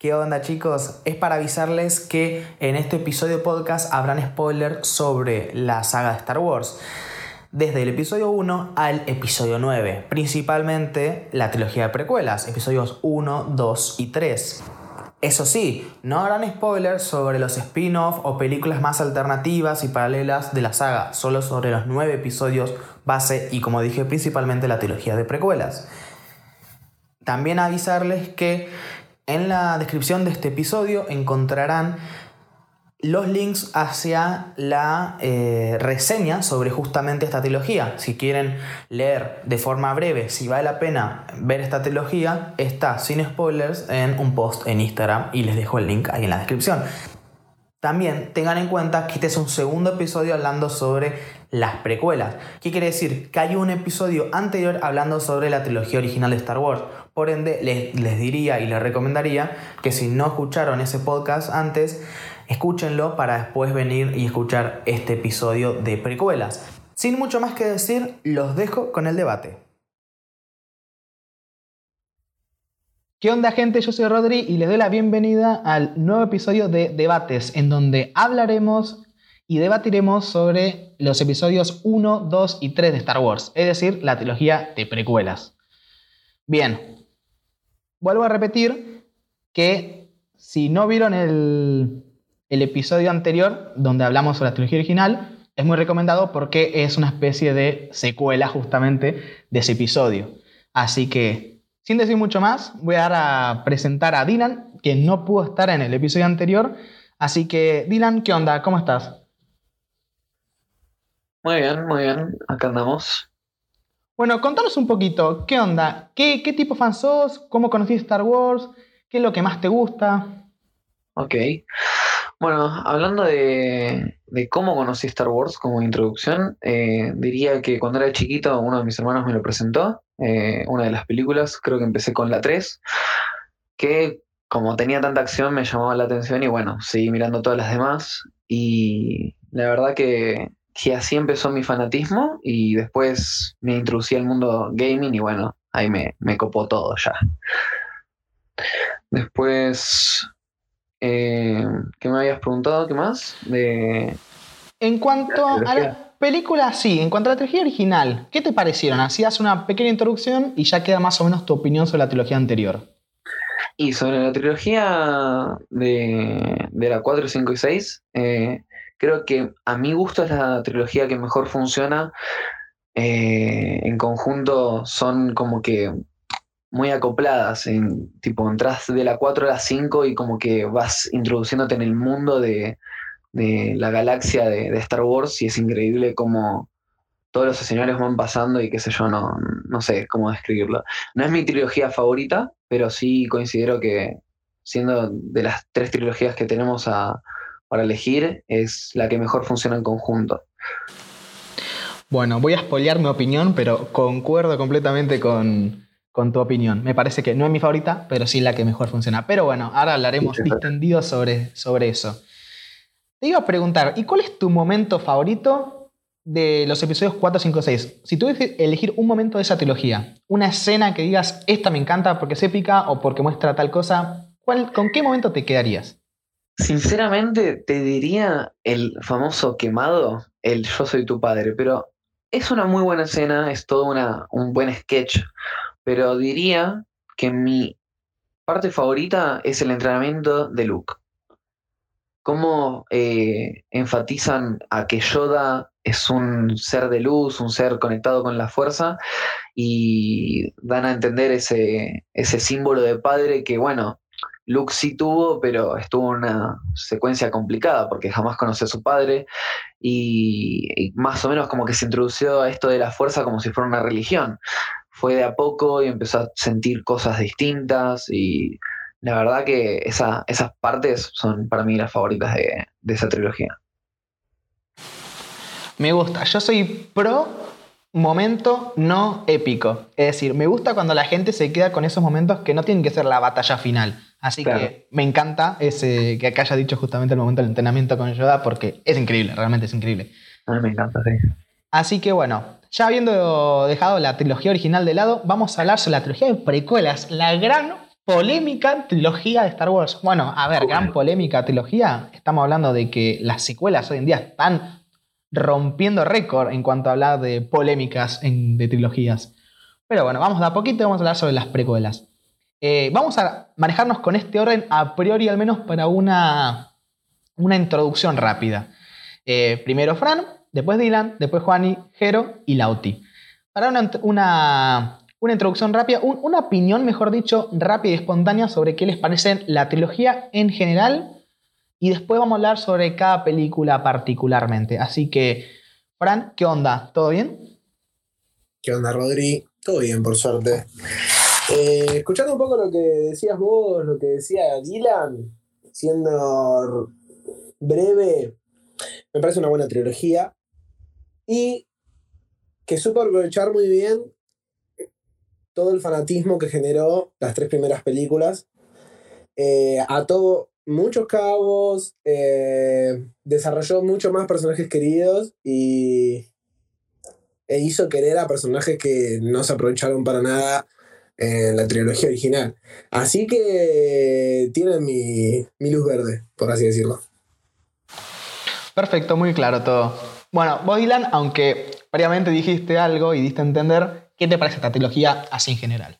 ¿Qué onda chicos? Es para avisarles que en este episodio podcast habrán spoilers sobre la saga de Star Wars. Desde el episodio 1 al episodio 9. Principalmente la trilogía de precuelas, episodios 1, 2 y 3. Eso sí, no habrán spoilers sobre los spin-off o películas más alternativas y paralelas de la saga, solo sobre los 9 episodios base y como dije principalmente la trilogía de precuelas. También avisarles que en la descripción de este episodio encontrarán los links hacia la eh, reseña sobre justamente esta trilogía. Si quieren leer de forma breve si vale la pena ver esta trilogía, está sin spoilers en un post en Instagram y les dejo el link ahí en la descripción. También tengan en cuenta que este es un segundo episodio hablando sobre las precuelas. ¿Qué quiere decir? Que hay un episodio anterior hablando sobre la trilogía original de Star Wars. Por ende, les, les diría y les recomendaría que si no escucharon ese podcast antes, escúchenlo para después venir y escuchar este episodio de precuelas. Sin mucho más que decir, los dejo con el debate. ¿Qué onda gente? Yo soy Rodri y les doy la bienvenida al nuevo episodio de Debates, en donde hablaremos y debatiremos sobre los episodios 1, 2 y 3 de Star Wars, es decir, la trilogía de precuelas. Bien, vuelvo a repetir que si no vieron el, el episodio anterior donde hablamos sobre la trilogía original, es muy recomendado porque es una especie de secuela justamente de ese episodio. Así que sin decir mucho más, voy a dar a presentar a Dylan, que no pudo estar en el episodio anterior. Así que, Dylan, ¿qué onda? ¿Cómo estás? Muy bien, muy bien. Acá andamos. Bueno, contanos un poquito, ¿qué onda? ¿Qué, tipo fan sos? ¿Cómo conociste Star Wars? ¿Qué es lo que más te gusta? Ok. Bueno, hablando de, cómo conocí Star Wars como introducción, eh, diría que cuando era chiquito uno de mis hermanos me lo presentó, eh, una de las películas, creo que empecé con la 3, que como tenía tanta acción me llamaba la atención y bueno, seguí mirando todas las demás y la verdad que, así empezó mi fanatismo y después me introducí al mundo gaming y bueno, ahí me, me copó todo ya. Después eh, ¿Qué me habías preguntado? ¿Qué más? De... En cuanto a la película, sí, en cuanto a la trilogía original, ¿qué te parecieron? Hacías una pequeña introducción y ya queda más o menos tu opinión sobre la trilogía anterior. Y sobre la trilogía de, la 4, 5 y 6, eh, creo que a mi gusto es la trilogía que mejor funciona. Eh, en conjunto son como que muy acopladas, en, tipo, entras de la 4 a la 5 y como que vas introduciéndote en el mundo de, la galaxia de, Star Wars y es increíble como todos los escenarios van pasando y qué sé yo, no, no sé cómo describirlo. No es mi trilogía favorita, pero sí considero que siendo de las tres trilogías que tenemos para elegir, es la que mejor funciona en conjunto. Bueno, voy a spoilear mi opinión, pero concuerdo completamente con, con tu opinión. Me parece que no es mi favorita, pero sí la que mejor funciona. Pero bueno, ahora hablaremos distendido sobre, sobre eso. Te iba a preguntar, ¿y cuál es tu momento favorito de los episodios 4, 5, 6? Si tuvieras que elegir un momento de esa trilogía, una escena que digas, esta me encanta porque es épica o porque muestra tal cosa, ¿cuál, ¿con qué momento te quedarías? Sinceramente, te diría el famoso quemado, el yo soy tu padre, pero es una muy buena escena, es todo una, un buen sketch pero diría que mi parte favorita es el entrenamiento de Luke. Cómo eh, enfatizan a que Yoda es un ser de luz, un ser conectado con la fuerza, y dan a entender ese, ese símbolo de padre que, bueno, Luke sí tuvo, pero estuvo una secuencia complicada porque jamás conoció a su padre y, más o menos como que se introdució a esto de la fuerza como si fuera una religión fue de a poco y empezó a sentir cosas distintas y la verdad que esas partes son para mí las favoritas de, esa trilogía. Me gusta, yo soy pro momento no épico. Es decir, me gusta cuando la gente se queda con esos momentos que no tienen que ser la batalla final. Así que me encanta ese, que acá haya dicho justamente el momento del entrenamiento con Yoda porque es increíble, realmente es increíble. A mí me encanta, sí. Así que bueno, ya habiendo dejado la trilogía original de lado, vamos a hablar sobre la trilogía de precuelas, la gran Polémica trilogía de Star Wars. Bueno, a ver, gran polémica trilogía. Estamos hablando de que las secuelas hoy en día están rompiendo récord en cuanto a hablar de polémicas de trilogías. Pero bueno, vamos de a poquito y vamos a hablar sobre las precuelas. Eh, vamos a manejarnos con este orden a priori, al menos para una, una introducción rápida. Eh, primero Fran, después Dylan, después Juani, Jero y Lauti. Para una, una, introducción rápida, una opinión, mejor dicho, rápida y espontánea sobre qué les parece la trilogía en general y después vamos a hablar sobre cada película particularmente. Así que, Fran, ¿qué onda? ¿Todo bien? ¿Qué onda, Rodri? Todo bien, por suerte. Eh, escuchando un poco lo que decías vos, lo que decía Dylan, siendo breve, me parece una buena trilogía. Y que supo aprovechar muy bien todo el fanatismo que generó las tres primeras películas. Eh, ató muchos cabos, eh, desarrolló mucho más personajes queridos y e hizo querer a personajes que no se aprovecharon para nada en la trilogía original. Así que tienen mi, luz verde, por así decirlo. Perfecto, muy claro todo. Bueno, vos Dylan, aunque previamente dijiste algo y diste a entender, ¿qué te parece esta trilogía así en general?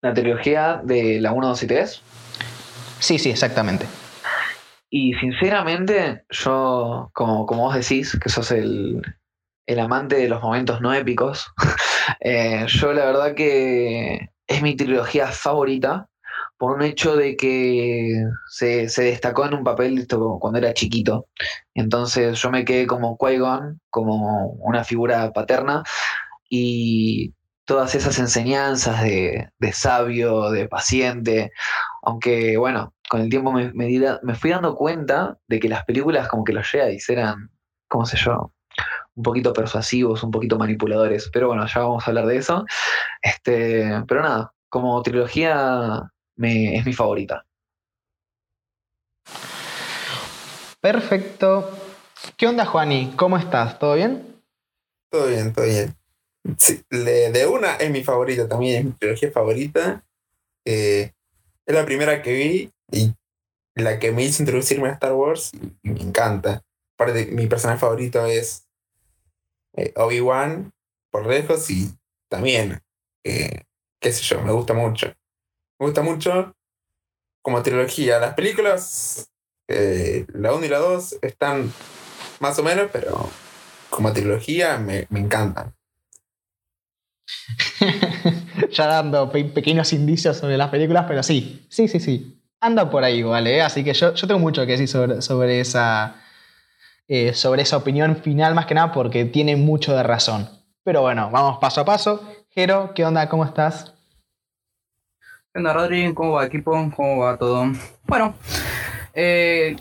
¿La trilogía de la 1, 2 y 3? Sí, sí, exactamente. Y sinceramente, yo, como, como vos decís, que sos el, el amante de los momentos no épicos, eh, yo la verdad que es mi trilogía favorita por un hecho de que se, destacó en un papel cuando era chiquito. Entonces yo me quedé como qui como una figura paterna, y todas esas enseñanzas de, sabio, de paciente, aunque bueno, con el tiempo me, me, fui dando cuenta de que las películas como que los Jedi eran, cómo sé yo, un poquito persuasivos, un poquito manipuladores, pero bueno, ya vamos a hablar de eso. Este, pero nada, como trilogía me, es mi favorita. Perfecto. ¿Qué onda, Juani? ¿Cómo estás? ¿Todo bien? Todo bien, todo bien. de una es mi favorita también, es mi trilogía favorita. Eh, es la primera que vi y la que me hizo introducirme a Star Wars y me encanta. Aparte, mi personaje favorito es eh, Obi-Wan por lejos y también, eh, qué sé yo, me gusta mucho. Me gusta mucho como trilogía. Las películas, la 1 y la 2, están más o menos, pero como trilogía me, me encantan. ya dando pequeños indicios sobre las películas, pero sí, sí, sí, sí. Anda por ahí igual, ¿eh? Así que yo, yo tengo mucho que decir sobre, sobre, esa, eh, sobre esa opinión final, más que nada porque tiene mucho de razón. Pero bueno, vamos paso a paso. Jero, ¿qué onda? ¿Cómo estás? ¿Qué onda, Rodri? ¿Cómo va, equipo? ¿Cómo va todo? Bueno, eh,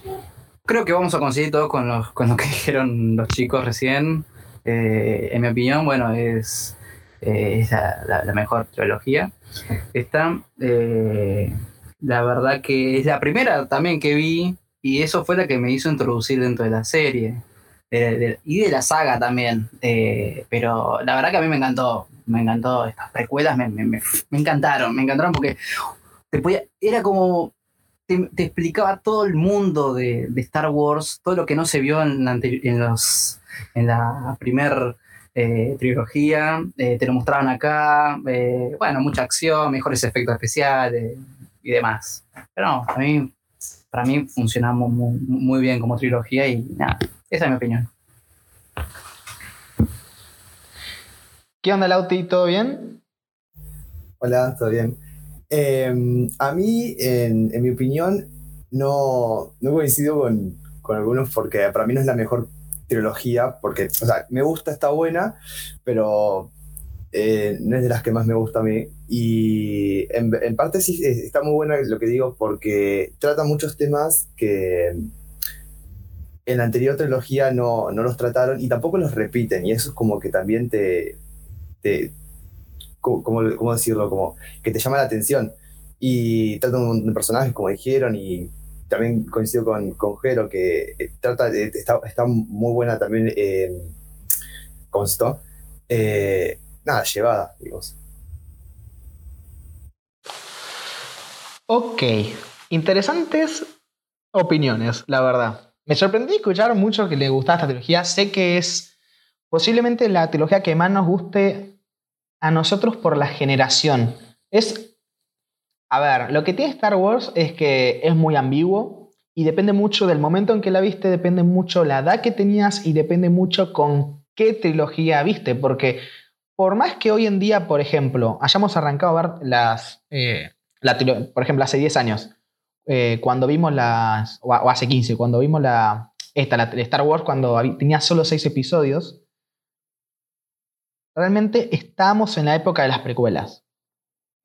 creo que vamos a conseguir todo con, los, con lo que dijeron los chicos recién. Eh, en mi opinión, bueno, es eh, es la, mejor trilogía. Esta, eh, la verdad que es la primera también que vi y eso fue la que me hizo introducir dentro de la serie y de la saga también. Eh, pero la verdad que a mí me encantó, me encantó estas precuelas, me, me, encantaron, me encantaron porque te podía, era como te, explicaba todo el mundo de, Star Wars, todo lo que no se vio en, en los en la primer eh, trilogía, eh, te lo mostraban acá, eh, bueno, mucha acción, mejores efectos especiales y demás. Pero no, a mí, para mí funcionamos muy, bien como trilogía y nada, esa es mi opinión. ¿Qué onda, Lauti? ¿Todo bien? Hola, todo bien. Em, a mí, en, mi opinión, no, no coincido con, con algunos porque para mí no es la mejor trilogía, porque, o sea, me gusta, está buena, pero eh, no es de las que más me gusta a mí. Y en, parte sí está muy buena lo que digo, porque trata muchos temas que en la anterior trilogía no, no los trataron y tampoco los repiten, y eso es como que también te. te ¿cómo, decirlo? Como que te llama la atención. Y tratan de personajes, como dijeron, y también coincido con, con Jero que eh, trata está, está, muy buena también, eh, constó. Eh, nada, llevada, digamos. Ok, interesantes opiniones, la verdad. Me sorprendí escuchar mucho que le gustaba esta trilogía. Sé que es posiblemente la trilogía que más nos guste a nosotros por la generación. Es, a ver, lo que tiene Star Wars es que es muy ambiguo y depende mucho del momento en que la viste, depende mucho la edad que tenías y depende mucho con qué trilogía viste, porque por más que hoy en día, por ejemplo, hayamos arrancado a ver las, eh, por ejemplo, hace 10 años, eh, cuando vimos las, o, hace 15, cuando vimos la, esta, la Star Wars, cuando tenía solo 6 episodios, realmente estábamos en la época de las precuelas.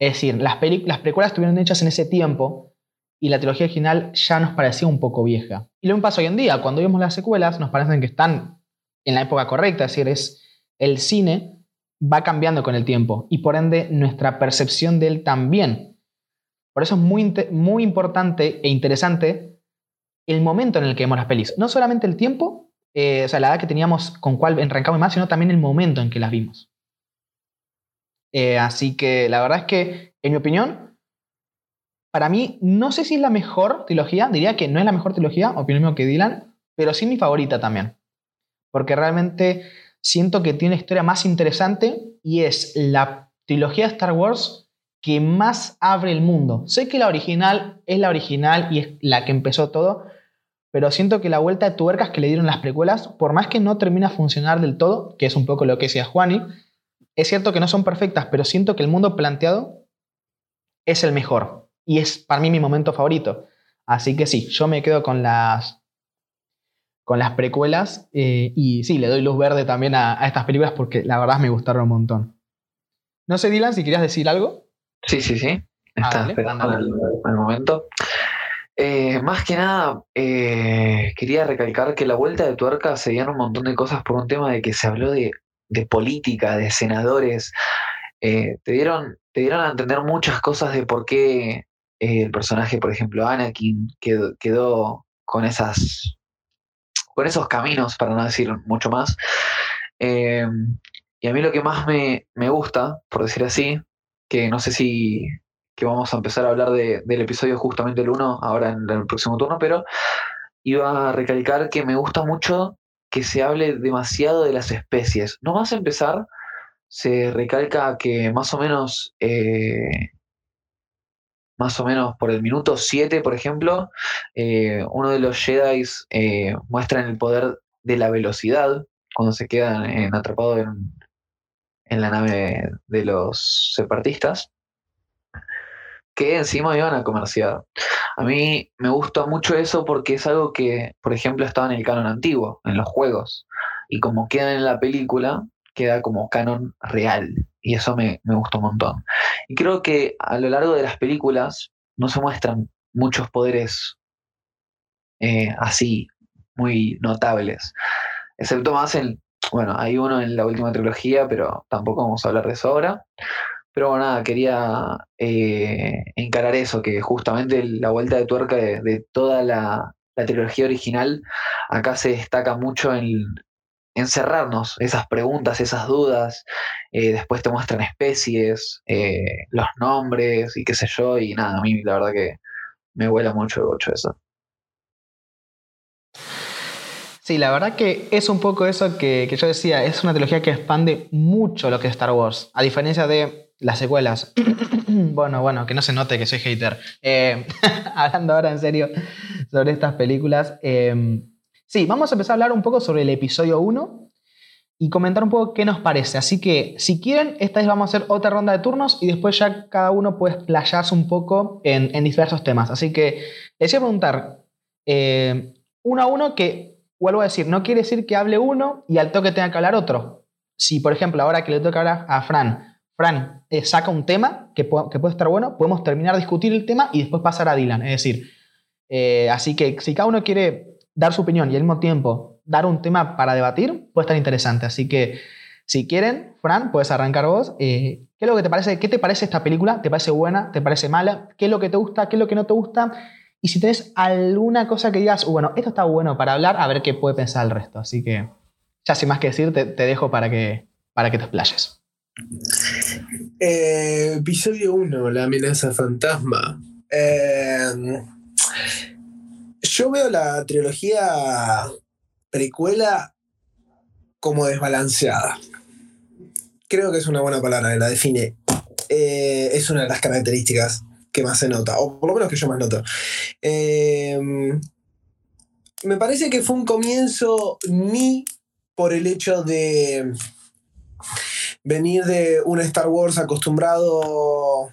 Es decir, las, las precuelas estuvieron hechas en ese tiempo y la trilogía original ya nos parecía un poco vieja. Y lo mismo pasa hoy en día, cuando vemos las secuelas nos parecen que están en la época correcta, es decir, es el cine va cambiando con el tiempo y por ende nuestra percepción de él también. Por eso es muy, muy importante e interesante el momento en el que vemos las pelis. No solamente el tiempo, eh, o sea, la edad que teníamos con cuál arrancamos más, sino también el momento en que las vimos. Eh, así que la verdad es que, en mi opinión, para mí, no sé si es la mejor trilogía, diría que no es la mejor trilogía, opinión que Dylan, pero sí mi favorita también. Porque realmente siento que tiene una historia más interesante y es la trilogía de Star Wars que más abre el mundo. Sé que la original es la original y es la que empezó todo, pero siento que la vuelta de tuercas que le dieron las precuelas, por más que no termina a funcionar del todo, que es un poco lo que decía Juani, es cierto que no son perfectas, pero siento que el mundo planteado es el mejor y es para mí mi momento favorito. Así que sí, yo me quedo con las con las precuelas eh, y sí, le doy luz verde también a, a estas películas porque la verdad me gustaron un montón. No sé, Dylan, si querías decir algo. Sí, sí, sí. Ah, el, el momento. Eh, más que nada, eh, quería recalcar que la vuelta de tuerca se dieron un montón de cosas por un tema de que se habló de, de política, de senadores. Eh, te, dieron, te dieron a entender muchas cosas de por qué eh, el personaje, por ejemplo, Anakin, quedó, quedó con esas con esos caminos, para no decir mucho más. Eh, y a mí lo que más me, me gusta, por decir así, que no sé si que vamos a empezar a hablar de- del episodio justamente el 1 ahora en el próximo turno, pero iba a recalcar que me gusta mucho que se hable demasiado de las especies. No más empezar, se recalca que más o menos, eh, más o menos por el minuto 7, por ejemplo, eh, uno de los Jedi eh, muestran el poder de la velocidad cuando se quedan en- atrapados en la nave de los separatistas, que encima iban a comerciar. A mí me gusta mucho eso porque es algo que, por ejemplo, estaba en el canon antiguo, en los juegos, y como queda en la película, queda como canon real, y eso me, me gusta un montón. Y creo que a lo largo de las películas no se muestran muchos poderes eh, así, muy notables, excepto más en, bueno, hay uno en la última trilogía, pero tampoco vamos a hablar de eso ahora. Pero bueno, nada, quería eh, encarar eso, que justamente la vuelta de tuerca de, toda la, la trilogía original, acá se destaca mucho en encerrarnos esas preguntas, esas dudas, eh, después te muestran especies, eh, los nombres y qué sé yo, y nada, a mí la verdad que me vuela mucho el bocho eso. Sí, la verdad que es un poco eso que, que yo decía, es una trilogía que expande mucho lo que es Star Wars, a diferencia de las secuelas. bueno, bueno, que no se note que soy hater. Eh, hablando ahora en serio sobre estas películas. eh, sí, vamos a empezar a hablar un poco sobre el episodio 1 y comentar un poco qué nos parece. Así que, si quieren, esta vez vamos a hacer otra ronda de turnos y después ya cada uno puede explayarse un poco en, en diversos temas. Así que les voy a preguntar eh, uno a uno que, vuelvo a decir, no quiere decir que hable uno y al toque tenga que hablar otro. Si, por ejemplo, ahora que le toca hablar a Fran, Fran eh, saca un tema que, pu- que puede estar bueno, podemos terminar de discutir el tema y después pasar a Dylan. Es decir, eh, así que si cada uno quiere dar su opinión y al mismo tiempo dar un tema para debatir, puede estar interesante. Así que si quieren, Fran, puedes arrancar vos. Eh, ¿Qué es lo que te parece? ¿Qué te parece esta película? ¿Te parece buena? ¿Te parece mala? ¿Qué es lo que te gusta? ¿Qué es lo que no te gusta? Y si tenés alguna cosa que digas, "Uh, bueno, esto está bueno para hablar, a ver qué puede pensar el resto. Así que, ya sin más que decir, te, te dejo para que, para que te explayes. Eh, episodio 1, la amenaza fantasma. Eh, yo veo la trilogía precuela como desbalanceada. Creo que es una buena palabra, la define. Eh, es una de las características que más se nota, o por lo menos que yo más noto. Eh, me parece que fue un comienzo ni por el hecho de venir de un Star Wars acostumbrado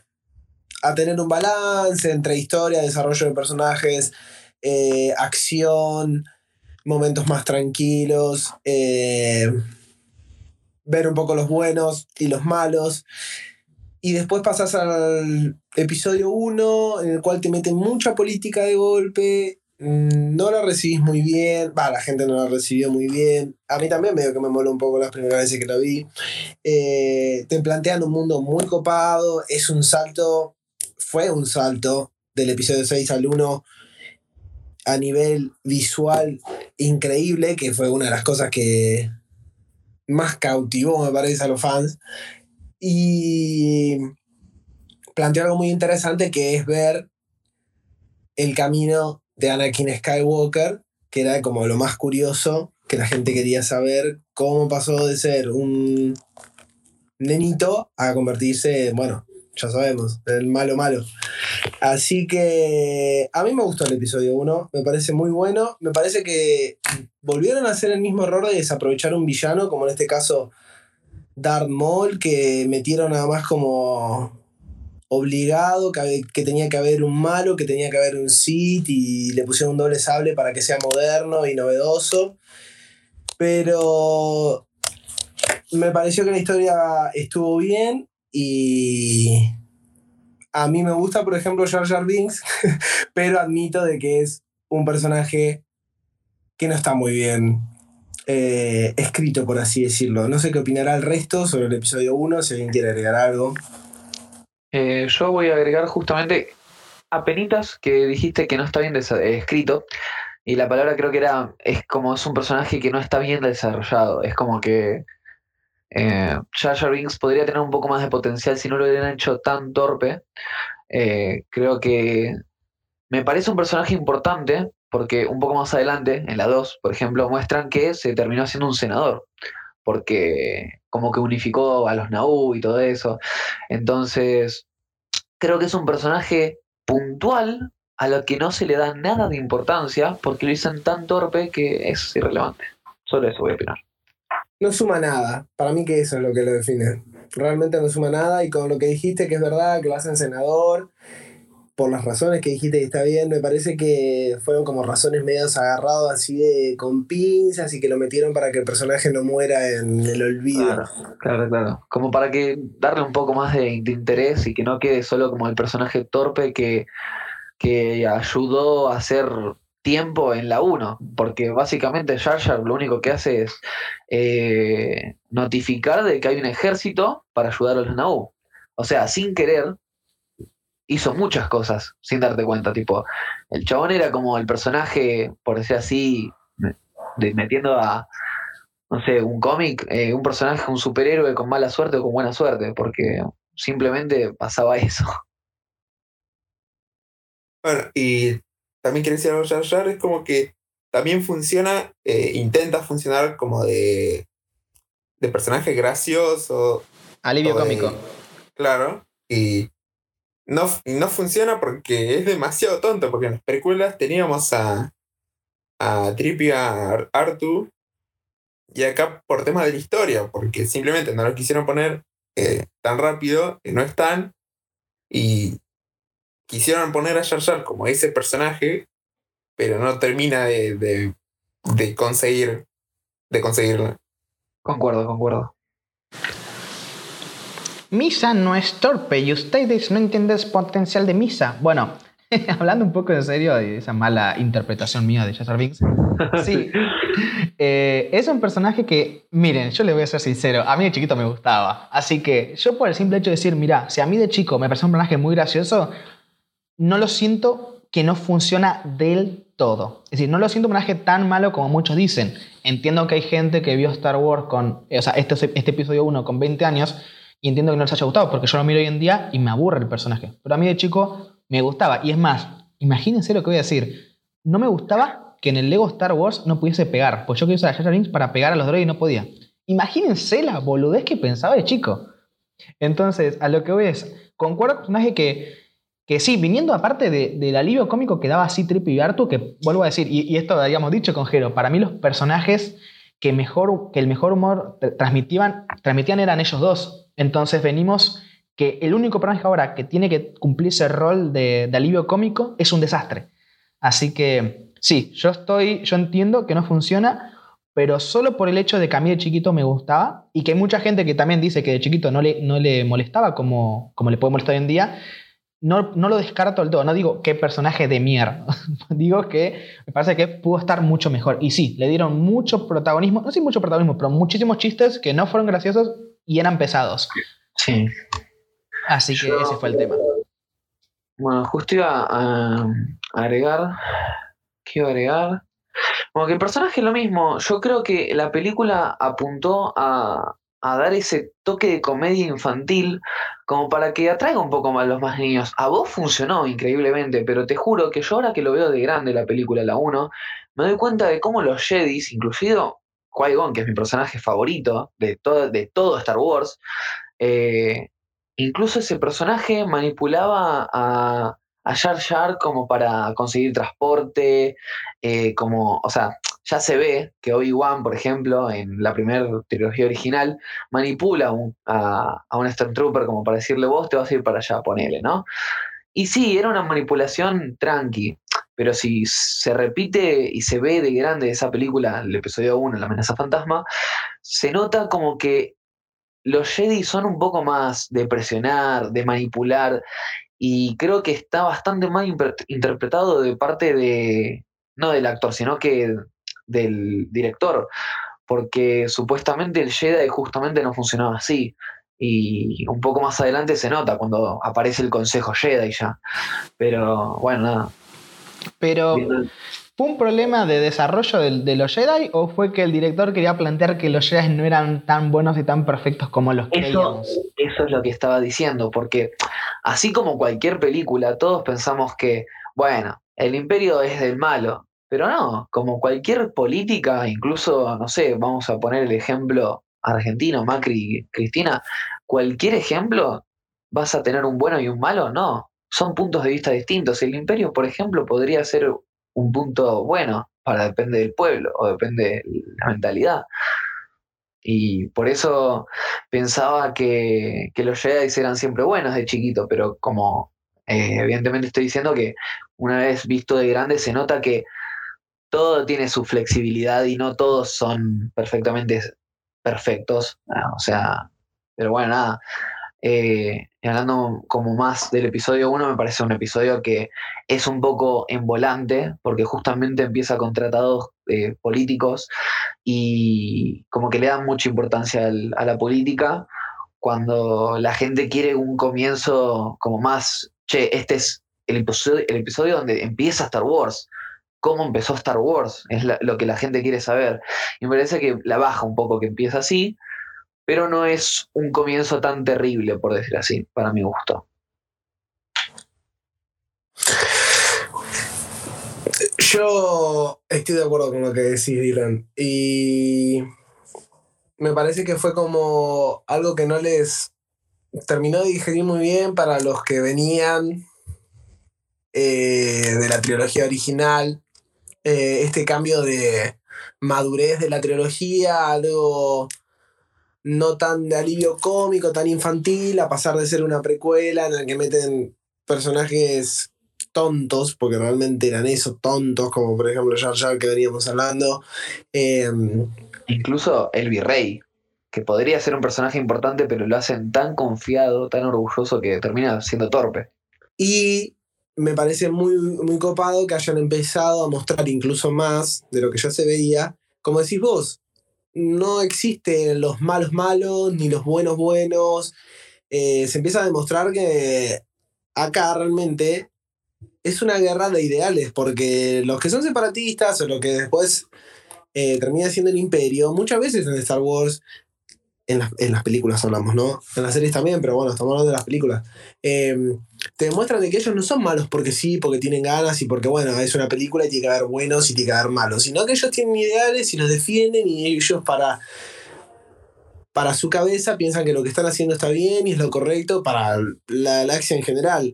a tener un balance entre historia, desarrollo de personajes, eh, acción, momentos más tranquilos, eh, ver un poco los buenos y los malos. Y después pasas al episodio 1, en el cual te meten mucha política de golpe. Mm, No la recibís muy bien. Va, la gente no la recibió muy bien. A mí también medio que me moló un poco las primeras veces que la vi. Eh, te plantean un mundo muy copado. Es un salto. Fue un salto del episodio 6 al 1 a nivel visual increíble, que fue una de las cosas que más cautivó, me parece, a los fans. Y planteó algo muy interesante que es ver el camino de Anakin Skywalker, que era como lo más curioso, que la gente quería saber cómo pasó de ser un nenito a convertirse, bueno, ya sabemos, el malo malo. Así que a mí me gustó el episodio 1, me parece muy bueno, me parece que volvieron a hacer el mismo error de desaprovechar un villano, como en este caso Darth Maul, que metieron nada más como obligado, que, que tenía que haber un malo, que tenía que haber un Sith y le pusieron un doble sable para que sea moderno y novedoso. Pero me pareció que la historia estuvo bien y a mí me gusta, por ejemplo, Jar Jar Binks, pero admito de que es un personaje que no está muy bien eh, escrito, por así decirlo. No sé qué opinará el resto sobre el episodio 1, si alguien quiere agregar algo. Eh, yo voy a agregar justamente apenitas que dijiste que no está bien eh, escrito. Y la palabra creo que era, es como es un personaje que no está bien desarrollado. Es como que eh, Jar Binks podría tener un poco más de potencial si no lo hubieran hecho tan torpe. Eh, creo que me parece un personaje importante porque un poco más adelante, en la 2, por ejemplo, muestran que se terminó siendo un senador. Porque como que unificó a los Naboo y todo eso. Entonces, creo que es un personaje puntual a lo que no se le da nada de importancia porque lo dicen tan torpe que es irrelevante. Solo eso voy a opinar. No suma nada. Para mí que eso es lo que lo define. Realmente no suma nada y con lo que dijiste que es verdad, que lo hacen senador, por las razones que dijiste que está bien, me parece que fueron como razones medios agarrados así de con pinzas y que lo metieron para que el personaje no muera en el olvido. Claro, claro. Como para que darle un poco más de, interés y que no quede solo como el personaje torpe que, que ayudó a hacer tiempo en la 1, porque básicamente Jar lo único que hace es eh, notificar de que hay un ejército para ayudar a los Naboo. O sea, sin querer, hizo muchas cosas sin darte cuenta. Tipo, el chabón era como el personaje, por decir así, de, metiendo a, no sé, un cómic, eh, un personaje, un superhéroe con mala suerte o con buena suerte, porque simplemente pasaba eso. Bueno, y también quiero decir algo Jar Jar, es como que también funciona, eh, intenta funcionar como de, de personaje gracioso, Alivio de- cómico. Claro, y no, no funciona porque es demasiado tonto, porque en las películas teníamos a, a Trippy, a Ar- Artu, y acá por temas de la historia, porque simplemente no lo quisieron poner eh, tan rápido, que no están, y quisieron poner a Jar como ese personaje, pero no termina de, de, de conseguir de conseguirlo. Concuerdo, concuerdo. Misa no es torpe y ustedes no entienden el potencial de Misa. Bueno, hablando un poco en serio de esa mala interpretación mía de Jar Binks. Sí, eh, es un personaje que, miren, yo le voy a ser sincero, a mí de chiquito me gustaba. Así que yo por el simple hecho de decir, mira, si a mí de chico me parece un personaje muy gracioso, no lo siento que no funciona del todo. Es decir, no lo siento un personaje tan malo como muchos dicen. Entiendo que hay gente que vio Star Wars con, o sea, este, este episodio 1 con 20 años y entiendo que no les haya gustado porque yo lo miro hoy en día y me aburre el personaje. Pero a mí de chico me gustaba. Y es más, imagínense lo que voy a decir. No me gustaba que en el Lego Star Wars no pudiese pegar. Pues yo quería usar a Jar para pegar a los droides y no podía. Imagínense la boludez que pensaba de chico. Entonces, a lo que voy es, concuerdo con personaje que, que sí, viniendo aparte de- del alivio cómico que daba así Trip y Artu, que vuelvo a decir, y, y esto lo habíamos dicho con Jero, para mí los personajes que, mejor, que el mejor humor tra- transmitían, transmitían eran ellos dos. Entonces venimos que el único personaje ahora que tiene que cumplir ese rol de, de alivio cómico es un desastre. Así que sí, yo estoy, yo entiendo que no funciona, pero solo por el hecho de que a mí de chiquito me gustaba y que hay mucha gente que también dice que de chiquito no le, no le molestaba como, como le puede molestar hoy en día, no, no lo descarto del todo, no digo qué personaje de mierda, digo que me parece que pudo estar mucho mejor. Y sí, le dieron mucho protagonismo, no sé mucho protagonismo, pero muchísimos chistes que no fueron graciosos y eran pesados. Sí. Así que Yo- ese fue el tema. Bueno, justo iba a agregar. ¿Qué iba a agregar? Como que el personaje es lo mismo. Yo creo que la película apuntó a, a dar ese toque de comedia infantil como para que atraiga un poco más a los más niños. A vos funcionó increíblemente, pero te juro que yo ahora que lo veo de grande la película, la 1, me doy cuenta de cómo los Jedis, incluido Qui-Gon, que es mi personaje favorito de todo, de todo Star Wars, eh, incluso ese personaje manipulaba a, a Jar Jar como para conseguir transporte, eh, como, o sea, ya se ve que Obi-Wan, por ejemplo, en la primera trilogía original, manipula un- a, a un Stormtrooper como para decirle, vos te vas a ir para allá, ponele, ¿no? Y sí, era una manipulación tranqui, pero si se repite y se ve de grande esa película, el episodio 1, La amenaza fantasma, se nota como que los Jedi son un poco más de presionar, de manipular, y creo que está bastante mal interpretado de parte de, no del actor, sino que del director, porque supuestamente el Jedi justamente no funcionaba así. Y un poco más adelante se nota cuando aparece el Consejo Jedi ya. Pero bueno, nada. Pero, ¿fue un problema de desarrollo de, de los Jedi o fue que el director quería plantear que los Jedi no eran tan buenos y tan perfectos como los Eso, creíamos? eso es lo que estaba diciendo, porque así como cualquier película, todos pensamos que, bueno, el imperio es del malo, pero no, como cualquier política, incluso, no sé, vamos a poner el ejemplo argentino, Macri, Cristina, cualquier ejemplo, vas a tener un bueno y un malo, no, son puntos de vista distintos. El imperio, por ejemplo, podría ser un punto bueno, para depende del pueblo o depende de la mentalidad. Y por eso pensaba que, que los Jedi eran siempre buenos de chiquito, pero como eh, evidentemente estoy diciendo que una vez visto de grande se nota que todo tiene su flexibilidad y no todos son perfectamente perfectos. Ah, O sea, pero bueno, nada. Eh, hablando como más del episodio 1, me parece un episodio que es un poco en volante, porque justamente empieza con tratados eh, políticos y como que le dan mucha importancia al- a la política cuando la gente quiere un comienzo como más, che, este es el episodio, el episodio donde empieza Star Wars. ¿Cómo empezó Star Wars? Es lo que la gente quiere saber. Y me parece que la baja un poco que empieza así, pero no es un comienzo tan terrible, por decir así, para mi gusto. Yo estoy de acuerdo con lo que decís, Dylan. Y me parece que fue como algo que no les terminó de digerir muy bien para los que venían eh, de la trilogía original. Eh, este cambio de madurez de la trilogía, algo no tan de alivio cómico, tan infantil, a pasar de ser una precuela en la que meten personajes tontos, porque realmente eran eso, tontos, como por ejemplo Jar Jar que veníamos hablando. Eh, Incluso el virrey, que podría ser un personaje importante, pero lo hacen tan confiado, tan orgulloso que termina siendo torpe. y me parece muy, muy copado que hayan empezado a mostrar incluso más de lo que ya se veía. Como decís vos, no existen los malos malos ni los buenos buenos. Eh, se empieza a demostrar que acá realmente es una guerra de ideales, porque los que son separatistas o lo que después eh, termina siendo el imperio, muchas veces en Star Wars, en, las- en las películas hablamos, ¿no? En las series también, pero bueno, estamos hablando de las películas. eh, te demuestran de que ellos no son malos porque sí, porque tienen ganas y porque, bueno, es una película y tiene que haber buenos y tiene que haber malos, sino que ellos tienen ideales y los defienden y ellos para, para su cabeza piensan que lo que están haciendo está bien y es lo correcto para la galaxia en general.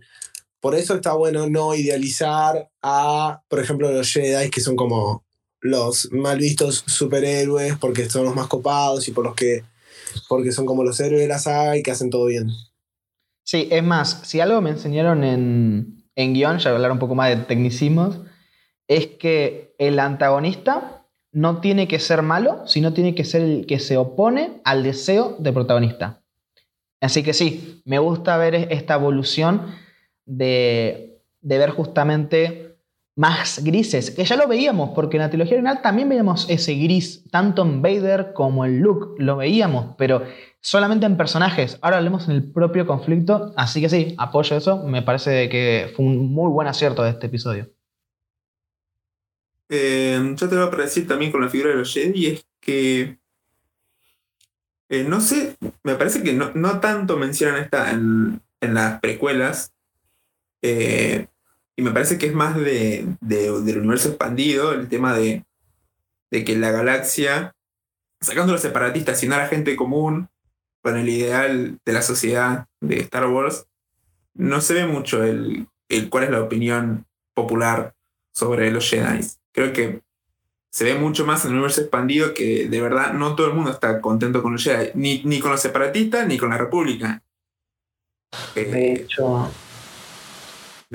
Por eso está bueno no idealizar a, por ejemplo, los Jedi, que son como los mal vistos superhéroes porque son los más copados y por los que porque son como los héroes de la saga y que hacen todo bien. Sí, es más, si algo me enseñaron en, en guion, ya hablar un poco más de tecnicismos, es que el antagonista no tiene que ser malo, sino tiene que ser el que se opone al deseo del protagonista. Así que sí, me gusta ver esta evolución de, de ver justamente más grises, que ya lo veíamos, porque en la trilogía original también veíamos ese gris, tanto en Vader como en Luke, lo veíamos, pero solamente en personajes. Ahora hablemos en el propio conflicto, así que sí, apoyo eso, me parece que fue un muy buen acierto de este episodio. Eh, yo te voy a decir también con la figura de los Jedi, es que eh, no sé, me parece que no, no tanto mencionan esta en, las precuelas, eh, y me parece que es más de, del universo expandido, el tema de, de que la galaxia, sacando a los separatistas, sino a la gente común, con el ideal de la sociedad de Star Wars, no se ve mucho el, el cuál es la opinión popular sobre los Jedi. Creo que se ve mucho más en el universo expandido que de verdad no todo el mundo está contento con los Jedi, ni, ni con los separatistas ni con la República. De Eh, hecho,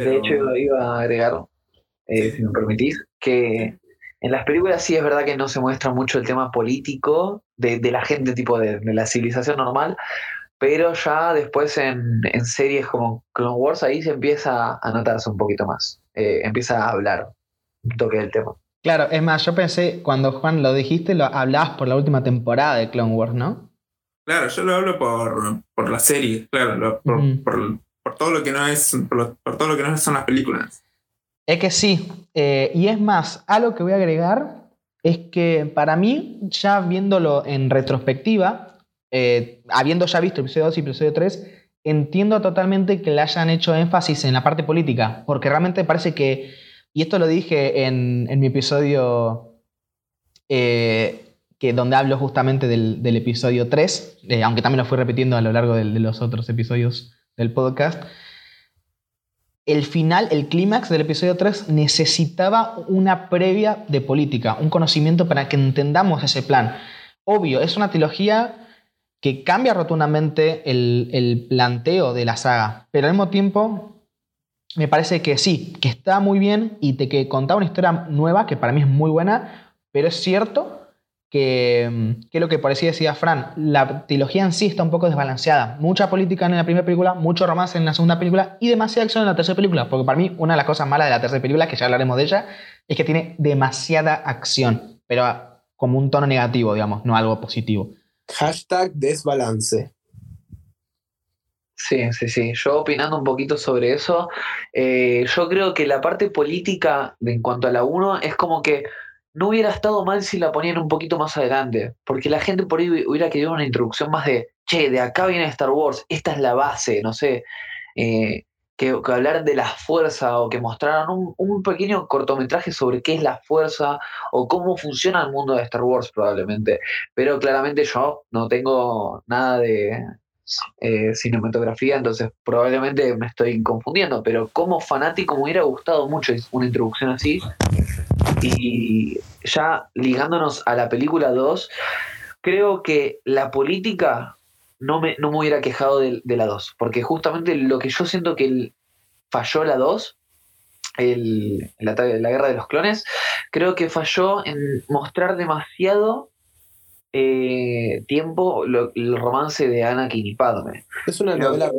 pero- de hecho iba- iba a agregar, eh, Sí. si me permitís, que en las películas sí es verdad que no se muestra mucho el tema político de, de la gente, tipo de, de la civilización normal, pero ya después en, en series como Clone Wars ahí se empieza a notarse un poquito más, eh, empieza a hablar un toque del tema. Claro, es más, yo pensé, cuando Juan lo dijiste, lo hablabas por la última temporada de Clone Wars, ¿no? Claro, yo lo hablo por, por la serie, claro, lo- por, por- por todo lo que no es, por, todo lo que no son las películas. Es que sí, eh, y es más, algo que voy a agregar es que para mí, ya viéndolo en retrospectiva, eh, habiendo ya visto episodio 2 y episodio 3, entiendo totalmente que le hayan hecho énfasis en la parte política, porque realmente parece que, y esto lo dije en, en mi episodio eh, que donde hablo justamente del, del episodio 3, eh, aunque también lo fui repitiendo a lo largo de los otros episodios del podcast, el final, el clímax del episodio 3 necesitaba una previa de política, un conocimiento para que entendamos ese plan. Obvio, es una trilogía que cambia rotundamente el, el planteo de la saga, pero al mismo tiempo me parece que sí, que está muy bien y te que contaba una historia nueva que para mí es muy buena, pero es cierto que, mm, que lo que parecía decía Fran, la trilogía en sí está un poco desbalanceada. Mucha política en la primera película, mucho romance en la segunda película y demasiada acción en la tercera película. Porque para mí, una de las cosas malas de la tercera película, que ya hablaremos de ella, es que tiene demasiada acción, pero como un tono negativo, digamos, no algo positivo. Hashtag desbalance. Sí, sí, sí. Yo opinando un poquito sobre eso, eh, yo creo que la parte política de, en cuanto a la 1 es como que no hubiera estado mal si la ponían un poquito más adelante, porque la gente por ahí hubiera querido una introducción más de, che, de acá viene Star Wars, esta es la base, no sé, eh, que, que hablar de la fuerza o que mostraran un pequeño cortometraje sobre qué es la fuerza o cómo funciona el mundo de Star Wars probablemente, pero claramente yo no tengo nada de eh, cinematografía, entonces probablemente me estoy confundiendo, pero como fanático me hubiera gustado mucho una introducción así. Y ya ligándonos a la película 2, creo que la política no me, no me hubiera quejado de, la 2, porque justamente lo que yo siento que falló la 2, el, la guerra de los clones, creo que falló en mostrar demasiado eh, tiempo lo- el romance de Anakin y Padme. Es una Creo novela.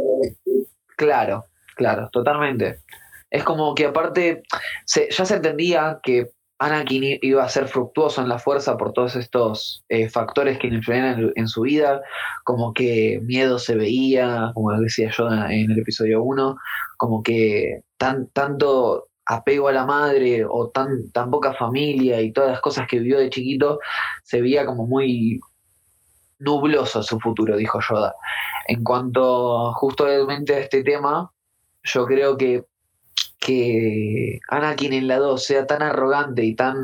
Claro, claro, totalmente. Es como que aparte se- ya se entendía que Anakin iba a ser fructuoso en la fuerza por todos estos eh, factores que le influían en, en su vida, como que miedo se veía, como decía yo en el episodio 1, como que tan, tanto apego a la madre o tan, tan poca familia y todas las cosas que vivió de chiquito, se veía como muy nubloso su futuro, dijo Yoda. En cuanto justamente a este tema, yo creo que, que Anakin en la 2 sea tan arrogante y tan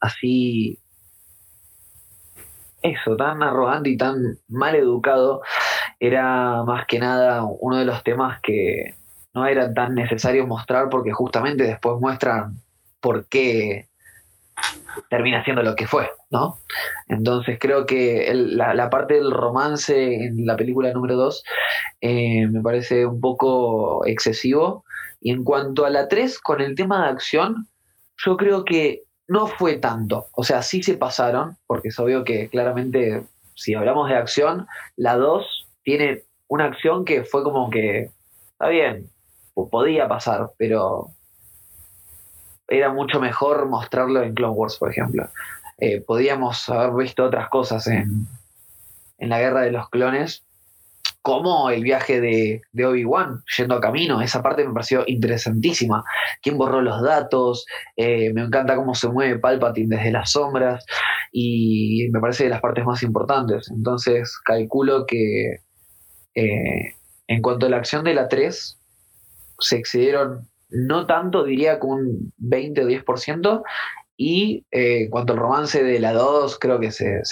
así. Eso, tan arrogante y tan mal educado, era más que nada uno de los temas que no era tan necesario mostrar porque justamente después muestran por qué termina siendo lo que fue, ¿no? Entonces creo que la, parte del romance en la película número 2 eh, me parece un poco excesivo. Y en cuanto a la 3, con el tema de acción, yo creo que no fue tanto. O sea, sí se pasaron, porque es obvio que claramente, si hablamos de acción, la 2 tiene una acción que fue como que, está bien, podía pasar, pero era mucho mejor mostrarlo en Clone Wars, por ejemplo. Eh, podíamos haber visto otras cosas en, en la guerra de los clones, como el viaje de, de Obi-Wan yendo a camino. Esa parte me pareció interesantísima. ¿Quién borró los datos? Eh, me encanta cómo se mueve Palpatine desde las sombras y me parece de las partes más importantes. Entonces calculo que eh, en cuanto a la acción de la 3, se excedieron no tanto, diría que un 20 o 10%, y eh, en cuanto al romance de la 2, creo que se,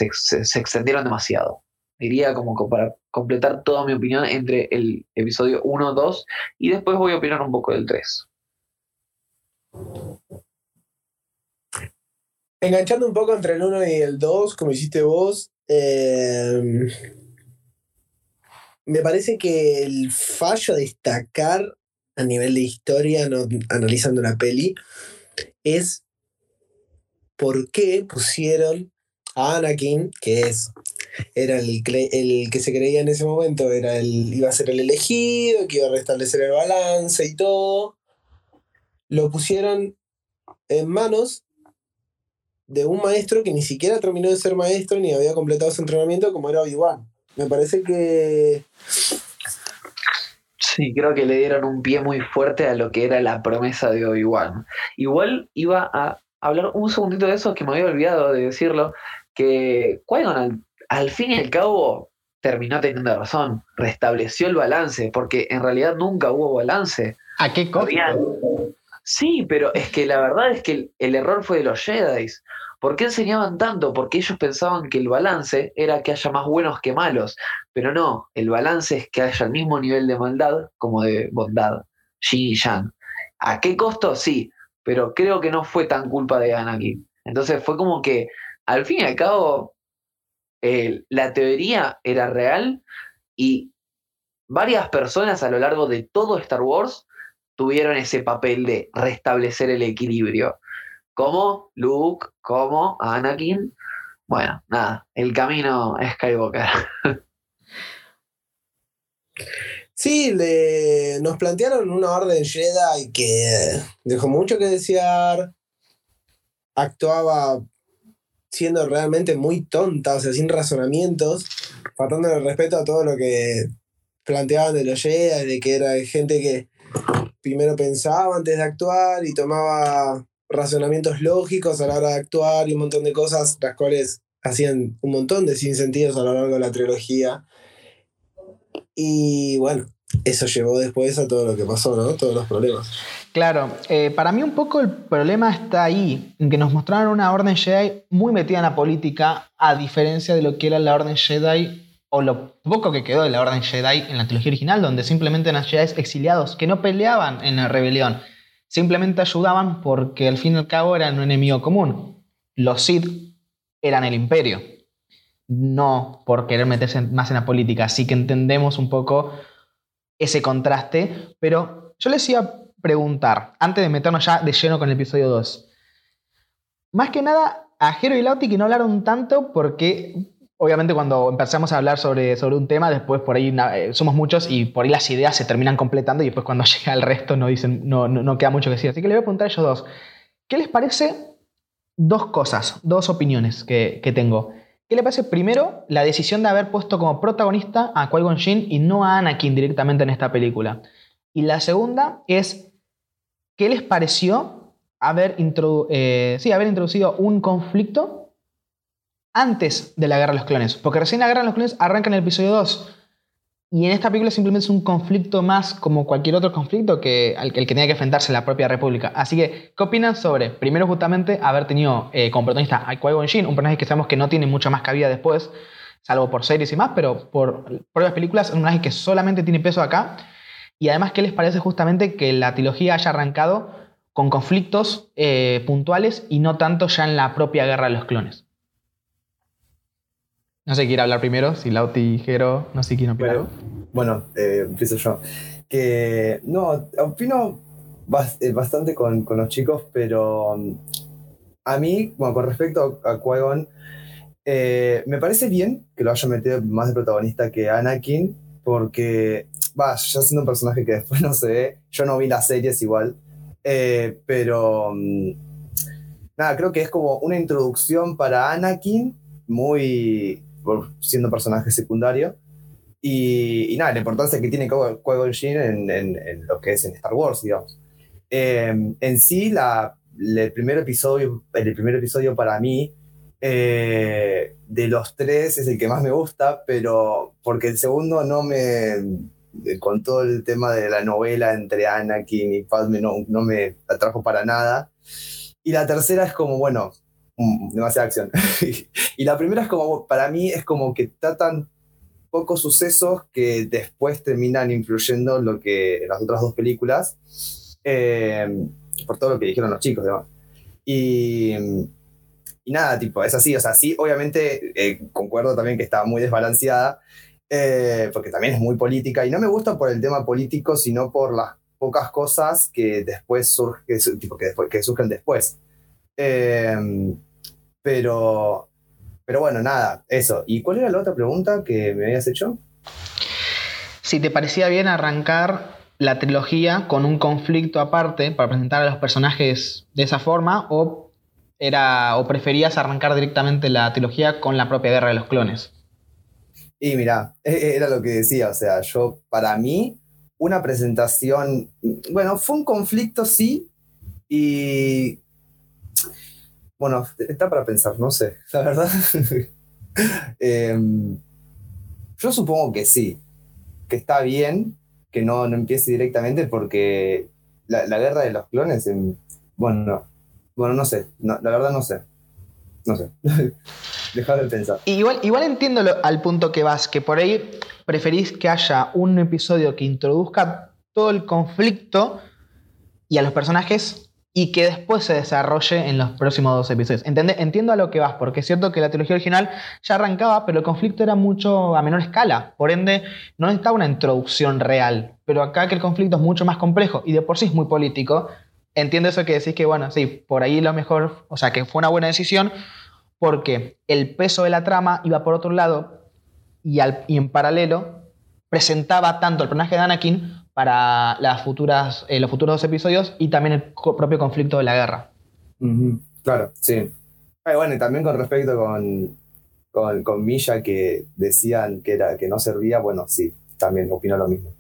extendieron demasiado. Diría como para completar toda mi opinión entre el episodio 1, 2, y después voy a opinar un poco del 3. Enganchando un poco entre el 1 y el 2, como hiciste vos, eh, me parece que el fallo a destacar a nivel de historia, analizando la peli, es por qué pusieron a Anakin, que es era el, el que se creía en ese momento, era el, iba a ser el elegido, que iba a restablecer el balance y todo, lo pusieron en manos de un maestro que ni siquiera terminó de ser maestro ni había completado su entrenamiento como era Obi-Wan. Me parece que Sí, creo que le dieron un pie muy fuerte a lo que era la promesa de Obi-Wan. Igual iba a hablar un segundito de eso que me había olvidado de decirlo, que Qui-Gon al, al fin y al cabo terminó teniendo razón, restableció el balance, porque en realidad nunca hubo balance. ¿A qué costo? Habían- Sí, pero es que la verdad es que el, el error fue de los Jedi. ¿Por qué enseñaban tanto? Porque ellos pensaban que el balance era que haya más buenos que malos. Pero no, el balance es que haya el mismo nivel de maldad como de bondad. Yin y Yang. ¿A qué costo? Sí, pero creo que no fue tan culpa de Anakin. Entonces fue como que, al fin y al cabo, la teoría era real y varias personas a lo largo de todo Star Wars tuvieron ese papel de restablecer el equilibrio. Como Luke, como Anakin. Bueno, nada, el camino es Skywalker. sí, le, nos plantearon una orden Jedi que dejó mucho que desear, actuaba siendo realmente muy tonta, o sea, sin razonamientos, faltando el respeto a todo lo que planteaban de los Jedi, de que era gente que primero pensaba antes de actuar y tomaba razonamientos lógicos a la hora de actuar y un montón de cosas, las cuales hacían un montón de sinsentidos a lo largo de la trilogía. Y bueno, eso llevó después a todo lo que pasó, ¿no? Todos los problemas. Claro, eh, para mí un poco el problema está ahí, en que nos mostraron una orden Jedi muy metida en la política, a diferencia de lo que era la orden Jedi, o lo poco que quedó de la orden Jedi en la trilogía original, donde simplemente eran Jedi exiliados, que no peleaban en la rebelión, simplemente ayudaban porque al fin y al cabo eran un enemigo común. Los Sith eran el imperio, no por querer meterse más en la política, así que entendemos un poco ese contraste, pero yo les iba a preguntar, antes de meternos ya de lleno con el episodio 2, más que nada a Jero y Lauti que no hablaron tanto porque obviamente cuando empezamos a hablar sobre, sobre un tema, después por ahí eh, somos muchos y por ahí las ideas se terminan completando y después cuando llega el resto no, dicen, no, no, queda mucho que decir. Así que le voy a preguntar a ellos dos, ¿qué les parece dos cosas, dos opiniones que, que tengo? ¿Qué le parece primero la decisión de haber puesto como protagonista a Qui-Gon Jinn y no a Anakin directamente en esta película? Y la segunda es, ¿qué les pareció haber, eh, sí, haber introducido un conflicto antes de la Guerra de los Clones? Porque recién la Guerra de los Clones arranca en el episodio 2. Y en esta película simplemente es un conflicto más como cualquier otro conflicto que al que el que tenía que enfrentarse la propia República. Así que, ¿qué opinan sobre, primero justamente, haber tenido eh, como protagonista a Qui-Gon Jinn, un personaje que sabemos que no tiene mucha más cabida después, salvo por series y más, pero por propias películas, un personaje que solamente tiene peso acá. Y además, ¿qué les parece justamente que la trilogía haya arrancado con conflictos eh, puntuales y no tanto ya en la propia guerra de los clones? No sé, quiere hablar primero, si Lauti, Jero, no sé quién opina. Bueno, bueno eh, empiezo yo. Que no, opino eh, bastante con, con los chicos, pero um, a mí, bueno, con respecto a, a eh, me parece bien que lo haya metido más de protagonista que Anakin, porque, va, ya siendo un personaje que después no se ve, yo no vi las series igual, pero um, nada, creo que es como una introducción para Anakin, muy por- siendo personaje secundario. Y, y nada, la importancia que tiene Qui- Qui-Gon en, en- en lo que es en Star Wars, digamos. Eh, en sí, la, el, primer episodio, el primer episodio para mí, eh, de los tres, es el que más me gusta, pero porque el segundo no me. Con todo el tema de la novela entre Anakin y Padme, no, no me atrajo para nada. Y la tercera es como, bueno, demasiada acción. y la primera es como, para mí, es como que tratan pocos sucesos que después terminan influyendo en lo que en las otras dos películas, eh, por todo lo que dijeron los chicos, demás. Y, y nada, tipo, es así, o sea, sí, obviamente eh, concuerdo también que está muy desbalanceada, eh, porque también es muy política, y no me gusta por el tema político, sino por las pocas cosas que después surgen, que, su- tipo, que, después, que surgen después. Eh, pero, pero bueno, nada, eso. ¿Y cuál era la otra pregunta que me habías hecho? Si te parecía bien arrancar la trilogía con un conflicto aparte para presentar a los personajes de esa forma o era o preferías arrancar directamente la trilogía con la propia guerra de los clones. Y mira, era lo que decía, o sea, yo, para mí, una presentación, bueno, fue un conflicto, sí, y bueno, está para pensar, no sé, la verdad. Em, yo supongo que sí, que está bien que no, no empiece directamente porque la, la guerra de los clones, bueno, no, bueno, no sé, no, la verdad no sé, no sé, dejar de pensar. Igual, igual entiendo al punto que vas, que por ahí preferís que haya un episodio que introduzca todo el conflicto y a los personajes y que después se desarrolle en los próximos dos episodios. Entiendo a lo que vas, porque es cierto que la trilogía original ya arrancaba, pero el conflicto era mucho a menor escala. Por ende, no necesitaba una introducción real. Pero acá que el conflicto es mucho más complejo y de por sí es muy político, entiendo eso que decís que, bueno, sí, por ahí lo mejor, o sea, que fue una buena decisión, porque el peso de la trama iba por otro lado y, al- y en paralelo presentaba tanto el personaje de Anakin para las futuras, eh, los futuros dos episodios y también el co- propio conflicto de la guerra. Claro, sí. Ah, bueno, y también con respecto con, con, con Milla que decían que, era, que no servía, bueno, sí, también opino lo mismo.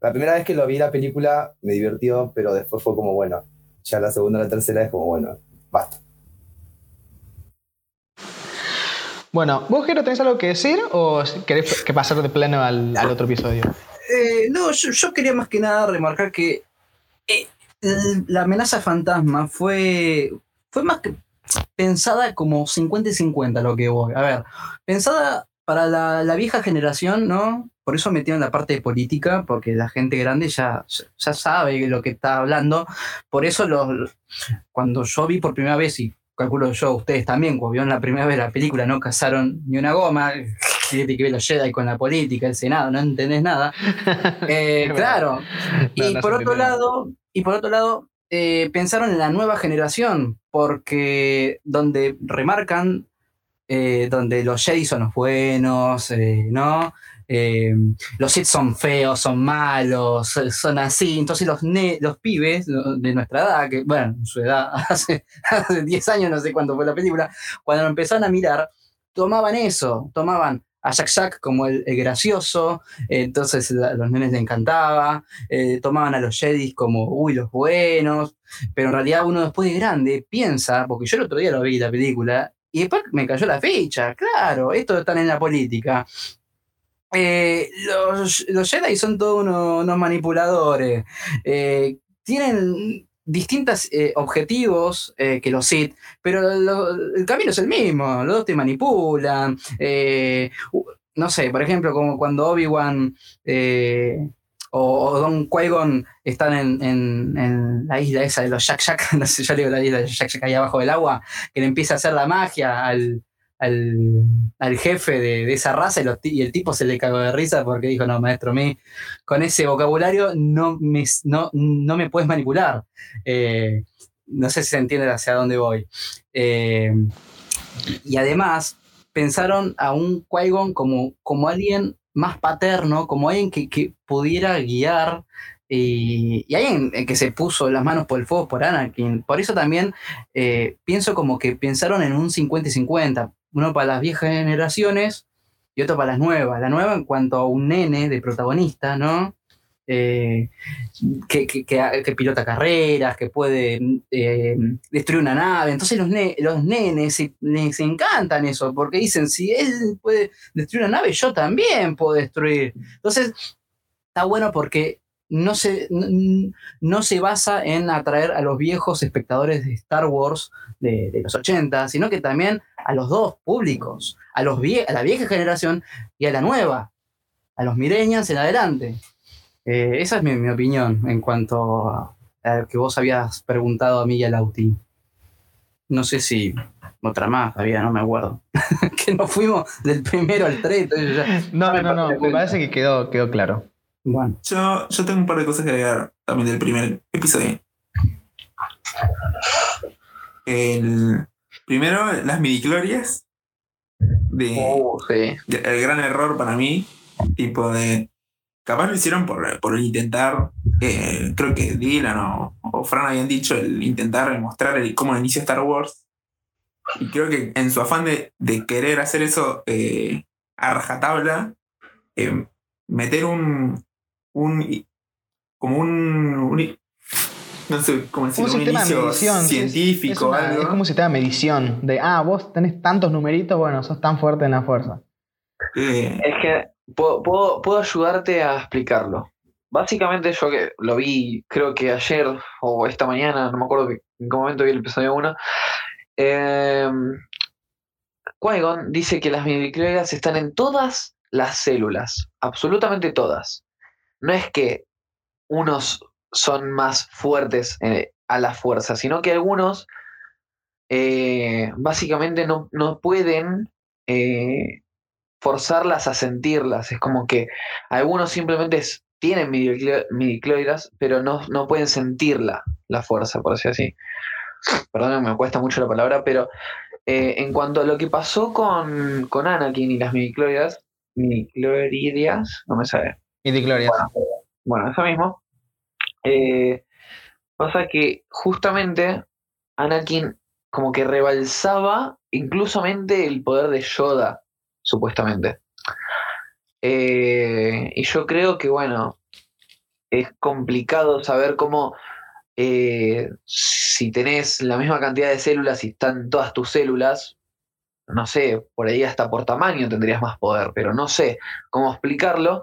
La primera vez que lo vi la película me divirtió, pero después fue como, bueno, ya la segunda o la tercera es como, bueno, basta. Bueno, ¿vos, Jero, tenés algo que decir o querés que pasar de plano al, al otro episodio? Eh, no, yo, quería más que nada remarcar que eh, la amenaza fantasma fue, fue más que pensada como 50 y 50 lo que voy. A ver, pensada para la, la vieja generación, ¿no? Por eso metieron la parte de política, porque la gente grande ya, ya sabe lo que está hablando. Por eso los, cuando yo vi por primera vez, y calculo yo, ustedes también, cuando vieron la primera vez la película, no cazaron ni una goma, que tiene que ver los Jedi con la política, el Senado, no entendés nada. Eh, claro. No, y no por otro lado, y por otro lado, eh, pensaron en la nueva generación, porque donde remarcan, eh, donde los Jedi son los buenos, ¿no? Eh, los Sith son feos, son malos, son así. Entonces los, ne- los pibes de nuestra edad, que bueno, su edad, hace, hace 10 años, no sé cuánto fue la película, cuando lo empezaron a mirar, tomaban eso, tomaban a Jack Jack como el, gracioso, entonces a los nenes le encantaba, eh, tomaban a los Jedi como, uy, los buenos, pero en realidad uno después de grande piensa, porque yo el otro día lo vi la película, y después me cayó la fecha, claro, esto están en la política. eh, los, los Jedi son todos uno- unos manipuladores. Eh, tienen distintos objetivos eh, que los Sith, pero el camino es el mismo. Los dos te manipulan. eh, no sé, por ejemplo, como cuando Obi-Wan eh, o, Don Qui-Gon están en, en- en la isla esa de los Jack Jack, no sé, yo digo la isla de Jack Jack ahí abajo del agua, que le empieza a hacer la magia al, al, al jefe de, de esa raza y, el tipo se le cagó de risa porque dijo, no, maestro, mí con ese vocabulario no me, no, no me puedes manipular. Eh, no sé si se entiende hacia dónde voy. Eh, y además pensaron a un Qui-Gon como, como alguien más paterno, como alguien que, que pudiera guiar y, y alguien que se puso las manos por el fuego por Anakin. Por eso también eh, pienso como que pensaron en un 50 y 50, uno para las viejas generaciones y otro para las nuevas. La nueva en cuanto a un nene de protagonista, ¿no? Eh, que, que- que- pilota carreras, que puede eh, destruir una nave. Entonces los, ne- los nenes les encantan eso, porque dicen, si él puede destruir una nave, yo también puedo destruir. Entonces, está bueno porque no se, no se basa en atraer a los viejos espectadores de Star Wars de, de los 80, sino que también a los dos públicos, a, los vie- a la vieja generación y a la nueva, a los millennials en adelante. Eh, esa es mi, mi opinión en cuanto a, lo que vos habías preguntado a mí y a Lauti. No sé si otra más, todavía no me acuerdo. que nos fuimos del primero al tres. ya- No, no, no, me parece que quedó, quedó claro. Bueno, Yo, yo tengo un par de cosas que agregar también del primer episodio. El primero, las midichlorias. De, Oh, sí. de- el gran error para mí. Tipo de. Capaz lo hicieron por, por intentar. eh, creo que Dylan o, o Fran habían dicho el intentar mostrar el, cómo inició Star Wars. Y creo que en su afán de, de querer hacer eso eh, a rajatabla, eh, meter un, un como un, un- no sé cómo decirlo, Un un, sistema de inicio medición. es- científico es, una- algo. es como un sistema de medición. De, ah, vos tenés tantos numeritos, bueno, sos tan fuerte en la fuerza. eh, Es que puedo, puedo, puedo ayudarte a explicarlo. Básicamente yo que lo vi, creo que ayer o esta mañana, no me acuerdo que- en qué momento vi el episodio 1. Eh, Qui-Gon dice que las midichlorians están en todas las células, absolutamente todas. No es que unos son más fuertes eh, a la fuerza, sino que algunos eh, básicamente no, no pueden eh, forzarlas a sentirlas. Es como que algunos simplemente es- tienen midichlorians, pero no, no pueden sentirla, la fuerza, por así así. Perdón, me cuesta mucho la palabra, pero eh, en cuanto a lo que pasó con, con Anakin y las midichlorias, midichlorias, no me sabe. De Gloria. Bueno, eso mismo. Eh, pasa que justamente Anakin como que rebalsaba inclusamente el poder de Yoda, supuestamente. Eh, y yo creo que, bueno, es complicado saber cómo, eh, si tenés la misma cantidad de células y están todas tus células, no sé, por ahí hasta por tamaño tendrías más poder, pero no sé cómo explicarlo.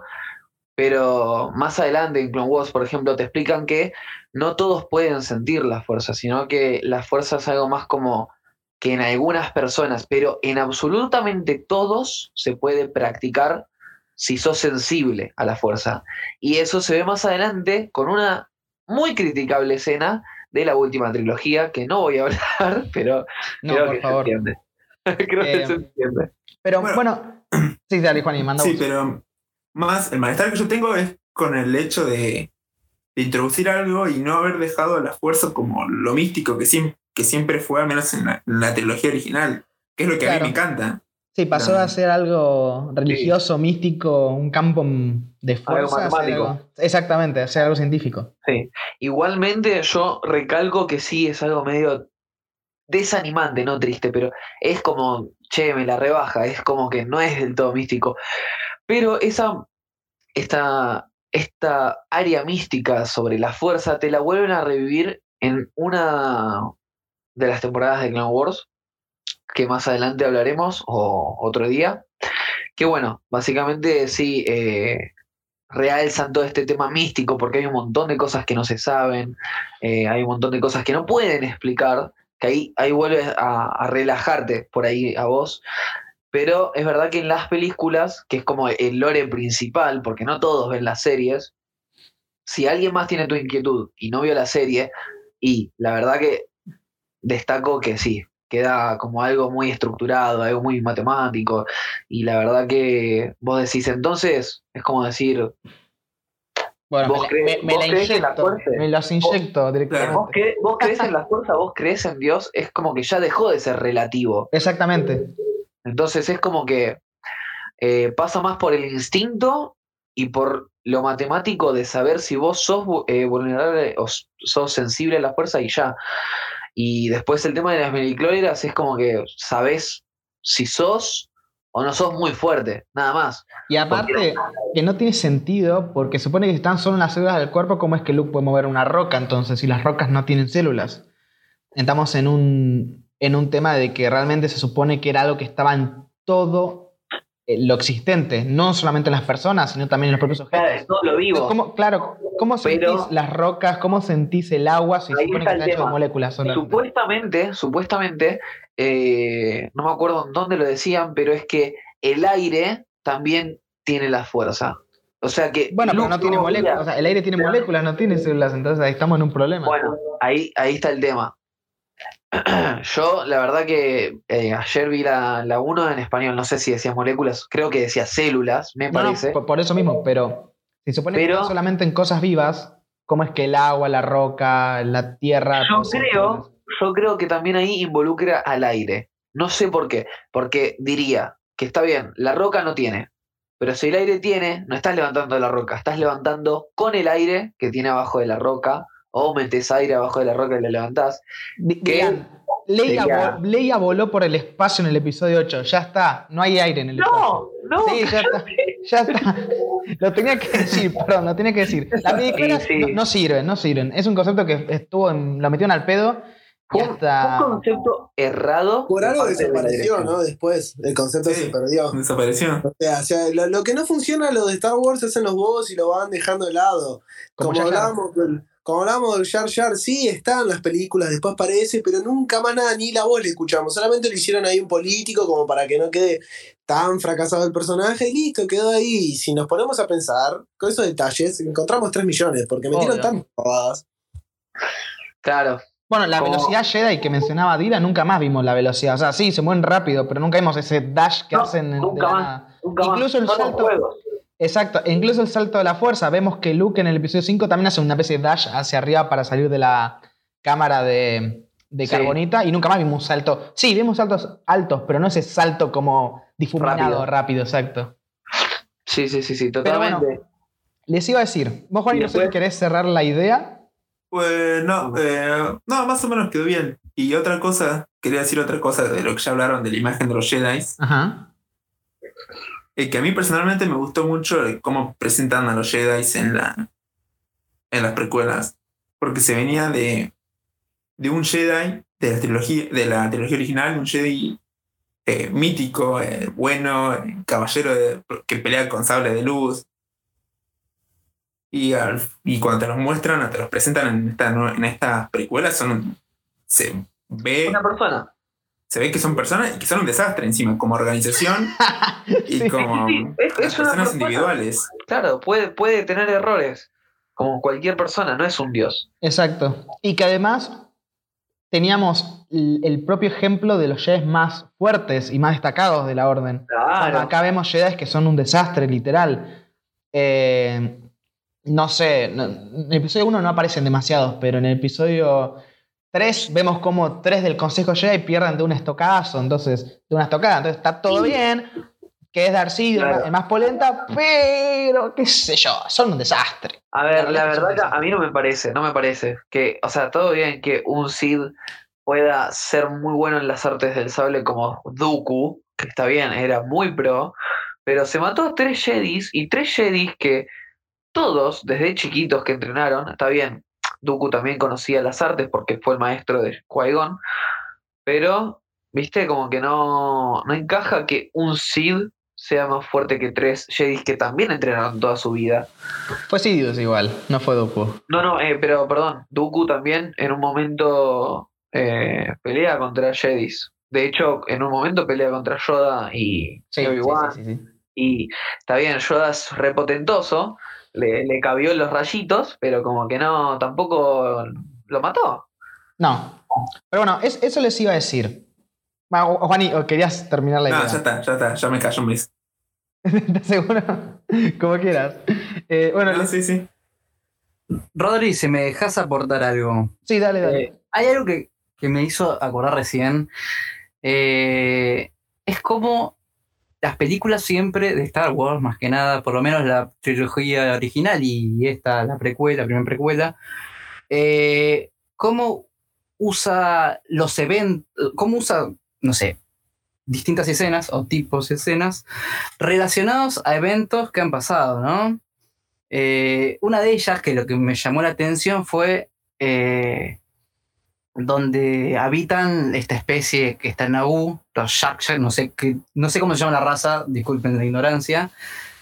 Pero más adelante en Clone Wars, por ejemplo, te explican que no todos pueden sentir la fuerza, sino que la fuerza es algo más como que en algunas personas, pero en absolutamente todos se puede practicar si sos sensible a la fuerza. Y eso se ve más adelante con una muy criticable escena de la última trilogía, que no voy a hablar, pero No, creo por que favor. se entiende. creo Eh, que se entiende. Pero Bueno. bueno, sí, dale, Juan, y manda Sí, vos. pero más el malestar que yo tengo es con el hecho de, de introducir algo y no haber dejado la fuerza como lo místico que siempre, que siempre fue, al menos en la, en la trilogía original, que es lo que a mí me encanta. Sí, pasó a ser algo religioso, místico, un campo mm, de fuerza. a ser matemático. algo- exactamente, a ser algo científico. Sí. Igualmente, yo recalco que sí es algo medio desanimante, no triste, pero es como, che, me la rebaja, es como que no es del todo místico. Pero esa, esta, esta área mística sobre la fuerza te la vuelven a revivir en una de las temporadas de Clone Wars, que más adelante hablaremos, o otro día, que bueno, básicamente sí, eh, realzan todo este tema místico porque hay un montón de cosas que no se saben, eh, hay un montón de cosas que no pueden explicar, que ahí, ahí vuelves a relajarte por ahí a vos. Pero es verdad que en las películas, que es como el lore principal, porque no todos ven las series, si alguien más tiene tu inquietud y no vio la serie, y la verdad que destaco que sí, queda como algo muy estructurado, algo muy matemático, y la verdad que vos decís entonces, es como decir, Bueno, ¿Vos me, crees- me- me vos la crees en la inyecto, fuerza? me las inyecto vos, directamente. cre- vos crees en la fuerza, vos crees en Dios, es como que ya dejó de ser relativo. Exactamente. Entonces es como que eh, pasa más por el instinto y por lo matemático de saber si vos sos eh, vulnerable o sos sensible a la fuerza y ya. Y después el tema de las medicloreras es como que sabés si sos o no sos muy fuerte, nada más. Y aparte, que no tiene sentido, porque supone que están solo en las células del cuerpo, ¿cómo es que Luke puede mover una roca entonces si las rocas no tienen células? Estamos en un, en un tema de que realmente se supone que era algo que estaba en todo eh, lo existente, no solamente en las personas, sino también en los propios objetos. todo lo vivo. ¿Cómo, claro, ¿cómo sentís las rocas? ¿Cómo sentís el agua si se supone que está hecho de moléculas solamente? Supuestamente, supuestamente, eh, no me acuerdo en dónde lo decían, pero es que el aire también tiene la fuerza. O sea que. Bueno, pero no tiene moléculas. O sea, el aire tiene moléculas, no tiene células, entonces ahí estamos en un problema. Bueno, ahí, ahí está el tema. Yo, la verdad que eh, ayer vi la, la 1 en español, no sé si decía moléculas, creo que decía células, me No, parece. por, por eso mismo, pero si se supone que Pero- está solamente en cosas vivas, ¿cómo es que el agua, la roca, la tierra... Yo creo, yo creo que también ahí involucra al aire. No sé por qué, porque diría que está bien, la roca no tiene, pero si el aire tiene, no estás levantando la roca, estás levantando con el aire que tiene abajo de la roca, o metes aire abajo de la roca y la levantás. Digan, Leia, Sería- vo- Leia voló por el espacio en el episodio 8, ya está, no hay aire en el espacio. No, no, Sí, ya está, ya está. Lo tenía que decir, perdón, lo tenía que decir. Las Sí, sí. No, no sirven, no sirven. Es un concepto que estuvo en, lo metieron al pedo y Fue un, hasta... un concepto errado. Por algo de desapareció. ¿no? Después, el concepto Sí. se perdió. Desapareció. O sea, o sea, lo, lo que no funciona lo de Star Wars es en los huevos y lo van dejando de lado. Como Como, hablábamos del, como hablábamos del Jar Jar, sí está en las películas, después aparece, pero nunca más nada, ni la voz le escuchamos. Solamente lo hicieron ahí un político como para que no quede tan fracasado el personaje y listo, quedó ahí. Y si nos ponemos a pensar con esos detalles, encontramos 3 millones, porque metieron tantas pavadas. Claro, Bueno, la Como- velocidad Jedi que mencionaba Dila, nunca más vimos la velocidad. O sea, sí, se mueven rápido, pero nunca vimos ese dash que No, hacen nunca la más. nunca Incluso el más. Son los salto- juegos. Exacto, e incluso el salto de la fuerza. Vemos que Luke en el episodio 5 también hace una especie de dash hacia arriba para salir de la cámara de, de Sí. carbonita y nunca más vimos un salto. Sí, vimos saltos altos, pero no ese salto como difuminado, Rápido. rápido, exacto. Sí, sí, sí, sí, Pero totalmente. bueno, Les iba a decir, vos Juan, Y no sé si querés cerrar la idea. Pues no, eh, no, más o menos quedó bien. Y otra cosa, quería decir otra cosa de lo que ya hablaron de la imagen de los Jedi, Ajá. Eh, que a mí personalmente me gustó mucho el cómo presentan a los Jedi en, la, en las precuelas, porque se venía de, de un Jedi de la trilogía, de la trilogía original, un Jedi eh, mítico, eh, bueno, eh, caballero que pelea con sable de luz. Y, al- y cuando te los muestran, te los presentan en, esta, en estas precuelas, son se ve Una persona. Se ve que son personas y que son un desastre encima, como organización y Sí. como Sí, es- es las una personas persona. individuales. Claro, puede, puede tener errores. Como cualquier persona, no es un dios. Exacto. Y que además teníamos el propio ejemplo de los Jedi más fuertes y más destacados de la orden. Bueno, Claro. acá vemos Jedi que son un desastre, literal. Eh, no sé, en el episodio 1 no aparecen demasiados, pero en el episodio 3 vemos como tres del Consejo Jedi pierden de un estocadazo, entonces, de una estocada. Entonces está todo bien, que es Sidious, Claro. el más polenta, pero qué sé yo, son un desastre. A ver, La la verdad que a mí no me parece, no me parece. Que, o sea, todo bien que un Sid pueda ser muy bueno en las artes del sable como Dooku, que está bien, era muy pro, pero se mató a tres Jedis y tres Jedis que todos, desde chiquitos que entrenaron, está bien, Dooku también conocía las artes porque fue el maestro de Qui-Gon, pero, viste, como que no, no encaja que un Sid sea más fuerte que tres Jedis que también entrenaron toda su vida. Fue Sidious igual, no fue Dooku. No, no, eh, pero perdón, Dooku también en un momento eh, pelea contra Jedis. De hecho, en un momento pelea contra Yoda y Sí, Obi-Wan. sí, sí, sí. Y está bien, Yoda es repotentoso, le, le cabió los rayitos, pero como que no, tampoco lo mató. No. Pero bueno, es- eso les iba a decir. O- Juani, ¿o querías terminar la No, idea? ya está, ya está, ya me cayó un mes. ¿Estás seguro? Como quieras. Eh, bueno, No, les- sí, sí. Rodri, si me dejas aportar algo. sí, dale, dale. Eh, hay algo que, que me hizo acordar recién. Eh, es como las películas siempre de Star Wars, más que nada, por lo menos la trilogía original y esta, la precuela, la primera precuela, eh, cómo usa los eventos, cómo usa, no sé, distintas escenas o tipos de escenas relacionados a eventos que han pasado, ¿no? Eh, una de ellas, que lo que me llamó la atención fue eh, donde habitan esta especie que está en Naboo, los Shark, no sé, qué- no sé cómo se llama la raza, disculpen la ignorancia,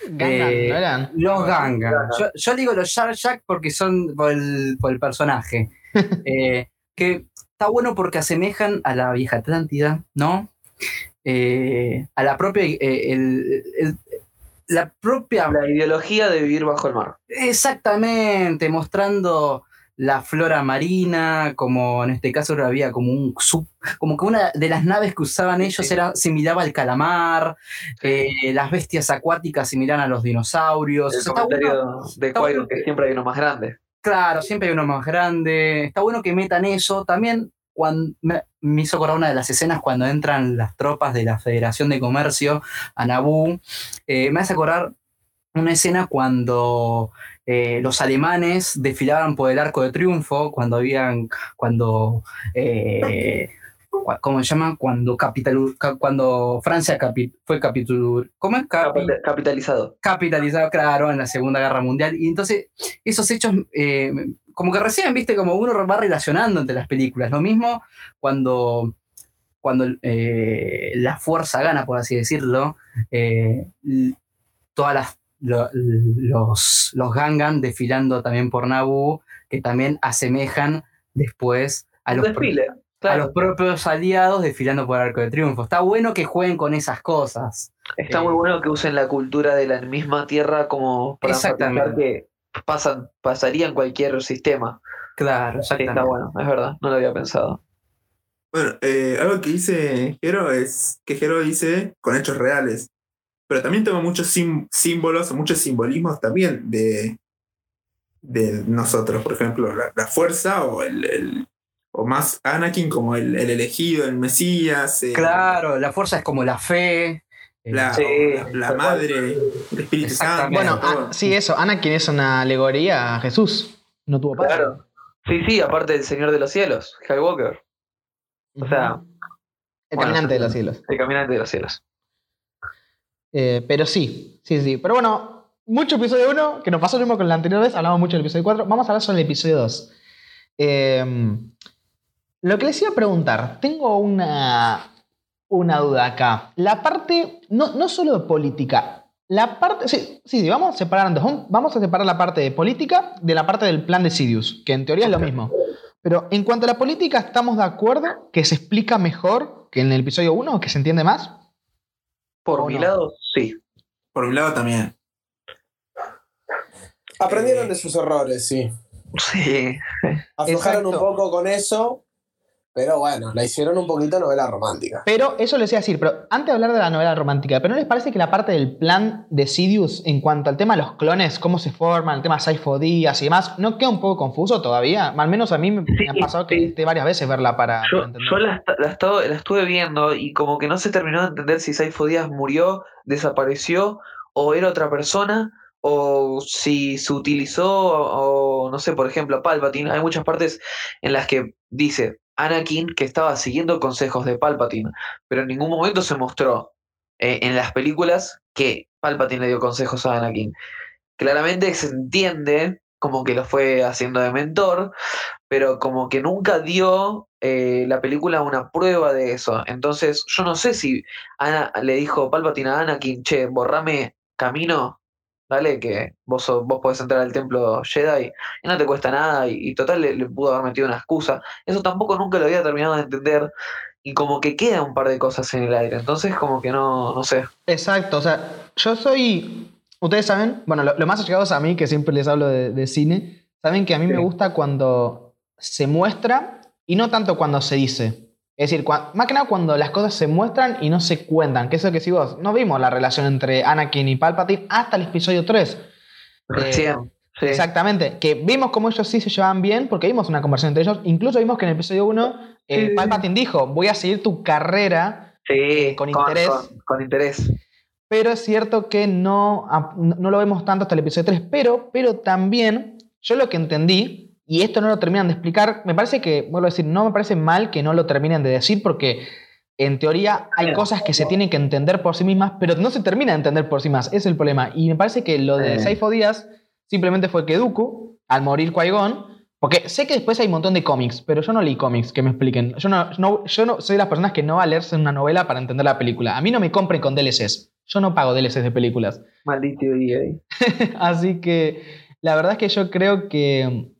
Gangan, eh, ¿no eran? los Gangan. Yo, yo digo los Shark porque son por el, por el personaje. Eh, que está bueno porque asemejan a la vieja Atlántida, ¿no? Eh, a la propia. eh, el- el- la propia. La ideología de vivir bajo el mar. Exactamente, mostrando la flora marina, como en este caso había como un sub- como que una de las naves que usaban ellos Sí. era similar al calamar, eh, las bestias acuáticas similar a los dinosaurios. El O sea, está comentario bueno- de bueno que que- siempre hay uno más grande. Claro, siempre hay uno más grande. Está bueno que metan eso. También cuando, me, me hizo acordar una de las escenas cuando entran las tropas de la Federación de Comercio a Naboo. Eh, me hace acordar una escena cuando eh, los alemanes desfilaban por el Arco de Triunfo, cuando habían, cuando, eh, ¿cómo se llama? Cuando, capitalu- ca- cuando Francia capi- fue capitul, ¿cómo es? Capi- Capita- Capitalizado. capitalizado, claro, en la Segunda Guerra Mundial. Y entonces, esos hechos, eh, como que recién, viste, como uno va relacionando entre las películas. Lo mismo cuando, cuando la fuerza gana, por así decirlo, todas las. Lo- los, los Gangan desfilando también por Naboo, que también asemejan después a los, pro- a los propios aliados desfilando por Arco de Triunfo. Está bueno que jueguen con esas cosas. está eh, muy bueno que usen la cultura de la misma tierra como para Exactamente. que pasan, pasaría en cualquier sistema. Claro, Sí, está bueno, es verdad, no lo había pensado. Bueno, eh, algo que dice Jero es que Jero dice con hechos reales. Pero también toma muchos sim- símbolos o muchos simbolismos también de, de nosotros. Por ejemplo, la, la fuerza o el, el- o más Anakin como el, el elegido, el Mesías. eh, Claro, la fuerza es como la fe. La, Sí, la- madre, el Espíritu Santo. Bueno, ah, sí, eso. Anakin es una alegoría a Jesús. No tuvo padre. Claro. Sí, sí, aparte del Señor de los Cielos, Skywalker, o sea, el bueno, caminante de los cielos. el caminante de los cielos. Eh, pero sí, sí, sí. Pero bueno, mucho episodio 1, que nos pasó lo mismo con la anterior vez, hablamos mucho del episodio 4. Vamos a hablar sobre el episodio 2. lo que les iba a preguntar, tengo una, una duda acá. La parte, no, no solo de política, la parte, sí, sí, vamos a separar vamos a separar la parte de política de la parte del plan de Sidious, que en teoría es lo mismo. Pero en cuanto a la política, ¿estamos de acuerdo que se explica mejor que en el episodio 1, que se entiende más? Por ¿O mi no? lado, sí. Por un lado también. Aprendieron Eh, de sus errores, sí. Sí. Aflojaron un poco con eso, pero bueno, la hicieron un poquito novela romántica. Pero eso les iba a decir, pero antes de hablar de la novela romántica, ¿pero no les parece que la parte del plan de Sidious en cuanto al tema de los clones, cómo se forman, el tema de Saifo Díaz y demás, no queda un poco confuso todavía? Al menos a mí me, me ha Sí, pasado que sí. intenté varias veces verla para, Yo, entender. yo la, la estado- la estuve viendo y como que no se terminó de entender si Saifo Díaz murió, desapareció o era otra persona o si se utilizó o, o, no sé, por ejemplo, Palpatine. Hay muchas partes en las que dice Anakin que estaba siguiendo consejos de Palpatine, pero en ningún momento se mostró eh, en las películas que Palpatine le dio consejos a Anakin. Claramente se entiende como que lo fue haciendo de mentor, pero como que nunca dio eh, la película una prueba de eso. Entonces, yo no sé si Ana le dijo Palpatine a Anakin, che, borrame camino, dale, que vos, vos podés entrar al templo Jedi y no te cuesta nada, y, y total le, le pudo haber metido una excusa. Eso tampoco nunca lo había terminado de entender, y como que queda un par de cosas en el aire. Entonces, como que no, no sé. Exacto, o sea, yo soy. Ustedes saben, bueno, lo, lo más allegados a mí, que siempre les hablo de, de cine, saben que a mí Sí. me gusta cuando se muestra y no tanto cuando se dice. Es decir, cua- más que nada cuando las cosas se muestran y no se cuentan. Que eso que si vos no vimos la relación entre Anakin y Palpatine hasta el episodio 3. Recién. sí. Exactamente, que vimos cómo ellos sí se llevaban bien, porque vimos una conversación entre ellos. Incluso vimos que en el episodio 1 eh, Sí. Palpatine dijo: Voy a seguir tu carrera Sí, con interés. Con, con interés. pero es cierto que no, no lo vemos tanto hasta el episodio 3, pero, pero también yo lo que entendí, y esto no lo terminan de explicar, me parece que, vuelvo a decir, no me parece mal que no lo terminen de decir porque en teoría hay cosas que se tienen que entender por sí mismas, pero no se termina de entender por sí mismas, es el problema. Y me parece que lo de. Saifo Díaz simplemente fue que Dooku, al morir Qui-Gon, porque sé que después hay un montón de cómics, pero yo no leí cómics que me expliquen. Yo no, no- yo no soy de las personas que no va a leerse una novela para entender la película. A mí no me compren con DLCs. Yo no pago DLCs de películas. Maldito EA. Así que la verdad es que yo creo que,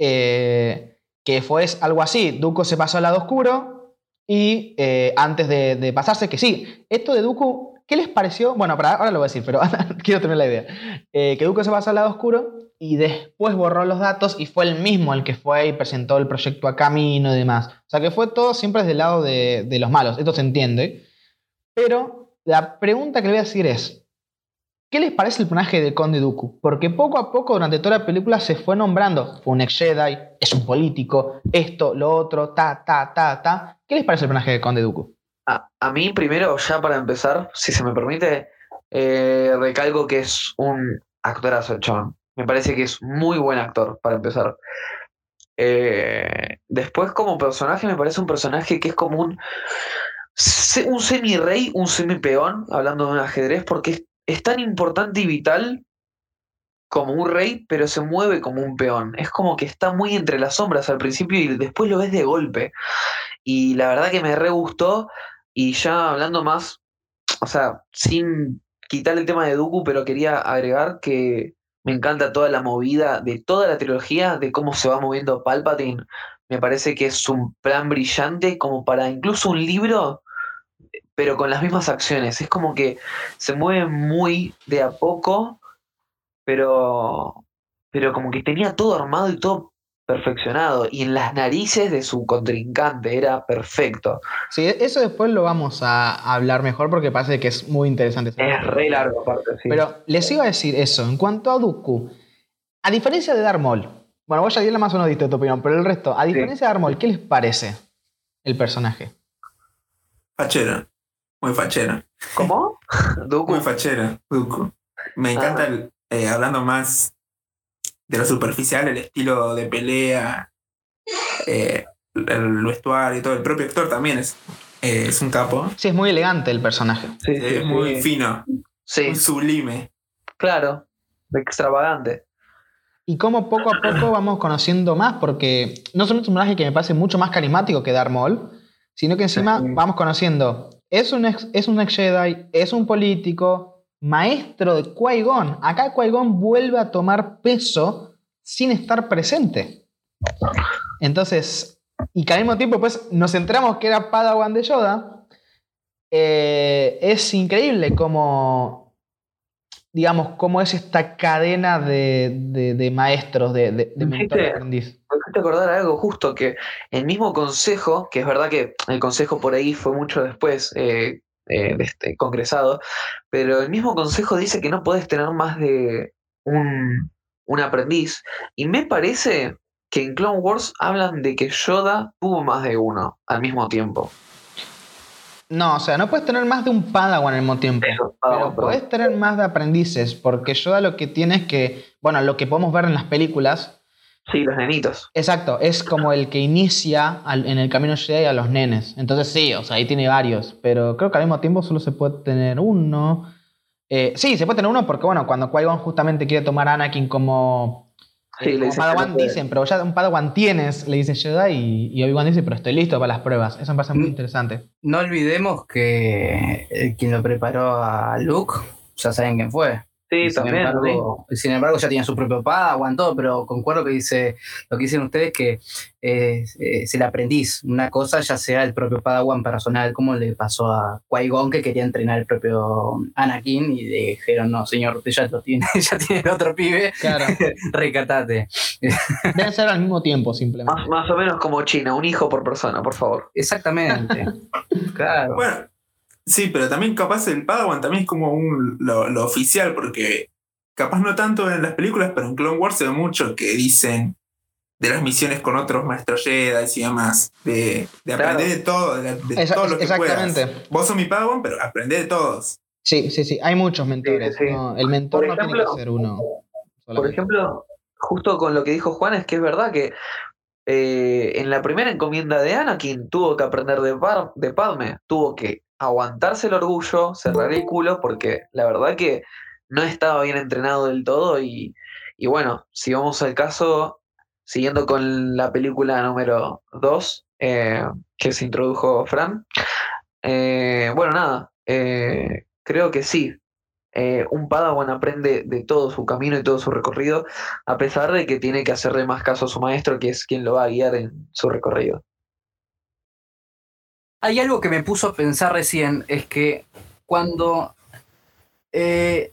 eh, que fue algo así. Dooku se pasó al lado oscuro y eh, antes de, de pasarse, que sí, esto de Dooku, ¿qué les pareció? Bueno, para, ahora lo voy a decir, pero quiero tener la idea. Eh, que Dooku se pasó al lado oscuro y después borró los datos y fue el mismo el que fue y presentó el proyecto a Camino y demás. O sea que fue todo siempre desde el lado de, de los malos, esto se entiende. Pero la pregunta que le voy a decir es, ¿Qué les parece el personaje del Conde Dooku? Porque poco a poco durante toda la película se fue nombrando. Fue un ex Jedi, es un político, esto, lo otro, ta, ta, ta, ta. ¿Qué les parece el personaje del Conde Dooku? A, mí, primero, ya para empezar, si se me permite, eh, recalco que es un actorazo el chabón. Me parece que es muy buen actor, para empezar. Eh, después, como personaje, me parece un personaje que es como un, un semi-rey, un semi-peón, hablando de un ajedrez, porque es, es tan importante y vital como un rey, pero se mueve como un peón. Es como que está muy entre las sombras al principio y después lo ves de golpe. Y la verdad que me re gustó. Y ya hablando más, o sea, sin quitar el tema de Dooku, pero quería agregar que me encanta toda la movida de toda la trilogía, de cómo se va moviendo Palpatine. Me parece que es un plan brillante como para incluso un libro, pero con las mismas acciones. Es como que se mueve muy de a poco, pero, pero como que tenía todo armado y todo perfeccionado. Y en las narices de su contrincante era perfecto. Sí, eso después lo vamos a hablar mejor porque parece que es muy interesante. Es re largo aparte, sí. Pero les iba a decir eso, en cuanto a Dooku, a diferencia de Darth Maul, bueno, vos ya Diela más o menos diste tu opinión, pero el resto, a diferencia de Darth Maul, ¿qué les parece el personaje? Fachera. Muy fachera. ¿Cómo? Dooku. Muy fachera, Dooku. Me encanta, Ah. el- eh, hablando más de lo superficial, el estilo de pelea, eh, el vestuario y todo. El propio actor también es, eh, es un capo. Sí, es muy elegante el personaje. Sí, sí, Es muy sí. fino, Sí, muy sublime. claro. Extravagante. Y como poco a poco vamos conociendo más, porque no solo es un personaje que me parece mucho más carismático que Darth Maul, sino que encima Sí. vamos conociendo, es un ex, es un ex Jedi, es un político, maestro de Qui-Gon. Acá Qui-Gon vuelve a tomar peso sin estar presente. Entonces, y que al mismo tiempo pues nos enteramos que era Padawan de Yoda, eh, es increíble como, digamos, cómo es esta cadena de, de- de maestros, de, de, de mentor aprendiz. Me hiciste acordar algo justo que el mismo consejo, que es verdad que el consejo por ahí fue mucho después eh, eh, este, congresado, pero el mismo consejo dice que no puedes tener más de un, un aprendiz. Y me parece que en Clone Wars hablan de que Yoda tuvo más de uno al mismo tiempo. No, o sea, no puedes tener más de un Padawan al mismo tiempo. Eso, Pero puedes tener más de aprendices, porque Yoda lo que tiene es que, bueno, lo que podemos ver en las películas, Sí, los nenitos. exacto, es como el que inicia al- en el camino Jedi a los nenes. Entonces sí, o sea, ahí tiene varios, pero creo que al mismo tiempo solo se puede tener uno. Eh, sí, se puede tener uno porque, bueno, cuando Qui-Gon justamente quiere tomar a Anakin como, Sí, le que Padawan no dicen, pero ya un Padawan tienes, le dice Jedi, y, y Obi-Wan dice, pero estoy listo para las pruebas. Eso me parece muy Mm. interesante. No olvidemos que eh, quien lo preparó a Luke, ya saben quién fue. Sí, Y sin, también. sí. sin embargo, ya tiene su propio Padawan, todo, pero concuerdo que dice lo que dicen ustedes que eh, eh, es el aprendiz. Una cosa ya sea el propio Padawan personal, como le pasó a Qui-Gon que quería entrenar el propio Anakin y le dijeron, no, señor, usted ya lo tiene, ya tiene el otro pibe, Claro. recatate. Deben ser al mismo tiempo, simplemente. Más, más o menos como China, un hijo por persona, por favor. Exactamente. claro. Bueno, sí, pero también capaz el Padawan también es como un, lo, lo oficial, porque capaz no tanto en las películas, pero en Clone Wars se ve mucho que dicen de las misiones con otros maestros Jedi y demás, de, de aprender Claro. de todo, de, de Esa- todo lo que exactamente. puedas. Vos sos mi Padawan, pero aprende de todos. Sí, sí, sí. Hay muchos mentores. Sí, sí. ¿no? El mentor Por no tiene ejemplo- que ser uno. Por solamente. ejemplo, justo con lo que dijo Juan, es que es verdad que eh, en la primera encomienda de Anakin tuvo que aprender de, Par- de Padme, tuvo que aguantarse el orgullo, cerrar el culo, porque la verdad que no estaba bien entrenado del todo y, y bueno, si vamos al caso, siguiendo con la película número 2 que se introdujo Fran, eh, bueno, nada, eh, creo que sí, eh, un Padawan aprende de todo su camino y todo su recorrido, a pesar de que tiene que hacerle más caso a su maestro, que es quien lo va a guiar en su recorrido. Hay algo que me puso a pensar recién, es que cuando eh,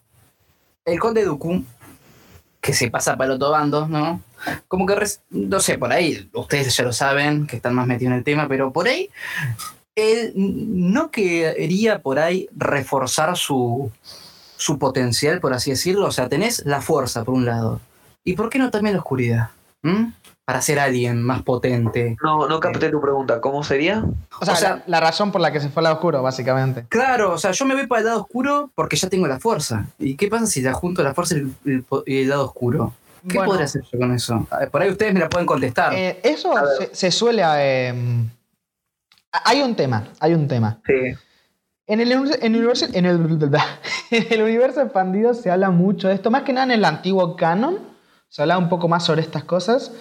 el conde Dooku, que se pasa para el otro bando, ¿no? Como que, no sé, por ahí, ustedes ya lo saben, que están más metidos en el tema, pero por ahí, él no quería por ahí reforzar su, su potencial, por así decirlo. O sea, tenés la fuerza por un lado. ¿Y por qué no también la oscuridad? ¿Mm? Para ser alguien más potente. No, no capté tu pregunta, ¿cómo sería? O sea, o sea- la, la razón por la que se fue al lado oscuro, básicamente. Claro, o sea, yo me voy para el lado oscuro porque ya tengo la fuerza. ¿Y qué pasa si la junto la fuerza y el, lado oscuro? ¿Qué Bueno, podría hacer yo con eso? Ver, Por ahí ustedes me la pueden contestar. eh, eso se, se suele... eh, hay un tema, hay un tema. Sí. En el, en el universo, en el, en el universo expandido se habla mucho de esto, más que nada en el antiguo canon, se habla un poco más sobre estas cosas,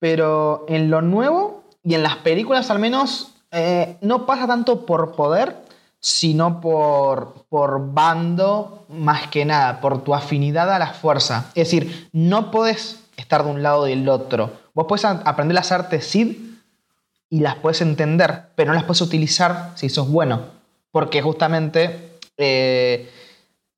pero en lo nuevo y en las películas al menos eh, no pasa tanto por poder, sino por, por bando más que nada, por tu afinidad a la fuerza. Es decir, no podés estar de un lado del otro. Vos podés aprender las artes Sid y las puedes entender, pero no las puedes utilizar si sos bueno, porque justamente eh,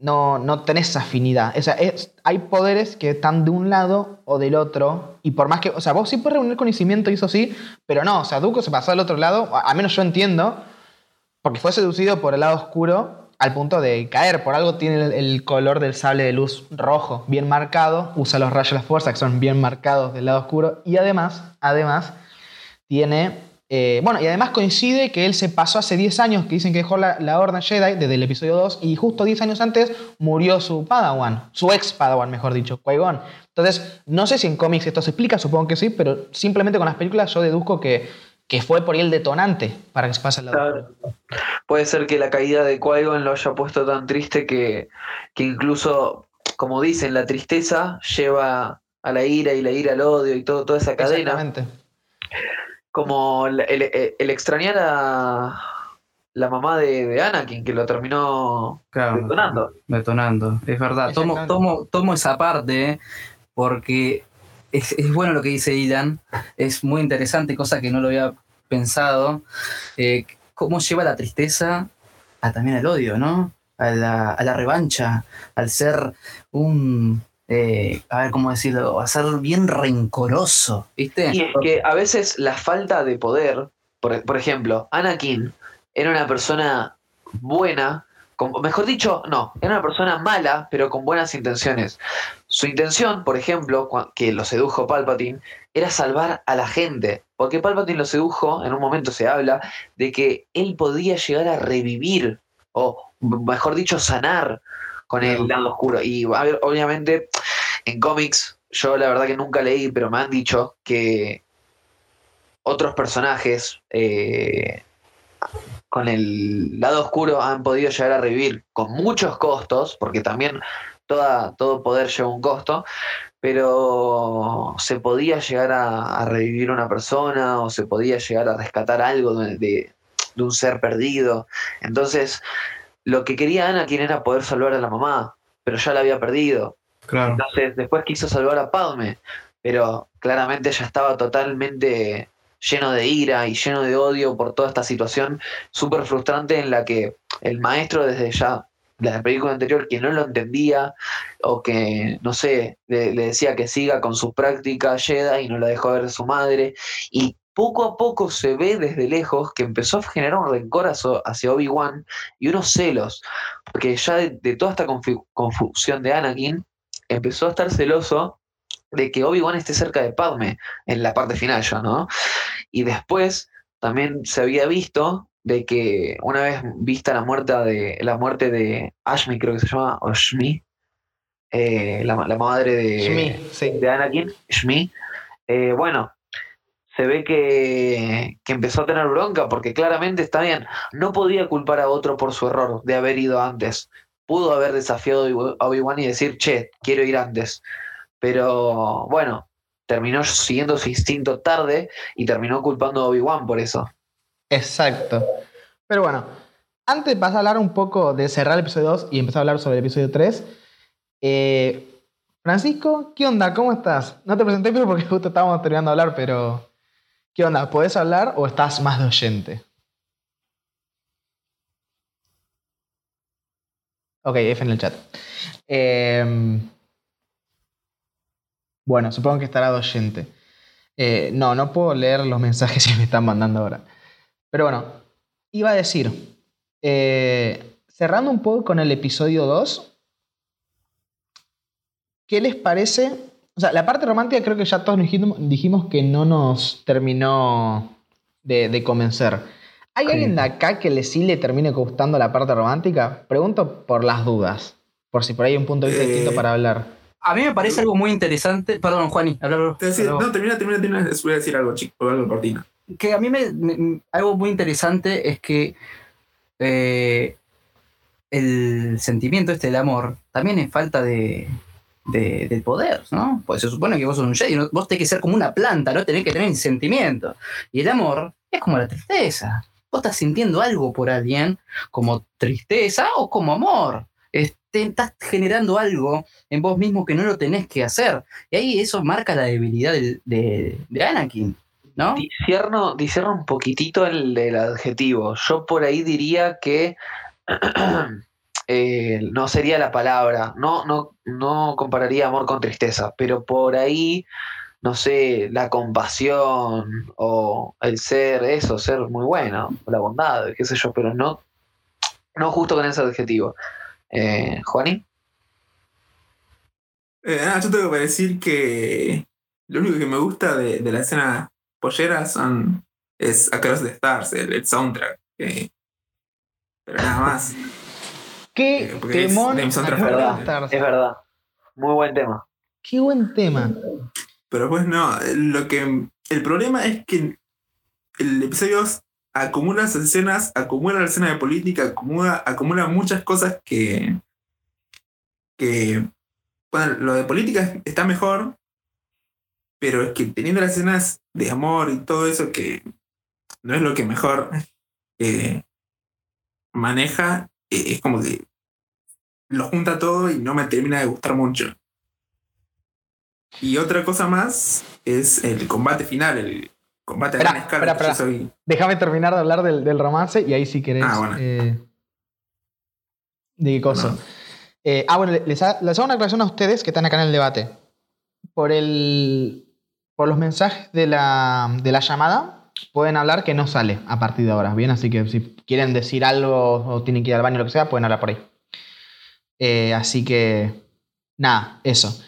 no, no tenés afinidad. O sea, es- hay poderes que están de un lado o del otro, y por más que, o sea, vos sí puedes reunir conocimiento y eso sí, pero no, o sea, Duco se pasó al otro lado, a- al menos yo entiendo, porque fue seducido por el lado oscuro al punto de caer. Por algo tiene el, el color del sable de luz rojo, bien marcado. Usa los rayos de la fuerza, que son bien marcados del lado oscuro. Y además, además, tiene. Eh, bueno, y además coincide que él se pasó hace 10 años, que dicen que dejó la, la Orden Jedi desde el episodio 2, y justo 10 años antes murió su Padawan, su ex Padawan, mejor dicho, Qui-Gon. Entonces, no sé si en cómics esto se explica, supongo que sí, pero simplemente con las películas yo deduzco que, que fue por ahí el detonante para que se pase lado Claro. Puede ser que la caída de Qui-Gon lo haya puesto tan triste que, que incluso, como dicen, la tristeza lleva a la ira y la ira al odio y todo, toda esa cadena. Exactamente. Como el, el- el extrañar a la mamá de, de Anakin, que lo terminó Claro. detonando. Detonando, es verdad. Tomo, tomo, tomo esa parte porque es, es bueno lo que dice Dylan. Es muy interesante, cosa que no lo había pensado. Eh, cómo lleva la tristeza a, también al odio, ¿no? A la, a la revancha, al ser un. Eh, a ver cómo decirlo, a ser bien rencoroso, ¿viste? Y es que a veces la falta de poder, por, por ejemplo, Anakin era una persona buena, con- mejor dicho, no, era una persona mala, pero con buenas intenciones. Su intención, por ejemplo, que lo sedujo Palpatine, era salvar a la gente, porque Palpatine lo sedujo, en un momento se habla, de que él podía llegar a revivir, o mejor dicho, sanar con el lado oscuro. Y obviamente, en cómics, yo la verdad que nunca leí, pero me han dicho que otros personajes eh, con el lado oscuro han podido llegar a revivir con muchos costos, porque también toda, todo poder lleva un costo, pero se podía llegar a, a revivir una persona o se podía llegar a rescatar algo de, de- de un ser perdido. Entonces, lo que quería Anakin era poder salvar a la mamá, pero ya la había perdido. Claro. Entonces, después quiso salvar a Padme, pero claramente ya estaba totalmente lleno de ira y lleno de odio por toda esta situación súper frustrante en la que el maestro desde ya la película anterior que no lo entendía o que, no sé, le, le decía que siga con sus prácticas Jedi y no la dejó ver su madre. Y poco a poco se ve desde lejos que empezó a generar un rencor hacia, Obi-Wan y unos celos, porque ya de, de toda esta confu- confusión de Anakin, empezó a estar celoso de que Obi-Wan esté cerca de Padme en la parte final ya, ¿no? Y después también se había visto de que una vez vista la muerte de la muerte de Ashmi, creo que se llama, o Shmi, eh, la, la madre de, Shmi, sí. de Anakin, Shmi, eh, bueno, se ve que, que empezó a tener bronca porque claramente está bien, no podía culpar a otro por su error de haber ido antes. Pudo haber desafiado a Obi-Wan y decir, che, quiero ir antes. Pero bueno, terminó siguiendo su instinto tarde y terminó culpando a Obi-Wan por eso. Exacto. Pero bueno, antes pasar a hablar un poco de cerrar el episodio 2 y empezar a hablar sobre el episodio 3, eh, Francisco, ¿qué onda? ¿Cómo estás? No te presenté pero porque justo estábamos terminando de hablar, pero ¿qué onda? ¿Podés hablar o estás más de oyente? Ok, F en el chat. Eh, bueno, supongo que estará de oyente. Eh, no, no puedo leer los mensajes que me están mandando ahora. Pero bueno, iba a decir, eh, cerrando un poco con el episodio 2, ¿qué les parece? O sea, la parte romántica creo que ya todos dijimos, dijimos que no nos terminó de, de convencer. ¿Hay alguien de acá que le, sí le termine gustando la parte romántica? Pregunto por las dudas, por si por ahí hay un punto de vista Eh, distinto para hablar. A mí me parece algo muy interesante. Perdón, Juani, hablar. No, termina, termina, termina. Les voy a decir algo, chico, algo cortina. que a mí me, me- algo muy interesante es que eh, el sentimiento este del amor también es falta de, de- del poder, ¿no? Pues se supone que vos sos un Jedi, ¿no? vos tenés que ser como una planta, no tenés que tener sentimiento. Y el amor es como la tristeza. Vos estás sintiendo algo por alguien, como tristeza o como amor. Estás generando algo en vos mismo que no lo tenés que hacer. Y ahí eso marca la debilidad de, Anakin, ¿no? Disierno, un poquitito el adjetivo. Yo por ahí diría que eh, no sería la palabra. No, no, no compararía amor con tristeza, pero por ahí, no sé, la compasión o el ser, eso, ser muy bueno, la bondad, qué sé yo, pero no, no justo con ese adjetivo. Eh. Eh, nada, yo tengo que decir que lo único que me gusta de, de la escena pollera son, es Across the Stars, el, el soundtrack. pero nada más. ¿Qué eh, porque es temón de favoritos. estar. Es verdad. Muy buen tema. Qué buen tema. Pero pues no, lo que. El problema es que el episodio 2 acumula esas escenas, acumula la escena de política, acumula, acumula muchas cosas que. que. Bueno, lo de política está mejor, pero es que teniendo las escenas de amor y todo eso que no es lo que mejor eh, maneja, es como que lo junta todo y no me termina de gustar mucho. Y otra cosa más es el combate final, el combate a gran escala. soy- Déjame terminar de hablar del, del romance y ahí si querés. Ah, bueno. eh, ¿De qué cosa? No. Eh, ah, bueno, les, ha- les hago una aclaración a ustedes que están acá en el debate. Por el. Por los mensajes de la, de la llamada, pueden hablar que no sale a partir de ahora. Bien, así que si quieren decir algo o tienen que ir al baño o lo que sea, pueden hablar por ahí. Eh, así que. Nada, eso.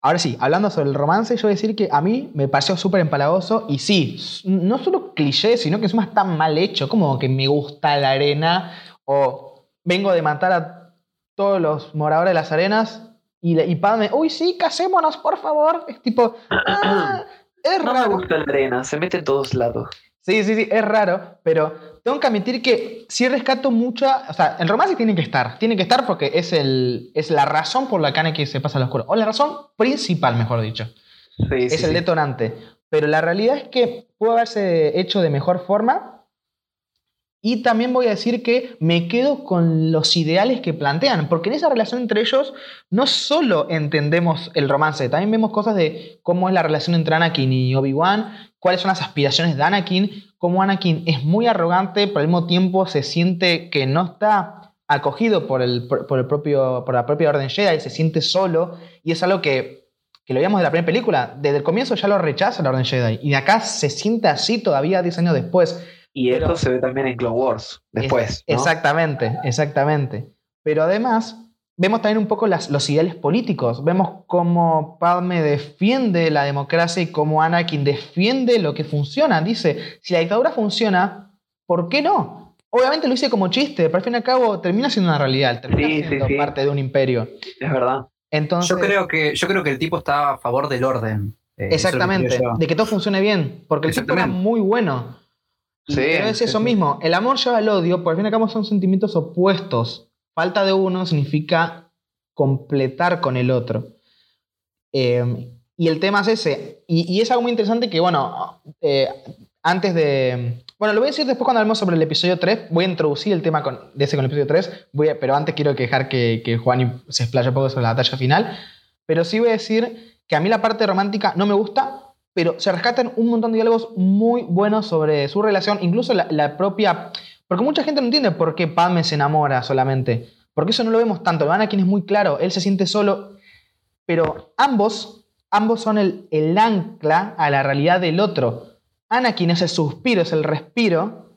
Ahora sí, hablando sobre el romance, yo voy a decir que a mí me pareció súper empalagoso y sí, no solo cliché, sino que encima está mal hecho, como que me gusta la arena o vengo de matar a todos los moradores de las arenas y, y Padme, uy, sí, casémonos, por favor. Es tipo, ah, es No me raro. gusta la arena, se mete en todos lados. Sí, sí, sí, es raro, pero tengo que admitir que sí rescato mucha. O sea, el romance tiene que estar. Tiene que estar porque es, el, es la razón por la que Anakin se pasa al oscuro. O la razón principal, mejor dicho. Sí, es sí, el sí. detonante. Pero la realidad es que pudo haberse hecho de mejor forma. Y también voy a decir que me quedo con los ideales que plantean, porque en esa relación entre ellos no solo entendemos el romance, también vemos cosas de cómo es la relación entre Anakin y Obi-Wan, cuáles son las aspiraciones de Anakin, cómo Anakin es muy arrogante, pero al mismo tiempo se siente que no está acogido por, el, por, el propio, por la propia Orden Jedi, se siente solo, y es algo que, que lo veíamos de la primera película, desde el comienzo ya lo rechaza la Orden Jedi, y acá se siente así todavía 10 años después. Y Pero- esto se ve también en Clone Wars, después. Es- ¿no? Exactamente, exactamente. Pero además, vemos también un poco las- los ideales políticos. Vemos cómo Padme defiende la democracia y cómo Anakin defiende lo que funciona. Dice, si la dictadura funciona, ¿por qué no? Obviamente lo hice como chiste, pero al fin y al cabo termina siendo una realidad, termina Sí, siendo sí. parte de un imperio. Es verdad. Entonces, Yo creo que, yo creo que el tipo está a favor del orden. Eh, exactamente, de que todo funcione bien, porque el tipo era muy bueno. Sí, pero es eso mismo, el amor lleva al odio, porque al fin y al cabo son sentimientos opuestos. Falta de uno significa completar con el otro. Eh, y el tema es ese. Y, y es algo muy interesante que, bueno, eh, antes de... Bueno, lo voy a decir después cuando hablemos sobre el episodio 3. Voy a introducir el tema con, de ese con el episodio 3. Voy a- pero antes quiero que dejar que, que Juan se explaye un poco sobre la batalla final. Pero sí voy a decir que a mí la parte romántica no me gusta, pero se rescatan un montón de diálogos muy buenos sobre su relación, incluso la, la propia... Porque mucha gente no entiende por qué Padme se enamora solamente. Porque eso no lo vemos tanto. Anakin es muy claro, él se siente solo, pero ambos, ambos son el, el ancla a la realidad del otro. Anakin es el suspiro, es el respiro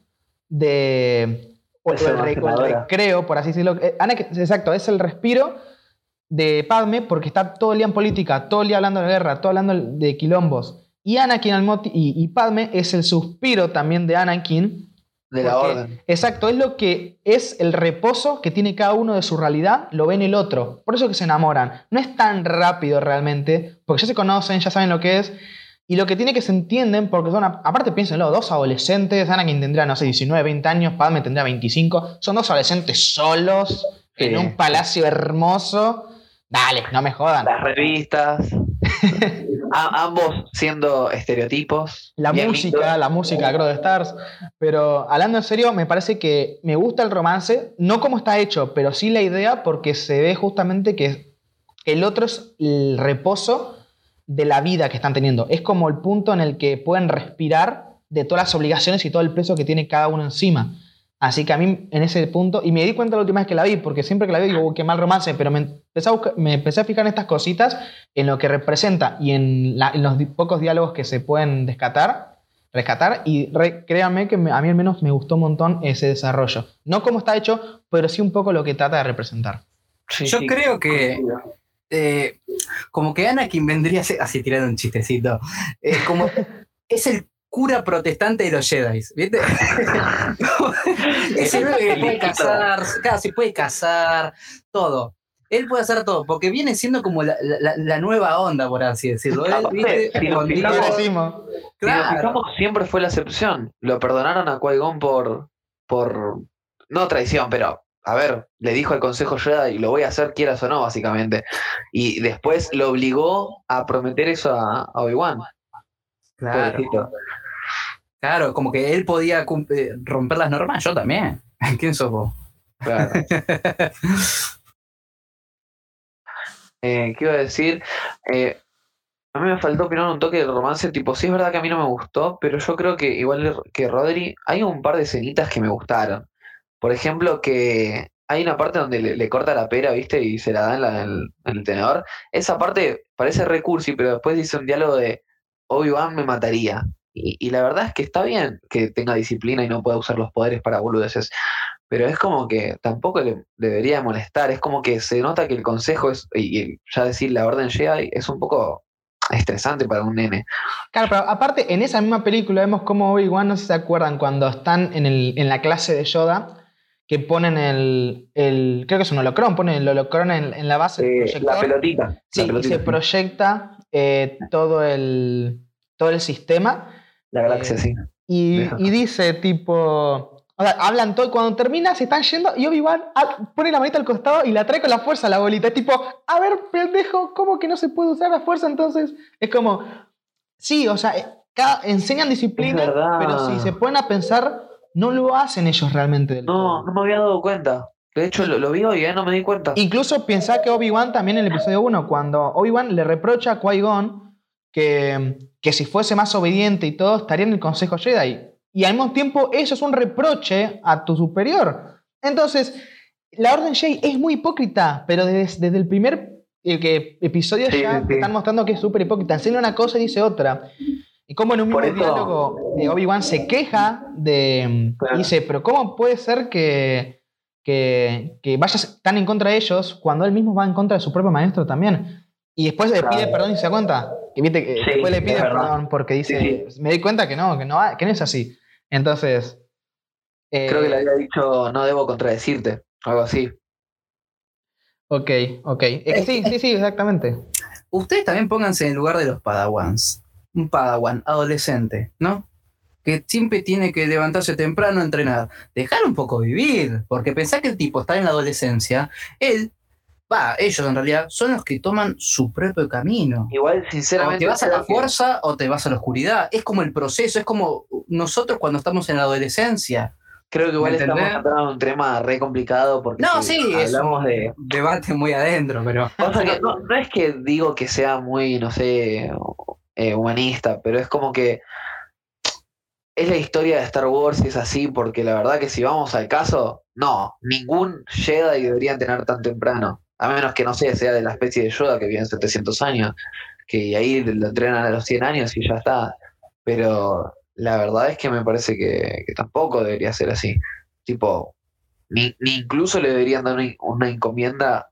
de... O, Es el el, re- o el imaginadora. recreo, por así decirlo. Eh, Anakin, exacto, es el respiro de Padme porque está todo el día en política, todo el día hablando de guerra, todo hablando de quilombos. Y Anakin al y, y Padme es el suspiro también de Anakin. De la porque- orden. Exacto, es lo que es el reposo que tiene cada uno de su realidad, lo ve en el otro. Por eso que se enamoran. No es tan rápido realmente, porque ya se conocen, ya saben lo que es. Y lo que tiene que se entienden, porque son, aparte piénsenlo, dos adolescentes, Anakin tendrá, no sé, 19, 20 años, Padme tendrá 25, son dos adolescentes solos, en un palacio hermoso. Dale, no me jodan. Las revistas. A- ambos siendo estereotipos. La música, la música de Crow the Stars. Pero hablando en serio, me parece que me gusta el romance, no como está hecho, pero sí la idea porque se ve justamente que el otro es el reposo de la vida que están teniendo. Es como el punto en el que pueden respirar de todas las obligaciones y todo el peso que tiene cada uno encima. Así que a mí en ese punto, y me di cuenta la última vez que la vi, porque siempre que la vi digo, "Uy, qué mal romance, pero me empecé, a buscar- me empecé a fijar en estas cositas, en lo que representa y en, la- en los di- pocos diálogos que se pueden descatar, rescatar, y re- créanme que me- a mí al menos me gustó un montón ese desarrollo. No como está hecho, pero sí un poco lo que trata de representar. Sí, Yo sí. creo que eh, como que Anakin vendría a ser, así tirando un chistecito, eh, como es el cura protestante de los Jedi, ¿viste? es el que puede casar, claro, se puede casar, todo. Él puede hacer todo, porque viene siendo como la, la- la nueva onda, por así decirlo. Él, ¿viste? si nos fijamos-. Si nos claro. fijamos, siempre fue la excepción. Lo perdonaron a Qui-Gon por, por. No traición, pero. A ver, le dijo al Consejo Jedi y lo voy a hacer, quieras o no, básicamente. Y después lo obligó a prometer eso a, a Obi-Wan. Claro, pobrecito. Claro, como que él podía eh, romper las normas, yo también. ¿Quién sos vos? Claro. Eh, ¿Qué iba a decir? Eh, a mí me faltó opinar un toque del romance, tipo, sí es verdad que a mí no me gustó, pero yo creo que igual que Rodri, hay un par de escenitas que me gustaron. Por ejemplo, que hay una parte donde le, corta la pera, ¿viste? Y se la da en, la- en en el tenedor. Esa parte parece recursi, pero después dice un diálogo de Obi-Wan me mataría. Y, y la verdad es que está bien que tenga disciplina y no pueda usar los poderes para boludeces. Pero es como que tampoco le debería molestar. Es como que se nota que el consejo es, y, y ya decir la orden Jedi es un poco estresante para un nene. Claro, pero aparte, en esa misma película vemos cómo Obi-Wan, no sé si se acuerdan, cuando están en, el- en la clase de Yoda, que ponen el, el- creo que es un holocrón, ponen el holocrón en, en la base del Eh, proyector. la pelotita. Sí, la y pelotita. se proyecta eh, todo, el, todo el sistema. La galaxia, eh, sí. Y, dice tipo, O sea, hablan todo y cuando termina se están yendo y Obi-Wan ah, pone la manita al costado y la trae con la fuerza a la bolita. Es tipo, a ver, pendejo, ¿cómo que no se puede usar la fuerza entonces? Es como, sí, o sea, eh, cada- enseñan disciplina, pero si se ponen a pensar, no lo hacen ellos realmente del No, todo. no me había dado cuenta. De hecho, lo, lo vi hoy, ¿eh? No me di cuenta. Incluso pensá que Obi-Wan también en el episodio 1, cuando Obi-Wan le reprocha a Qui-Gon que, que si fuese más obediente y todo, estaría en el Consejo Jedi. Y al mismo tiempo, eso es un reproche a tu superior. Entonces, la Orden Jedi es muy hipócrita, pero desde, desde el primer eh, que episodio Sí, ya sí, te están mostrando que es súper hipócrita. Enseña una cosa y dice otra. Y como en un mismo eso- diálogo eh, Obi-Wan se queja de... Claro. Dice, pero ¿cómo puede ser que, que, que vayas tan en contra de ellos cuando él mismo va en contra de su propio maestro también? Y después le pide perdón y se da cuenta. Y viste que Sí, después le pide perdón porque dice, Sí, me di cuenta que no, que no, que no es así. Entonces... eh, Creo que le había dicho, no debo contradecirte. Algo así. Ok, ok. Es que sí, sí, sí, exactamente. Ustedes también pónganse en el lugar de los padawans. Un padawan adolescente, ¿no? Que siempre tiene que levantarse temprano a entrenar. Dejar un poco vivir, porque pensar que el tipo está en la adolescencia, él, va, ellos en realidad son los que toman su propio camino. Igual, O sinceramente. te vas a la que- fuerza o te vas a la oscuridad. Es como el proceso, es como nosotros cuando estamos en la adolescencia. Creo que igual ¿Me estamos en un tema re complicado porque No, si sí, es hablamos un de. debate muy adentro, pero. Pasa que no, no es que digo que sea muy, no sé, eh, humanista, pero es como que es la historia de Star Wars y es así, porque la verdad que si vamos al caso, no, ningún Jedi debería entrenar tan temprano, a menos que no sé, sea de la especie de Yoda que vive en 700 años, que ahí lo entrenan a los 100 años y ya está. Pero la verdad es que me parece que, tampoco debería ser así. Tipo, ni, ni incluso le deberían dar una, encomienda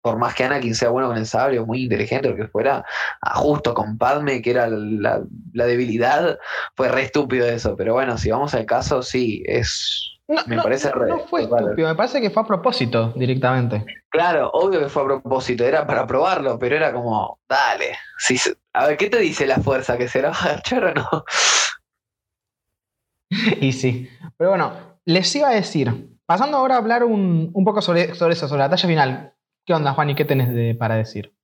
por más que Anakin sea bueno con el sable o muy inteligente, lo que fuera, a justo con Padme, que era la, la debilidad, fue re estúpido eso. Pero bueno, si vamos al caso, sí, es. No, Me no, parece no, re- no fue estúpido, me parece que fue a propósito directamente. Claro, obvio que fue a propósito, era para probarlo, pero era como, dale. Si, a ver, ¿qué te dice la fuerza? ¿Que se la va a agachar o no? Y sí. Pero bueno, les iba a decir, pasando ahora a hablar un, un poco sobre, sobre eso, sobre la talla final. ¿Qué onda, Juan? ¿Y qué tenés de- para decir?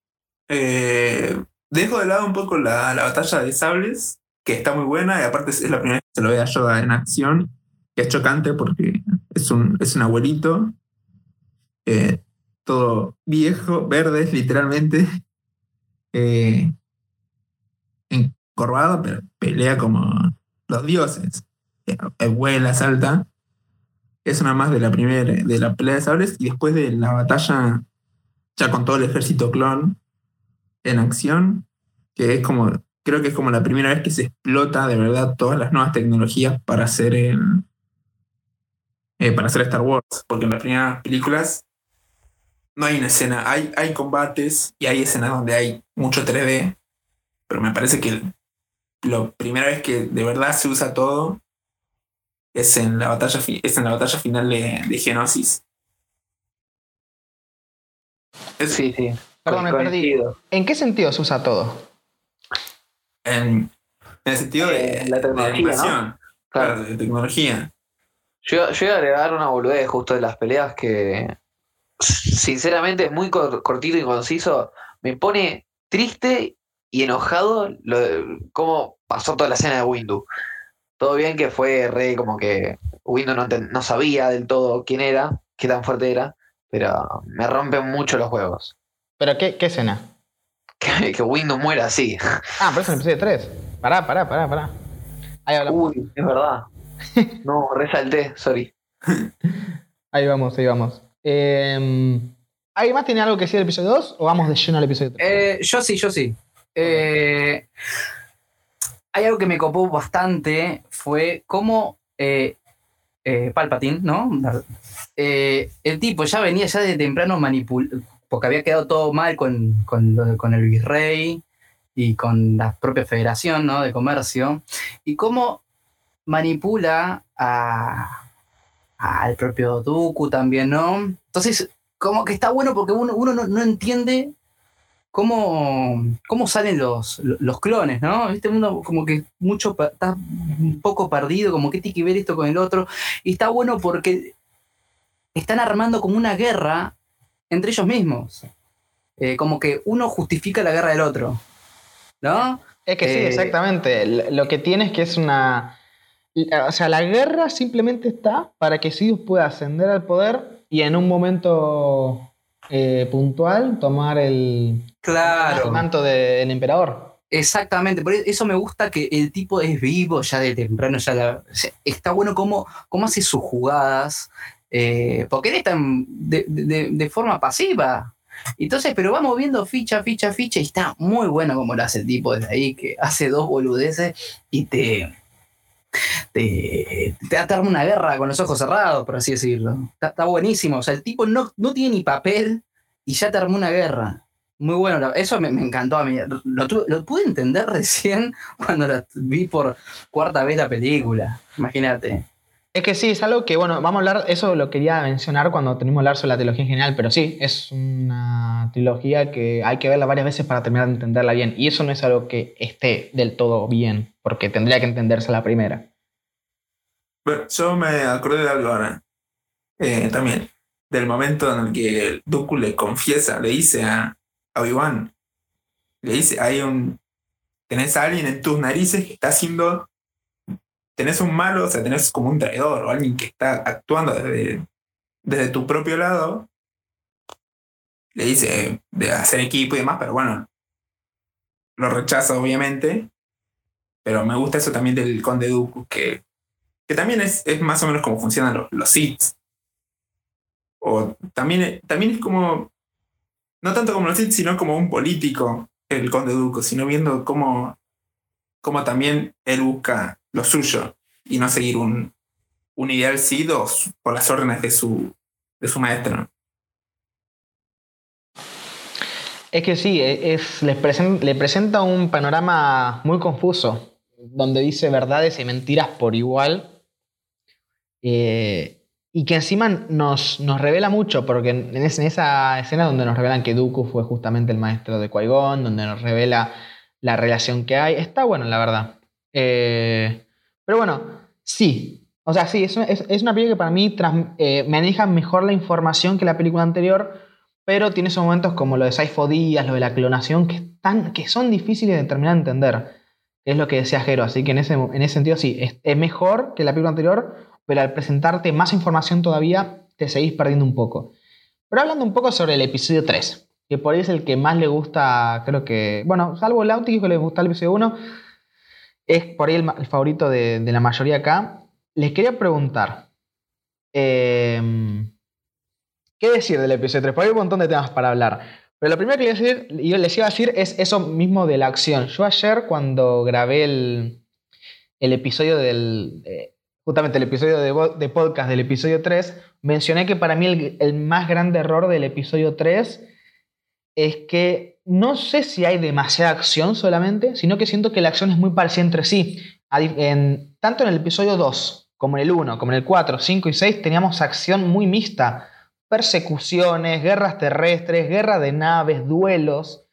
Eh, dejo de lado un poco la, la batalla de sables, que está muy buena, y aparte es la primera vez que se lo ve a Yoda en acción, es chocante porque es un, es un abuelito, eh, todo viejo, verde, literalmente, eh, encorvado, pero pelea como los dioses. Eh, vuela, salta. Es una más de la primera, de la pelea de sables, y después de la batalla ya con todo el ejército clon en acción, que es como, creo que es como la primera vez que se explota de verdad todas las nuevas tecnologías para hacer el, eh, para hacer Star Wars, porque en las primeras películas no hay una escena, hay, hay combates y hay escenas donde hay mucho 3D, pero me parece que la primera vez que de verdad se usa todo es en la batalla, fi- es en la batalla final de, de Genosis. Es- Sí, sí. Perdón, me perdí. ¿En qué sentido se usa todo? En, en el sentido de, Eh, la de tecnología, animación, claro, de tecnología. Yo, yo iba a agregar una boludez justo de las peleas que, sinceramente, es muy cor- cortito y conciso. Me pone triste y enojado lo de cómo pasó toda la escena de Windu. Todo bien que fue re como que Windu no, no sabía del todo quién era, qué tan fuerte era, pero me rompen mucho los juegos. ¿Pero qué, qué escena? Que, que Windu muera así. Ah, pero es en el episodio 3. Pará, pará, pará, pará. Ahí hablamos. Uy, es verdad. No, resalté, sorry. Ahí vamos, ahí vamos. Eh, ¿Alguien más tiene algo que decir del episodio 2 o vamos de lleno al episodio 3? Eh, yo sí, yo sí. Eh, hay algo que me copó bastante, fue cómo eh, eh, Palpatine, ¿no? Eh, el tipo ya venía ya de temprano manipulando, porque había quedado todo mal con, con, con el virrey y con la propia federación, ¿no? De comercio, y cómo manipula a, al propio Dooku también, ¿no? Entonces, como que está bueno porque uno, uno no, no entiende cómo, cómo salen los, los clones, ¿no? Este mundo como que mucho está un poco perdido, como que tiene que ver esto con el otro. Y está bueno porque están armando como una guerra entre ellos mismos. Eh, como que uno justifica la guerra del otro. ¿No? Es que sí, Eh, exactamente. Lo que tiene es que es una. O sea, la guerra simplemente está para que Sidious pueda ascender al poder y en un momento eh, puntual tomar el, Claro. el manto del emperador. Exactamente, por eso me gusta que el tipo es vivo ya de temprano, ya la- o sea, está bueno cómo, cómo hace sus jugadas, eh, porque él está de, de- de forma pasiva. Entonces, pero vamos viendo ficha, ficha, ficha, y está muy bueno como lo hace el tipo desde ahí, que hace dos boludeces y te, te, te una guerra con los ojos cerrados, por así decirlo. Está, buenísimo, o sea, el tipo no, no tiene ni papel y ya te una guerra. Muy bueno, eso me, me encantó a mí. Lo, lo pude entender recién cuando la vi por cuarta vez la película. Imagínate. Es que sí, es algo que, bueno, vamos a hablar, eso lo quería mencionar cuando tenemos hablar sobre la trilogía en general, pero sí, es una trilogía que hay que verla varias veces para terminar de entenderla bien. Y eso no es algo que esté del todo bien, porque tendría que entenderse la primera. Bueno, yo me acordé de algo ahora. Eh, también. Del momento en el que Dooku le confiesa, le dice a, a Obi-Wan. Le dice, hay un. Tenés a alguien en tus narices que está haciendo. Tenés un malo, o sea, tenés como un traidor o alguien que está actuando desde, desde tu propio lado. Le dice de hacer equipo y demás, pero bueno. Lo rechaza, obviamente. Pero me gusta eso también del Conde Dooku, que que también es, es más o menos como funcionan los, los. O también, también es como, no tanto como los Sith, sino como un político, el conde Dooku, sino viendo cómo, cómo también él busca lo suyo y no seguir un, un ideal Sith o su- por las órdenes de su, de su maestro. Es que sí, e- es, le, presen- le presenta un panorama muy confuso, donde dice verdades y mentiras por igual, eh, y que encima nos, nos revela mucho, porque en, es- en esa escena donde nos revelan que Dooku fue justamente el maestro de Qui-Gon, donde nos revela la relación que hay, está bueno, la verdad. Eh, pero bueno, sí, o sea, sí, es, es- una película que para mí trans- eh, maneja mejor la información que la película anterior, pero tiene esos momentos como lo de Saifo Díaz, lo de la clonación, que, están, que son difíciles de terminar de entender. Es lo que decía Jero, así que en ese, en ese sentido sí, es, mejor que la película anterior, pero al presentarte más información todavía te seguís perdiendo un poco. Pero hablando un poco sobre el episodio 3, que por ahí es el que más le gusta, creo que, bueno, salvo Lauti que le gusta el episodio 1, es por ahí el, favorito de, la mayoría acá. Les quería preguntar, em, ¿Qué decir del episodio 3? Porque hay un montón de temas para hablar. Pero lo primero que les, decir, yo les iba a decir es eso mismo de la acción. Yo ayer cuando grabé el, el episodio del... eh, justamente el episodio de podcast del episodio 3, mencioné que para mí el, el más grande error del episodio 3 es que no sé si hay demasiada acción solamente, sino que siento que la acción es muy parecida entre sí. En- tanto en el episodio 2 como en el 1, como en el 4, 5 y 6 teníamos acción muy mixta persecuciones, guerras terrestres, guerra de naves, duelos.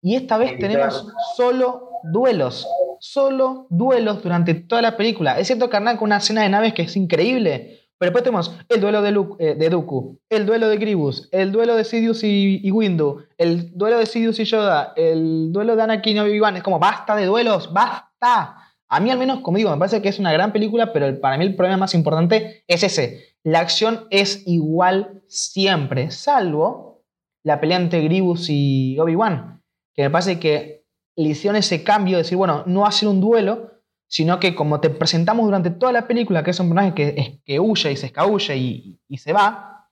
Y esta vez tenemos solo duelos. Solo duelos durante toda la película. Es cierto que arranca una escena de naves que es increíble. Pero después tenemos el duelo de, Lu- eh, de Dooku, el duelo de Grievous, el duelo de Sidious y, y Windu, el duelo de Sidious y Yoda, el duelo de Anakin y Obi-Wan. Es como, basta de duelos, basta. A mí al menos, como digo, me parece que es una gran película, pero el- para mí el problema más importante es ese. La acción es igual siempre, salvo la pelea entre Grievous y Obi-Wan, que me parece que le hicieron ese cambio de decir, bueno, no hacer un duelo, sino que como te presentamos durante toda la película, que es un personaje que, es- que huye y se escabulle y, se va,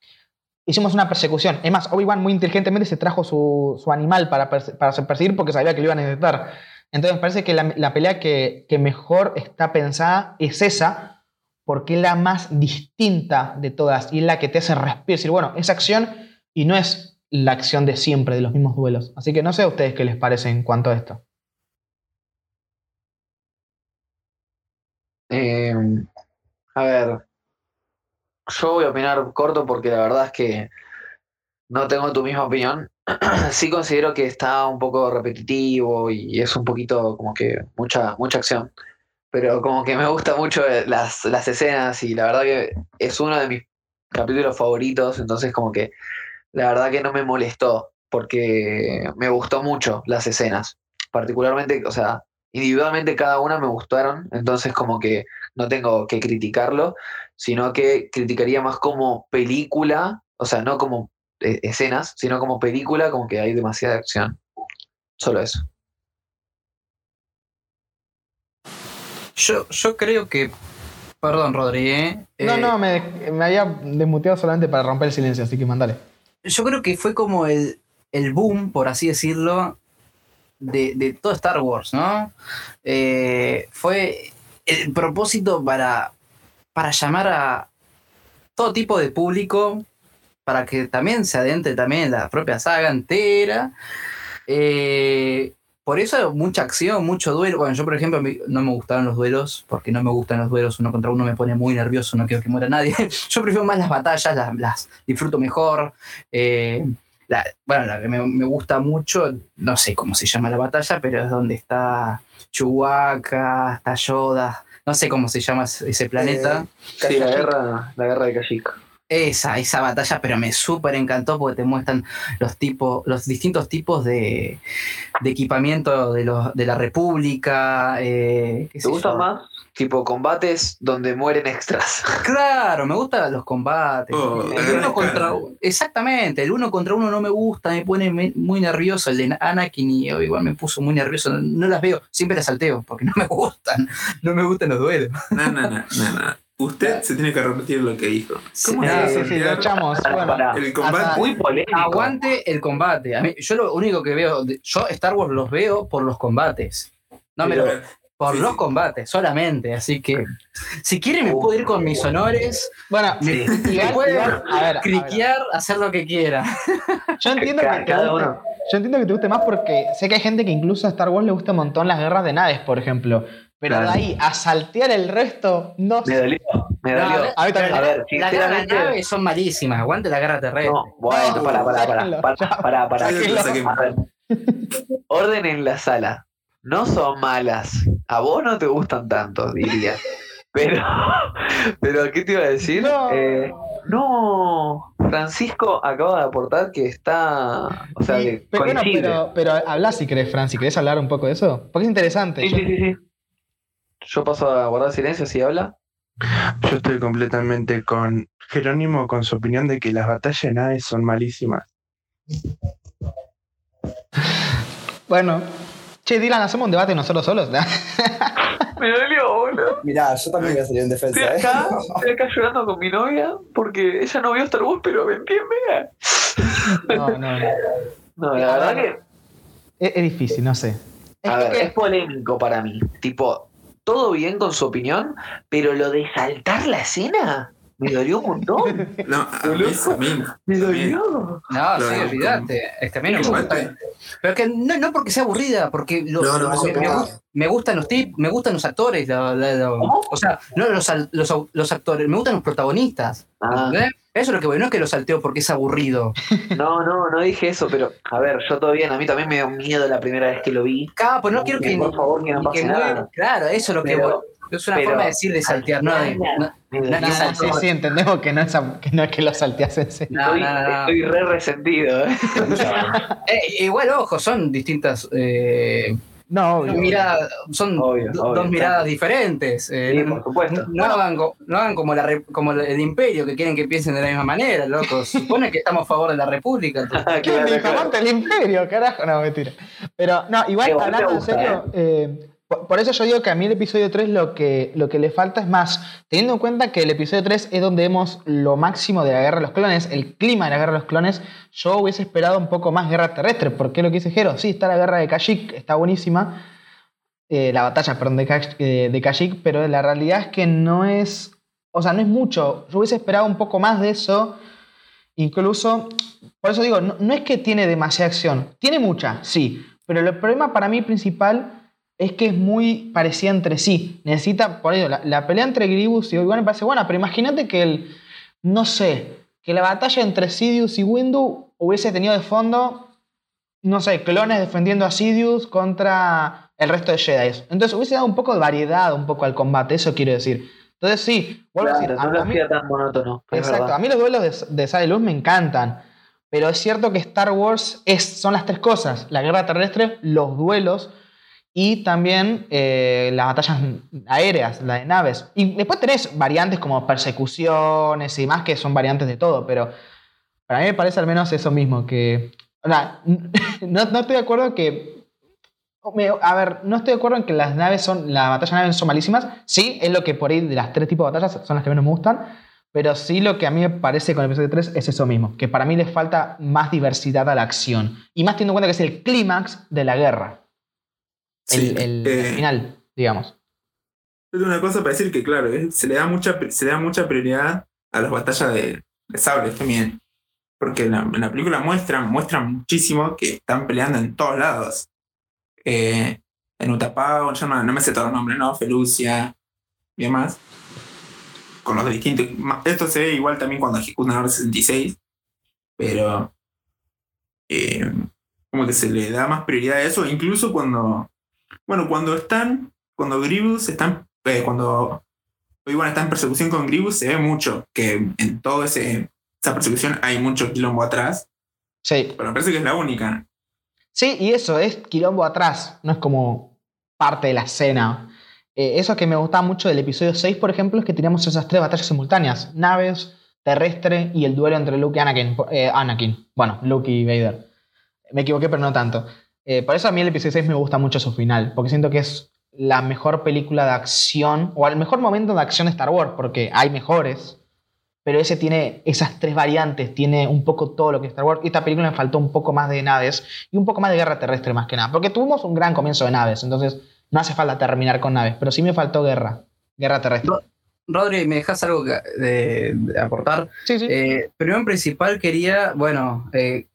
hicimos una persecución. Es más, Obi-Wan muy inteligentemente se trajo su, animal para, para perseguir porque sabía que lo iban a necesitar. Entonces parece que la, pelea que, que mejor está pensada es esa, porque es la más distinta de todas y es la que te hace respirar. Decir, bueno, es acción y no es la acción de siempre, de los mismos duelos. Así que no sé a ustedes qué les parece en cuanto a esto. Eh, a ver, yo voy a opinar corto porque la verdad es que no tengo tu misma opinión. sí considero que está un poco repetitivo y es un poquito como que mucha, mucha acción. Pero como que me gusta mucho las, las escenas y la verdad que es uno de mis capítulos favoritos, entonces como que la verdad que no me molestó porque me gustó mucho las escenas. Particularmente, o sea, individualmente cada una me gustaron, entonces como que no tengo que criticarlo, sino que criticaría más como película, o sea, no como eh, escenas, sino como película, como que hay demasiada acción. Solo eso. Yo, yo creo que. Perdón, Rodri, ¿eh? No, Eh, no, me, me había desmuteado solamente para romper el silencio, así que mandale. Yo creo que fue como el, el boom, por así decirlo, de, de todo Star Wars, ¿no? Eh, fue el propósito para, para llamar a todo tipo de público, para que también se adentre también en la propia saga entera. Eh, por eso mucha acción, mucho duelo. Bueno, yo por ejemplo no me gustaron los duelos, porque no me gustan los duelos uno contra uno, me pone muy nervioso, no quiero que muera nadie. yo prefiero más las batallas, las, las disfruto mejor. Eh, la- bueno, la que me, me gusta mucho, no sé cómo se llama la batalla, pero es donde está Chewbacca, está Yoda, no sé cómo se llama ese ese planeta. Sí, la guerra, la guerra de Kashyyyk. Esa, esa batalla, pero me súper encantó porque te muestran los tipos, los distintos tipos de, de equipamiento de, los, de la República. eh, qué ¿Te sé gustan yo. más? Tipo combates donde mueren extras. Claro, me gustan los combates. Oh, el uno contra uno. Exactamente, el uno contra uno no me gusta, me pone muy nervioso. El de Anakin y oh, igual me puso muy nervioso. No, no las veo, siempre las salteo porque no me gustan. No me gustan los duelos. No, no, no, no, no. Usted se tiene que repetir lo que dijo. ¿Cómo Sí, sí, sí, lo echamos. Bueno, el combate? Hasta- Muy polémico. Aguante el combate. A mí, yo lo único que veo, yo Star Wars los veo por los combates. No me Pero- lo- por sí, los sí. combates, solamente. Así que, si quieren, me puedo ir con mis honores, bueno, me, me igual- pueden igual, a ver, a ver. criquear, hacer lo que quiera. Yo entiendo, Ca- que te cada guste, uno. yo entiendo que te guste más porque sé que hay gente que incluso a Star Wars le gusta un montón las guerras de naves, por ejemplo. Pero Claro. de ahí a saltear el resto, no Me sé. dolió, me No, dolió. a mí también. A ver, Las naves son malísimas. Aguante la guerra terrestre. No, bueno, No, pará, pará, pará, sáquenlo, pará, ya. pará, pará. Sáquenlo, sáquenlo. A ver. Orden en la sala. No son malas. A vos no te gustan tanto, diría. Pero, pero ¿qué te iba a decir? No. Eh, no, Francisco acaba de aportar que está, o sea, Sí, que pero, bueno, pero, pero habla si querés, Fran, si querés hablar un poco de eso. Porque es interesante. Sí, Yo- sí, sí, sí. Yo paso a guardar silencio si habla. Yo estoy completamente con Jerónimo con su opinión de que las batallas de naves son malísimas. Bueno. Che, Dylan, hacemos un debate nosotros solos. Me dolió, boludo. Mirá, yo también voy a salir en Estoy defensa, ¿eh? acá, estoy acá llorando con mi novia porque ella no vio Star Wars, pero me entiende. no, no, no. No, la verdad que Es, es difícil, no sé. Es A ver, que- es polémico para mí. Tipo, todo bien con su opinión, pero lo de saltar la escena me dolió un montón. No, a mí, a mí, Me dolió. No, sí, de- olvídate. Es que a mí no me gusta. te- Pero que no, no porque sea aburrida, porque lo- No, no, me, no. me me gustan los tips, me gustan los actores, lo- lo- lo- ¿Cómo? o sea, no los, los, los actores, me gustan los protagonistas. Ah. Eso es lo que bueno, no es que lo salteo porque es aburrido. No, no, no dije eso, pero a ver, yo todo bien. A mí también me dio miedo la primera vez que lo vi. Claro, pues no quiero que, Por favor, que no ni pase mueva- nada. Claro, eso es lo que Pero- bueno, es una pero- forma de decir de saltear, no de. No, No, no, Sí, sí, sí, entendemos que no es, a- que no es que lo salteas en serio. no, Estoy, no, no, no. estoy re resentido. ¿eh? Eh, igual, ojo, son distintas eh, No, obvio. son Obvio, do- obvio, dos claro. miradas diferentes. eh, Sí, no- por supuesto. No hagan, co- no hagan como, la, re- como el imperio, que quieren que piensen de la misma manera, loco. Supone que estamos a favor de la república. ¿Quién dijo? el imperio, carajo. No, mentira. Pero, no, igual hablando en serio, eh, por, eso yo digo que a mí el episodio 3 lo que, lo que le falta es más, teniendo en cuenta que el episodio 3 es donde vemos lo máximo de la guerra de los clones, el clima de la guerra de los clones, yo hubiese esperado un poco más guerra terrestre, porque lo que dice Jero, sí, está la guerra de Kashyyyk, está buenísima, eh, la batalla, perdón, de, Kash- eh, Kashyyyk, pero la realidad es que no es, o sea, no es mucho, yo hubiese esperado un poco más de eso, incluso por eso digo, no, no es que tiene demasiada acción, tiene mucha, sí, pero el problema para mí principal es que es muy parecida entre sí. Necesita, por ello, la, la pelea entre Grievous y Obi-Wan me parece buena, pero imagínate que el, no sé, que la batalla entre Sidious y Windu hubiese tenido de fondo no sé, clones defendiendo a Sidious contra el resto de Jedi. Entonces hubiese dado un poco de variedad un poco al combate, eso quiero decir. Entonces sí, vuelvo a decir, no a mí- tan monótono. Exacto, a mí los duelos de, de sable luz me encantan. Pero es cierto que Star Wars es, son las tres cosas: la guerra terrestre, los duelos y también eh, las batallas aéreas, la de naves. Y después tenés variantes como persecuciones y más que son variantes de todo, pero para mí me parece al menos eso mismo, que... o sea, no, no estoy de acuerdo que... A ver, no estoy de acuerdo en que las naves son. Las batallas naves son malísimas. Sí, es lo que por ahí de las tres tipos de batallas son las que menos me gustan. Pero sí lo que a mí me parece con el episodio 3 es eso mismo. Que para mí le falta más diversidad a la acción. Y más teniendo en cuenta que es el clímax de la guerra. El, Sí, el- eh, el final, digamos. Es una cosa para decir que, claro, se le da mucha, se le da mucha prioridad a las batallas de, de sables también. Porque en la, en la película muestran, muestran muchísimo que están peleando en todos lados. Eh, en Utapau, ya no, no me sé todos los nombres, ¿no? Felucia y demás. Con los distintos. Esto se ve igual también cuando ejecutan la 66. Pero. eh, como que se le da más prioridad a eso, incluso cuando. Bueno, cuando están. Cuando Grievous están. eh, cuando Obi-Wan está en persecución con Grievous, se ve mucho que en toda esa persecución hay mucho quilombo atrás. Sí. Pero me parece que es la única. Sí, y eso es quilombo atrás. No es como parte de la escena. Eh, eso que me gustaba mucho del episodio 6, por ejemplo, es que teníamos esas tres batallas simultáneas: naves, terrestre y el duelo entre Luke y Anakin. Eh, Anakin. Bueno, Luke y Vader. Me equivoqué, pero no tanto. Eh, por eso a mí el episodio 6 me gusta mucho su final, porque siento que es la mejor película de acción, o el mejor momento de acción de Star Wars, porque hay mejores, pero ese tiene esas tres variantes, tiene un poco todo lo que es Star Wars. Y esta película me faltó un poco más de naves y un poco más de guerra terrestre más que nada, porque tuvimos un gran comienzo de naves, entonces no hace falta terminar con naves, pero sí me faltó guerra, guerra terrestre. Rodri, ¿me dejas algo de, de aportar? Sí, sí. Eh, primero en principal quería, bueno, eh,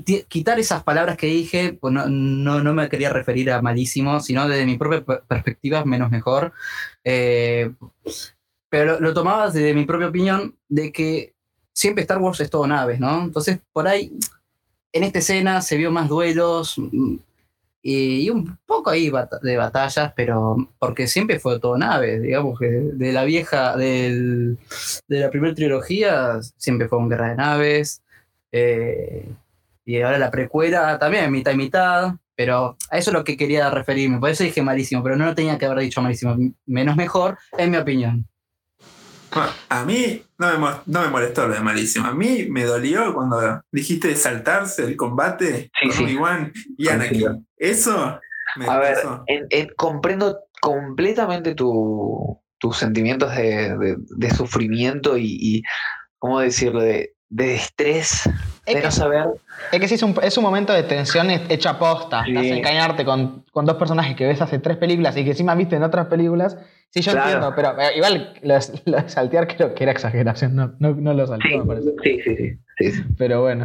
quitar esas palabras que dije, pues no, no, me quería referir a malísimo, sino desde mi propia per- perspectiva, menos mejor. Eh, pero lo, lo tomaba desde mi propia opinión de que siempre Star Wars es todo naves, ¿no? Entonces, por ahí, en esta escena se vio más duelos mm, y, un poco ahí de batallas, pero porque siempre fue todo naves, digamos que de la vieja, del, de la primera trilogía siempre fue un guerra de naves. eh, y ahora la precuela también, mitad y mitad. Pero a eso es lo que quería referirme. Por eso dije malísimo, pero no lo tenía que haber dicho malísimo. Menos mejor, en mi opinión. Bueno, a mí no me, mo- no me molestó lo de malísimo. A mí me dolió cuando dijiste de saltarse el combate Sí, con sí. Obi-Wan y. Anakin. Eso me A ver, pasó. en- en- comprendo completamente tu- tus sentimientos de, de- de sufrimiento y, y, ¿cómo decirlo?, de, de estrés, Es de que- saber. Es que sí, es un, es un momento de tensión hecho a posta. Sí. Con, con dos personajes que ves hace tres películas y que encima viste en otras películas. Sí, yo Claro. entiendo, pero eh, igual lo, de- lo de saltear creo que era exageración. No, no, no lo saltó, Sí, me parece. sí, sí, sí. Pero bueno.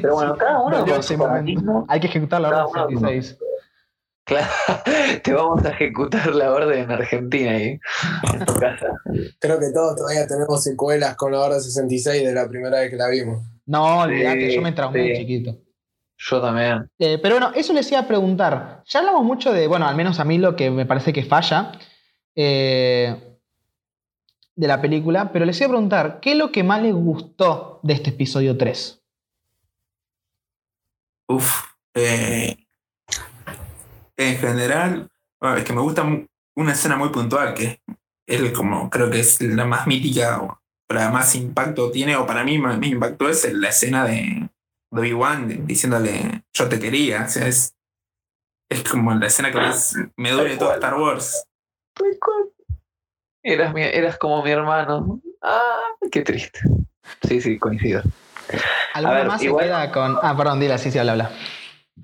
Pero bueno, cada uno con ese su. Hay que ejecutar la orden uno con- 66. Claro, te vamos a ejecutar la orden en Argentina ahí, en tu casa. Creo que todos todavía tenemos secuelas con la hora 66 de la primera vez que la vimos. No, olvídate, Sí, yo me traumé sí. chiquito. Yo también. Eh, pero bueno, eso les iba a preguntar. Ya hablamos mucho de, bueno, al menos a mí lo que me parece que falla eh, de la película, pero les iba a preguntar, ¿qué es lo que más les gustó de este episodio 3? Uf. eh, en general, es que me gusta una escena muy puntual, que es como, creo que es la más mítica, la más impacto tiene, o para mí más, me impactó, es la escena de, de Obi-Wan diciéndole, yo te quería. O sea, es, es como la escena que más me duele todo Star Wars. Eras, mi- eras como mi hermano. Ah, qué triste. Sí, sí, coincido. ¿Alguno ver, más igual- se queda con.? Ah, perdón, dila, sí, sí, habla, habla.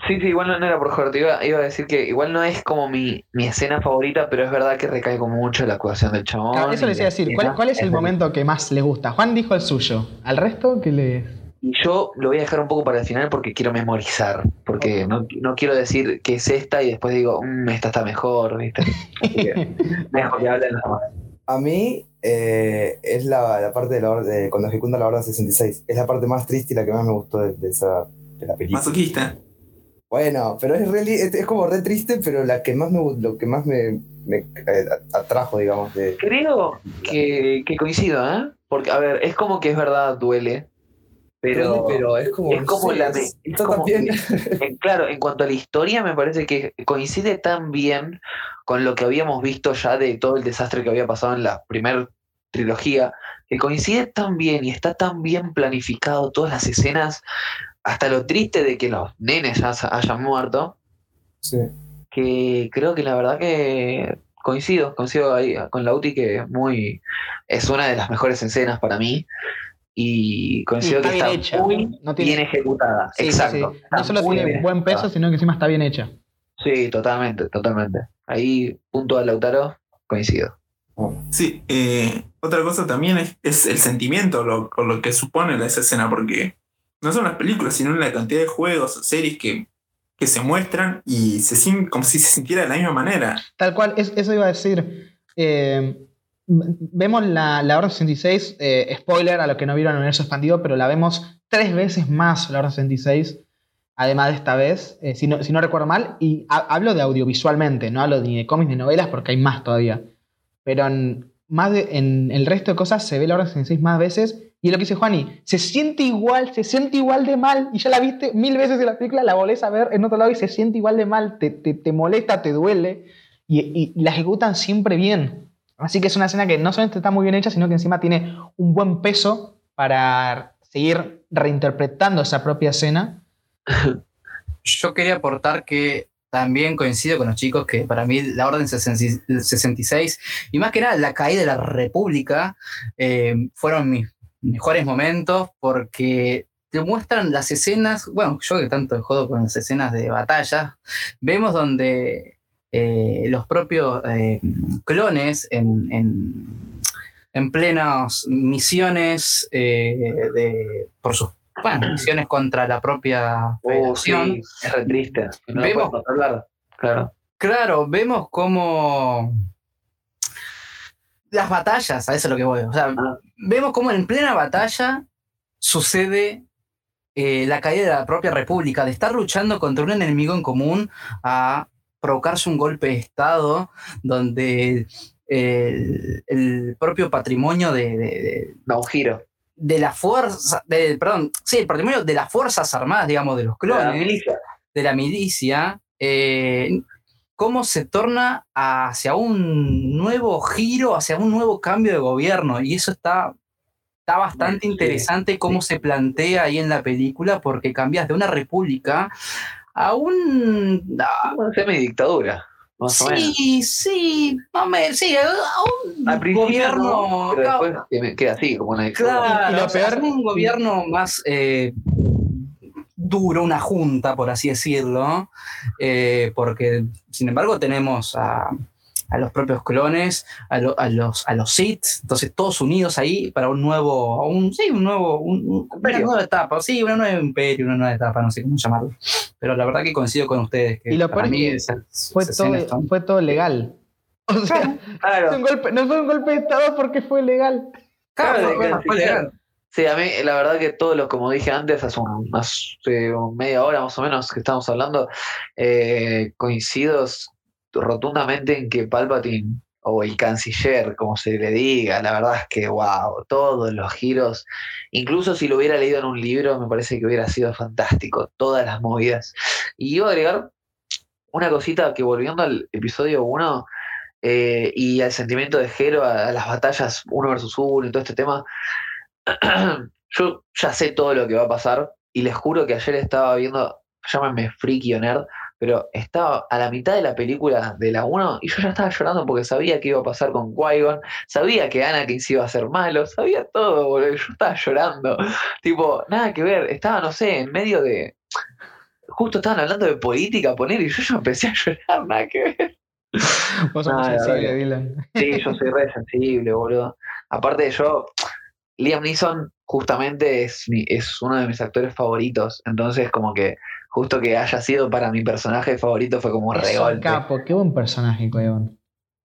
Sí, sí, igual no, no era por joder, te iba, iba a decir que igual no es como mi, mi escena favorita, pero es verdad que recae como mucho la actuación del chabón. Claro, eso les iba a decir. ¿Cuál, es el momento que más les gusta? Juan dijo el suyo. ¿Al resto qué le.? Y yo lo voy a dejar un poco para el final porque quiero memorizar, porque no, no quiero decir que es esta y después digo, "Mm, esta está mejor, ¿viste? Así que dejo que hablen los demás. A mí eh, es la, la parte de, la, de cuando ejecutan la Orden 66. Es la parte más triste y la que más me gustó de, de esa de la película. Masoquista. Bueno, pero es, really- es, es como re triste, pero la que más me, lo que más me, me, eh, atrajo, digamos, de... Creo que, que coincido, ¿eh? Porque, a ver, es como que es verdad, duele. Pero, pero es como... es la es- de- está como también- en- claro, en cuanto a la historia, me parece que coincide tan bien con lo que habíamos visto ya de todo el desastre que había pasado en la primera trilogía, que coincide tan bien y está tan bien planificado todas las escenas, hasta lo triste de que los nenes hayan muerto, Sí. que creo que la verdad que coincido, coincido ahí con Lauti que es muy es una de las mejores escenas para mí y coincido está que está hecha, muy no tiene- bien ejecutada. Sí, Exacto. sí. No solo tiene buen peso, ejecutada. sino que encima está bien hecha. Sí, totalmente, totalmente. Ahí, punto a Lautaro, coincido. Sí, eh, otra cosa también es, es el sentimiento, lo, con lo que supone esa escena, porque no son las películas, sino la cantidad de juegos series que, que se muestran y se como si se sintiera de la misma manera. Tal cual, es- eso iba a decir. Eh, vemos la, la Orden 66, eh, spoiler a los que no vieron el universo expandido, pero la vemos tres veces más la Orden 66, además de esta vez, eh, si, no, si no recuerdo mal, y ha- hablo de audiovisualmente, no hablo ni de cómics ni novelas porque hay más todavía. Pero en, más de- en el resto de cosas se ve la Orden 66 más veces. Y es lo que dice Juani, se siente igual, se siente igual de mal. Y ya la viste mil veces en la película, la volvés a ver en otro lado y se siente igual de mal, te, te, te molesta, te duele. Y, y la ejecutan siempre bien. Así que es una escena que no solamente está muy bien hecha, sino que encima tiene un buen peso para seguir reinterpretando esa propia escena. Yo quería aportar que también coincido con los chicos que para mí la Orden 66 y más que nada la caída de la República eh, fueron mis mejores momentos porque te muestran las escenas, bueno, yo que tanto jodo con las escenas de batalla, vemos donde eh, los propios eh, clones en, en, en plenas misiones eh, de, por sus bueno, misiones contra la propia Oh, sí, es re triste. No Vemos- hablar. Claro. Claro, vemos cómo las batallas, a eso es lo que voy. O sea, Ah. vemos cómo en plena batalla sucede eh, la caída de la propia república, de estar luchando contra un enemigo en común a provocarse un golpe de Estado donde el, el propio patrimonio de, de- de- Da un giro. de la fuerza, de- perdón, sí, el patrimonio de las Fuerzas Armadas, digamos, de los La clones milicia. de la milicia, eh, cómo se torna hacia un nuevo giro, hacia un nuevo cambio de gobierno. Y eso está, está bastante Sí, interesante cómo se plantea ahí en la película, porque cambias de una república a un... a- Una semi-dictadura, más o menos. sí, sí, no me, sí, a un gobierno... no, pero claro, después que- queda así, como una dictadura. Claro, Y lo o sea, peor- un gobierno más eh, duro, una junta, por así decirlo, eh, porque sin embargo tenemos a, a los propios clones, a, lo- a los, a los Sith, entonces todos unidos ahí para un nuevo, un, sí, un nuevo, un- un- una nueva etapa, sí, una nueva imperio, una nueva etapa, no sé cómo llamarlo. Pero la verdad que coincido con ustedes. Que Y lo para es mí Fue todo, son- fue todo legal. O sea, Claro. fue un golpe- no fue un golpe de Estado porque fue legal. Claro, Claro, fue- claro, fue legal. Sí, a mí la verdad que todos los, como dije antes, hace, un- hace media hora más o menos que estamos hablando, eh, coincido rotundamente en que Palpatine o el canciller, como se le diga, la verdad es que, wow, todos los giros, incluso si lo hubiera leído en un libro, me parece que hubiera sido fantástico, todas las movidas. Y iba a agregar una cosita que volviendo al episodio 1 eh, y al sentimiento de Jero, a, las batallas uno versus uno y todo este tema, yo ya sé todo lo que va a pasar y les juro que ayer estaba viendo, llámenme friki o nerd, pero estaba a la mitad de la película de la 1 y yo ya estaba llorando porque sabía que iba a pasar con Qui-Gon, sabía que Anakin se iba a hacer malo, sabía todo, boludo, yo estaba llorando. Tipo, nada que ver, estaba, no sé, en medio de... Justo estaban hablando de política, poner, y yo ya empecé a llorar, nada que ver. Vos sos muy la sensible. Dylan. Sí, yo soy re sensible, boludo. Aparte de yo, Liam Neeson justamente es, mi- es uno de mis actores favoritos. Entonces, como que justo que haya sido para mi personaje favorito fue como un Es un regolpe. capo, qué buen personaje, Qui-Gon.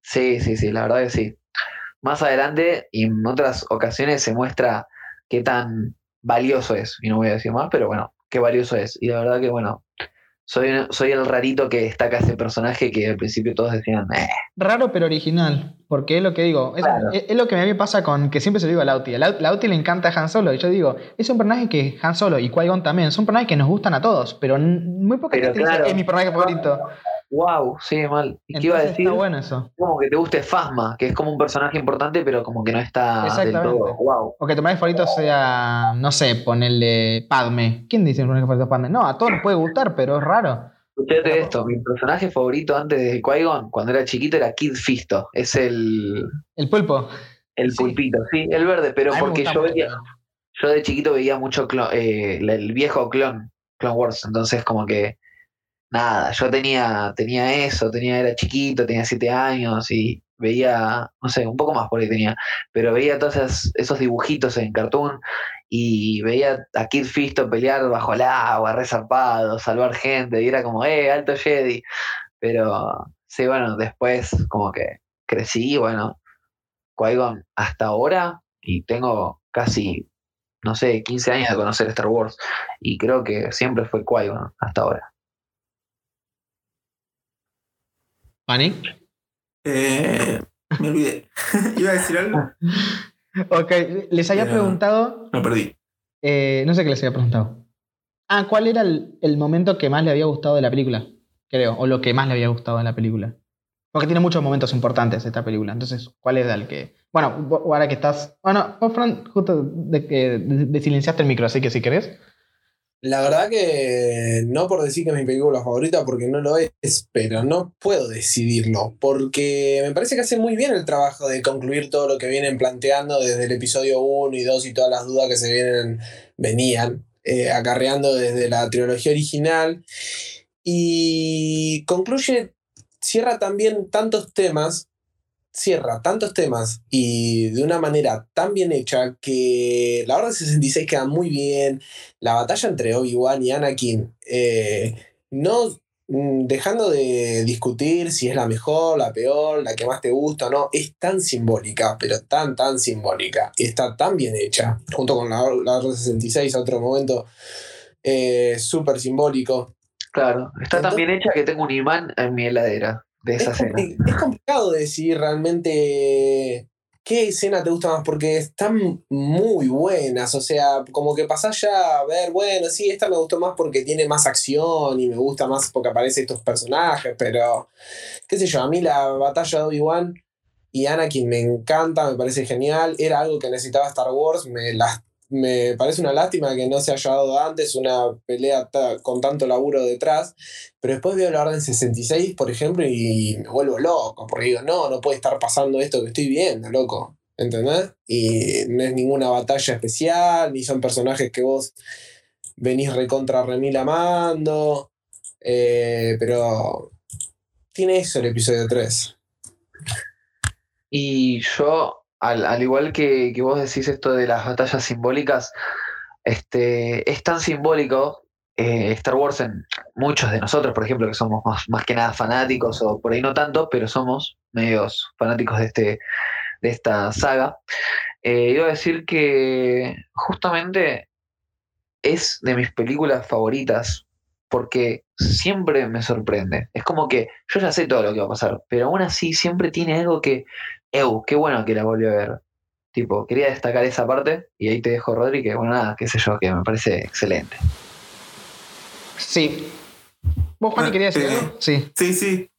Sí, sí, sí, la verdad que sí. Más adelante y en otras ocasiones se muestra qué tan valioso es. Y no voy a decir más, pero bueno, qué valioso es. Y la verdad que, bueno, soy, soy el rarito que destaca ese personaje que al principio todos decían, eh, Raro pero original, porque es lo que digo, es, Claro. es- es lo que a mí me pasa con, que siempre se lo digo a Lauti, a Lau- Lauti le encanta Han Solo, y yo digo, es un personaje que Han Solo y Qui-Gon también, son personajes que nos gustan a todos, pero muy poca gente claro. es mi personaje favorito. Wow, sí, mal. ¿Y qué iba a decir? está bueno eso. Como que te guste Fasma, que es como un personaje importante, pero como que no está del Exactamente. todo. Wow. O que tu personaje favorito sea, no sé, ponerle Padme. ¿Quién dice que mi personaje favorito Padme? No, a todos les puede gustar, pero es raro. Escuchate esto, mi personaje favorito antes de Qui-Gon, cuando era chiquito, era Kid Fisto. Es el, El pulpo. el Sí. pulpito, sí, el verde, pero porque yo veía, yo de chiquito veía mucho clo- eh, el viejo clon, Clone Wars, entonces como que nada, yo tenía, tenía eso, tenía, era chiquito, tenía siete años y veía, no sé, un poco más por ahí tenía, pero veía todos esos, esos dibujitos en cartoon y veía a Kid Fisto pelear bajo el agua, resarpado, salvar gente, y era como, eh, alto Jedi. Pero sí, bueno, después como que crecí, bueno, Qui-Gon hasta ahora, y tengo casi, no sé, 15 años de conocer Star Wars, y creo que siempre fue Qui-Gon hasta ahora. ¿Pani? Eh, me olvidé. Iba a decir algo. Ok, les había Pero- preguntado, Me perdí. eh, no sé qué les había preguntado. Ah, ¿cuál era el, el momento que más le había gustado de la película? Creo, o lo que más le había gustado de la película. Porque tiene muchos momentos importantes esta película. Entonces, ¿cuál era el que...? Bueno, ahora que estás... Bueno, vos, Fran, justo de que desilenciaste el micro, así que si querés. La verdad que no por decir que es mi película favorita, porque no lo es, pero no puedo decidirlo, porque me parece que hace muy bien el trabajo de concluir todo lo que vienen planteando desde el episodio 1 y 2 y todas las dudas que se vienen, venían eh, acarreando desde la trilogía original. Y concluye, cierra también tantos temas, cierra tantos temas y de una manera tan bien hecha que la Orden 66 queda muy bien, la batalla entre Obi-Wan y Anakin, eh, no mm, dejando de discutir si es la mejor, la peor, la que más te gusta o no, es tan simbólica, pero tan, tan simbólica, y está tan bien hecha, junto con la, la Orden 66, a otro momento eh, súper simbólico. Claro, está tan bien hecha que tengo un imán en mi heladera de esa es, escena. es complicado decir realmente qué escena te gusta más, porque están muy buenas. O sea, como que pasás ya a ver, bueno, sí, esta me gustó más porque tiene más acción y me gusta más porque aparecen estos personajes, pero qué sé yo, a mí la batalla de Obi-Wan y Anakin me encanta, me parece genial. Era algo que necesitaba Star Wars, me, las- me parece una lástima que no se haya dado antes una pelea con tanto laburo detrás. Pero después veo la Orden 66, por ejemplo, y me vuelvo loco, porque digo, no, no puede estar pasando esto que estoy viendo, loco. ¿Entendés? Y no es ninguna batalla especial, ni son personajes que vos venís recontra remil amando. eh, pero tiene eso el episodio 3. Y yo, al, al igual que, vos decís esto de las batallas simbólicas, este, es tan simbólico eh, Star Wars en muchos de nosotros, por ejemplo, que somos más, más que nada fanáticos, o por ahí no tanto, pero somos medios fanáticos de, este, de esta saga. Eh, iba a decir que justamente es de mis películas favoritas porque siempre me sorprende. Es como que yo ya sé todo lo que va a pasar, pero aún así siempre tiene algo que, eu, qué bueno que la volví a ver. Tipo, quería destacar esa parte y ahí te dejo, Rodri, que bueno, nada, qué sé yo, que me parece excelente. Sí. ¿Vos, Juan, Ah, querías decir eh, algo? Sí. Sí, sí.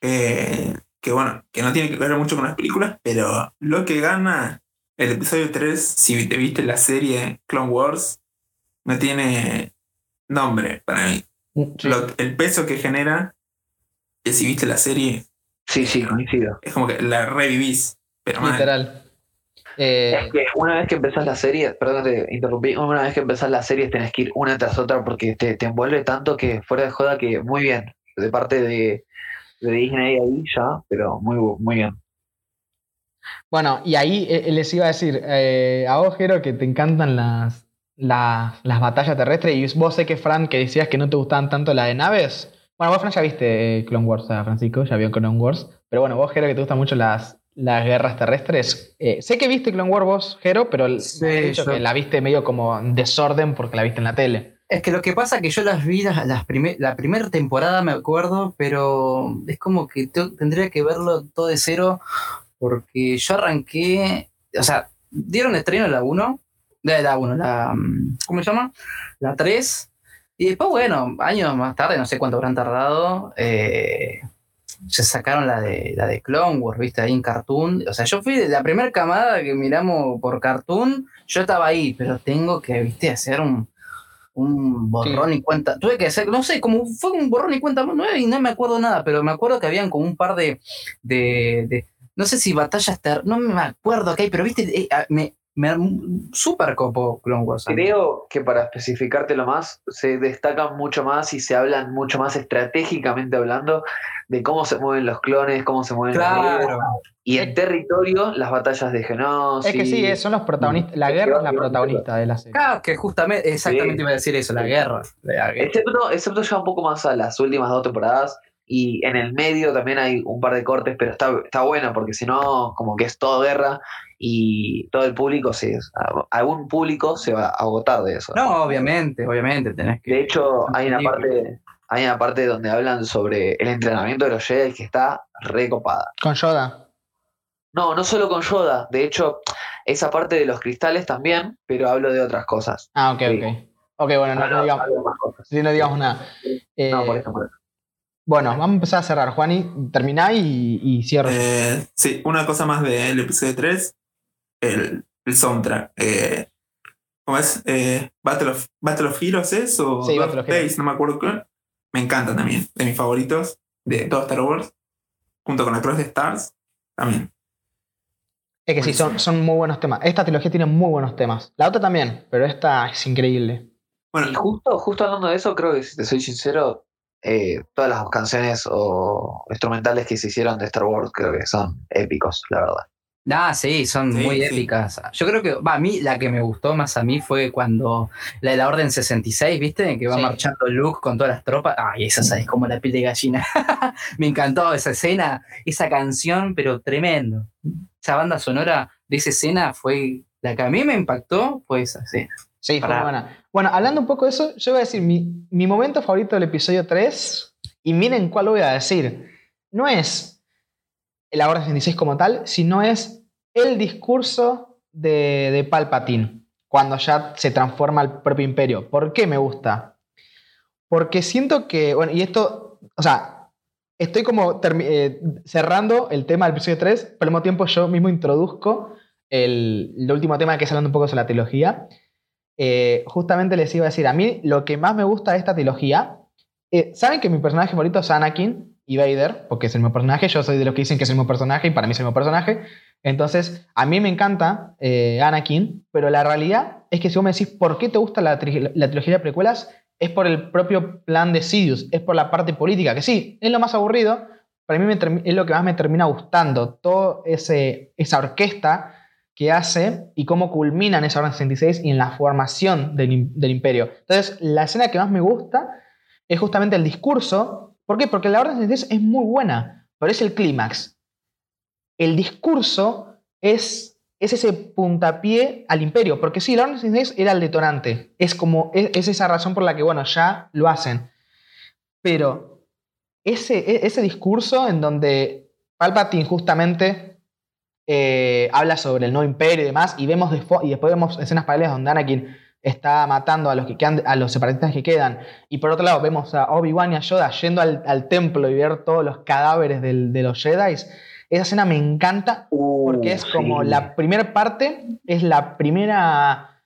Eh, que bueno, que no tiene que ver mucho con las películas, pero lo que gana el episodio 3, si te viste la serie Clone Wars, no tiene nombre para mí. Sí. Lo- el peso que genera, que si viste la serie, Sí, sí, coincido. es como que la revivís. Pero mal. Literal. Eh, Es que una vez que empezás la serie, perdón te interrumpí, una vez que empezás la serie tenés que ir una tras otra porque te, te envuelve tanto que fuera de joda que muy bien, de parte de, de Disney ahí ya, pero muy, muy bien. Bueno, y ahí eh, les iba a decir, eh, a vos, Jero, que te encantan las, las, las batallas terrestres, y vos sé que, Fran, que decías que no te gustaban tanto las de naves. Bueno, vos, Fran, ya viste eh, Clone Wars, a Francisco, ya vio Clone Wars. Pero bueno, vos, Jero, que te gustan mucho las, las guerras terrestres. eh, sé que viste Clone Wars vos, Jero, pero Sí, has dicho yo- que la viste medio como en desorden porque la viste en la tele. Es que lo que pasa es que yo las vi las, las primer- la primera temporada, me acuerdo, pero es como que te- tendría que verlo todo de cero, porque yo arranqué, o sea, dieron estreno la 1, de la 1, la, mm, ¿cómo se llama? La 3, y después, bueno, años más tarde, no sé cuánto habrán tardado, eh, se sacaron la de, la de Clone Wars, viste, ahí en Cartoon, o sea, yo fui de la primera camada que miramos por Cartoon, yo estaba ahí, pero tengo que, viste, hacer un un borrón y cuenta. Tuve que hacer, no sé, como fue un borrón y cuenta nueva y no me acuerdo nada, pero me acuerdo que habían como un par de. de, de- no sé si batallas ter no me acuerdo qué hay, pero viste, eh, ah, me, me super copo Clone Wars. Creo que para especificártelo más, se destacan mucho más y se hablan mucho más estratégicamente hablando de cómo se mueven los clones, cómo se mueven los Claro. héroes. Y en territorio, las batallas de Geonosis. Es que sí, son los protagonistas. La guerra es la protagonista de la serie. Claro, que justamente, exactamente Sí. iba a decir eso, la guerra. La guerra. Excepto, excepto ya un poco más a las últimas dos temporadas. Y en el medio también hay un par de cortes, pero está, está bueno porque si no, como que es todo guerra y todo el público, se, algún público se va a agotar de eso. No, obviamente, obviamente, tenés que. De hecho, hay una parte, hay una parte donde hablan sobre el entrenamiento de los Jedi que está recopada. Con Yoda. No, no solo con Yoda, de hecho, esa parte de los cristales también, pero hablo de otras cosas. Ah, ok, Sí. ok. Ok, bueno, no, no Hablo- digamos, hablo de más cosas. sí, no digamos nada. Eh, No, por eso, por eso. Bueno, vamos a empezar a cerrar. Juani, terminá y, y cierra. Eh, sí, una cosa más del episodio 3, el, el soundtrack. Eh, ¿Cómo es? Eh, Battle, of, Battle of Heroes es o Sí, Battle of Days, no me acuerdo cuál. Me encanta también, de mis favoritos de todo Star Wars, junto con la Cross de Stars, también. Es que sí, son, son muy buenos temas. Esta trilogía tiene muy buenos temas. La otra también, pero esta es increíble. Bueno, Y justo, justo hablando de eso, creo que si te soy sincero, eh, todas las canciones o instrumentales que se hicieron de Star Wars creo que son épicos, la verdad. Ah, sí, son Sí, muy sí. épicas. Yo creo que, va, a mí la que me gustó más a mí fue cuando la de la Orden 66, ¿viste? Que va Sí. marchando Luke con todas las tropas. Ay, esa es como la piel de gallina. me encantó esa escena, esa canción, pero tremendo. Esa banda sonora de esa escena fue la que a mí me impactó, fue esa escena. Sí, fue Para- buena. Bueno, hablando un poco de eso, yo voy a decir mi, mi momento favorito del episodio 3, y miren cuál voy a decir. No es la Orden 66 como tal, sino es el discurso de, de Palpatine, cuando ya se transforma el propio imperio. ¿Por qué me gusta? Porque siento que, bueno, y esto, o sea, estoy como eh, cerrando el tema del episodio 3, pero al mismo tiempo yo mismo introduzco el, el último tema que es hablando un poco sobre la trilogía. Eh, justamente les iba a decir, a mí lo que más me gusta de esta trilogía, eh, saben que mi personaje favorito es Anakin y Vader, porque es el mismo personaje, yo soy de los que dicen que es el mismo personaje y para mí es el mismo personaje, entonces a mí me encanta eh, Anakin, pero la realidad es que si vos me decís por qué te gusta la, la trilogía de precuelas, es por el propio plan de Sidious, es por la parte política, que sí, es lo más aburrido, para mí me es lo que más me termina gustando, toda esa orquesta que hace y cómo culmina en esa Orden 66 y en la formación del, del imperio. Entonces, la escena que más me gusta es justamente el discurso. ¿Por qué? Porque la Orden 66 es muy buena, pero es el clímax. El discurso es, es ese puntapié al imperio, porque sí, la Orden 66 era el detonante. Es como, es, es esa razón por la que, bueno, ya lo hacen. Pero ese, e- ese discurso en donde Palpatine justamente eh, habla sobre el nuevo imperio y demás, y vemos y después vemos escenas paralelas donde Anakin está matando a los que quedan, a los separatistas que quedan, y por otro lado vemos a Obi-Wan y a Yoda yendo al, al templo y ver todos los cadáveres del- de los Jedi. Esa escena me encanta porque es como sí. la primera parte, es la primera,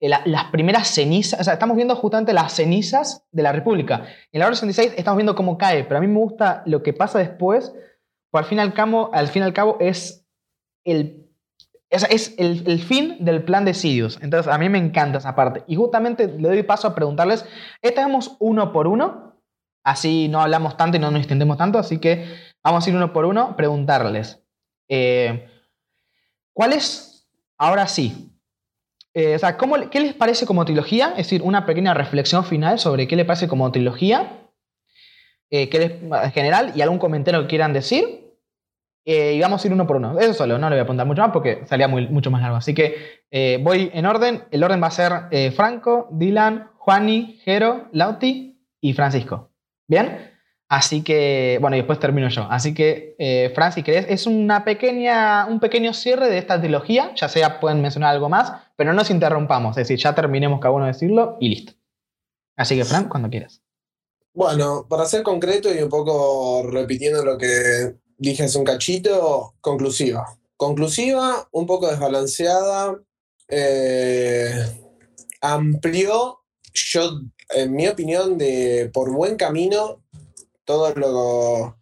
eh, la- las primeras cenizas, o sea, estamos viendo justamente las cenizas de la República. En la hora 66 estamos viendo cómo cae, pero a mí me gusta lo que pasa después, por al fin y al cabo, al fin y al cabo es el, sea, es el, el fin del plan de Sidious. Entonces, a mí me encanta esa parte. Y justamente le doy paso a preguntarles, estamos uno por uno, así no hablamos tanto y no nos extendemos tanto, así que vamos a ir uno por uno, preguntarles. eh, ¿Cuál es, ahora sí, eh, o sea, ¿cómo ¿qué les parece como trilogía? Es decir, una pequeña reflexión final sobre qué les parece como trilogía, eh, qué les- en general, y algún comentario que quieran decir. Eh, y vamos a ir uno por uno. Eso solo, no le voy a apuntar mucho más porque salía muy, mucho más largo. Así que eh, voy en orden. El orden va a ser eh, Franco, Dylan, Juani, Jero, Lauti y Francisco. ¿Bien? Así que, bueno, y después termino yo. Así que, Fran, si querés, es una pequeña, un pequeño cierre de esta trilogía. Ya sea, pueden mencionar algo más, pero no nos interrumpamos. Es decir, ya terminemos cada uno de decirlo y listo. Así que, Fran, cuando quieras. Bueno, para ser concreto y un poco repitiendo lo que dije hace un cachito, conclusiva. Conclusiva, un poco desbalanceada, eh, amplió, yo, en mi opinión, de por buen camino, todo lo,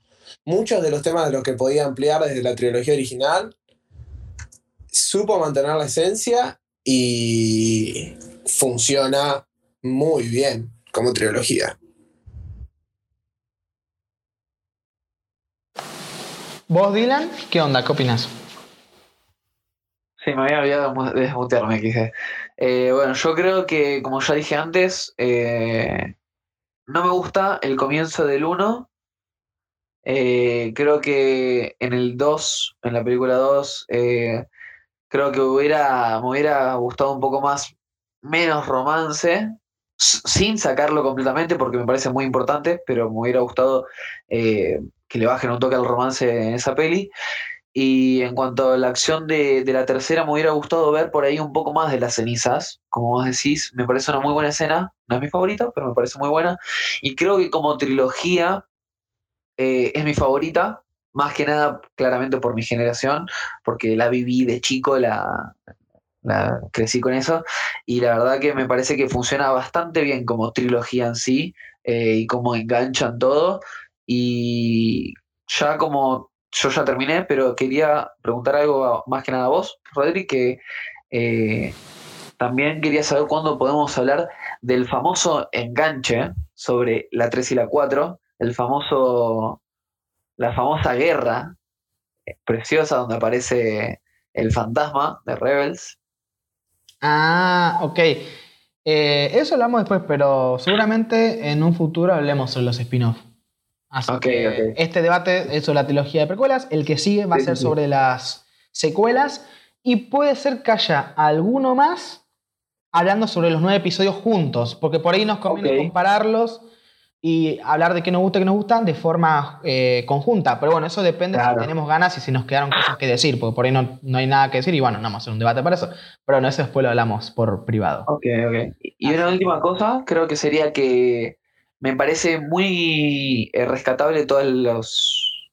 muchos de los temas de los que podía ampliar desde la trilogía original, supo mantener la esencia y funciona muy bien como trilogía. ¿Vos, Dylan? ¿Qué onda? ¿Qué opinas? Sí, me había olvidado de desmutearme, quise. Eh, bueno, yo creo que, como ya dije antes, eh, no me gusta el comienzo del 1. Eh, creo que en el 2, en la película 2, eh, creo que hubiera, me hubiera gustado un poco más, menos romance, sin sacarlo completamente porque me parece muy importante, pero me hubiera gustado que le bajen un toque al romance en esa peli. Y en cuanto a la acción de, de la tercera, me hubiera gustado ver por ahí un poco más de las cenizas. Como vos decís, me parece una muy buena escena. No es mi favorita, pero me parece muy buena. Y creo que como trilogía eh, es mi favorita. Más que nada, claramente por mi generación, porque la viví de chico, la, la crecí con eso. Y la verdad que me parece que funciona bastante bien como trilogía en sí eh, y cómo enganchan todo. Y ya como yo ya terminé, pero quería preguntar algo más que nada a vos, Rodri, que eh, también quería saber cuándo podemos hablar del famoso enganche sobre la 3 y la 4, el famoso, la famosa guerra eh, preciosa donde aparece el fantasma de Rebels. Ah, ok. Eh, eso hablamos después, pero seguramente en un futuro hablemos sobre los spin-off. Así Ok, que ok. este debate es sobre la trilogía de precuelas. El que sigue va a ser sobre las secuelas. Y puede ser que haya alguno más hablando sobre los nueve episodios juntos. Porque por ahí nos conviene Ok. compararlos y hablar de qué nos gusta y qué nos gusta de forma eh, conjunta. Pero bueno, eso depende Claro. si tenemos ganas y si nos quedaron cosas que decir. Porque por ahí no, no hay nada que decir. Y bueno, no vamos a hacer un debate para eso. Pero no, eso después lo hablamos por privado. Ok, ok. Y una última cosa, creo que sería que me parece muy eh, rescatable todos los,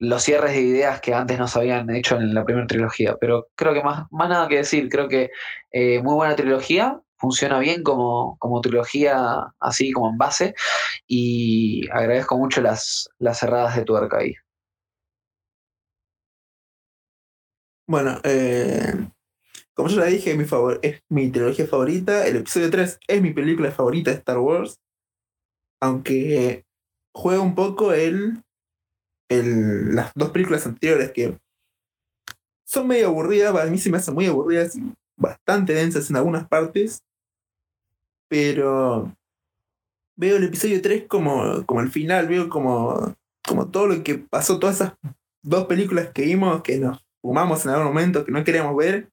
los cierres de ideas que antes nos habían hecho en la primera trilogía. Pero creo que más, más nada que decir, creo que eh, muy buena trilogía, funciona bien como, como trilogía, así como en base, y agradezco mucho las, las cerradas de tuerca ahí. Bueno, eh, como yo ya dije, mi es mi trilogía favorita. El episodio 3 es mi película favorita de Star Wars. Aunque juega un poco el, el, las dos películas anteriores que son medio aburridas, a mí se me hacen muy aburridas y bastante densas en algunas partes. Pero veo el episodio 3 como, como el final, veo como, como todo lo que pasó, todas esas dos películas que vimos, que nos fumamos en algún momento, que no queríamos ver.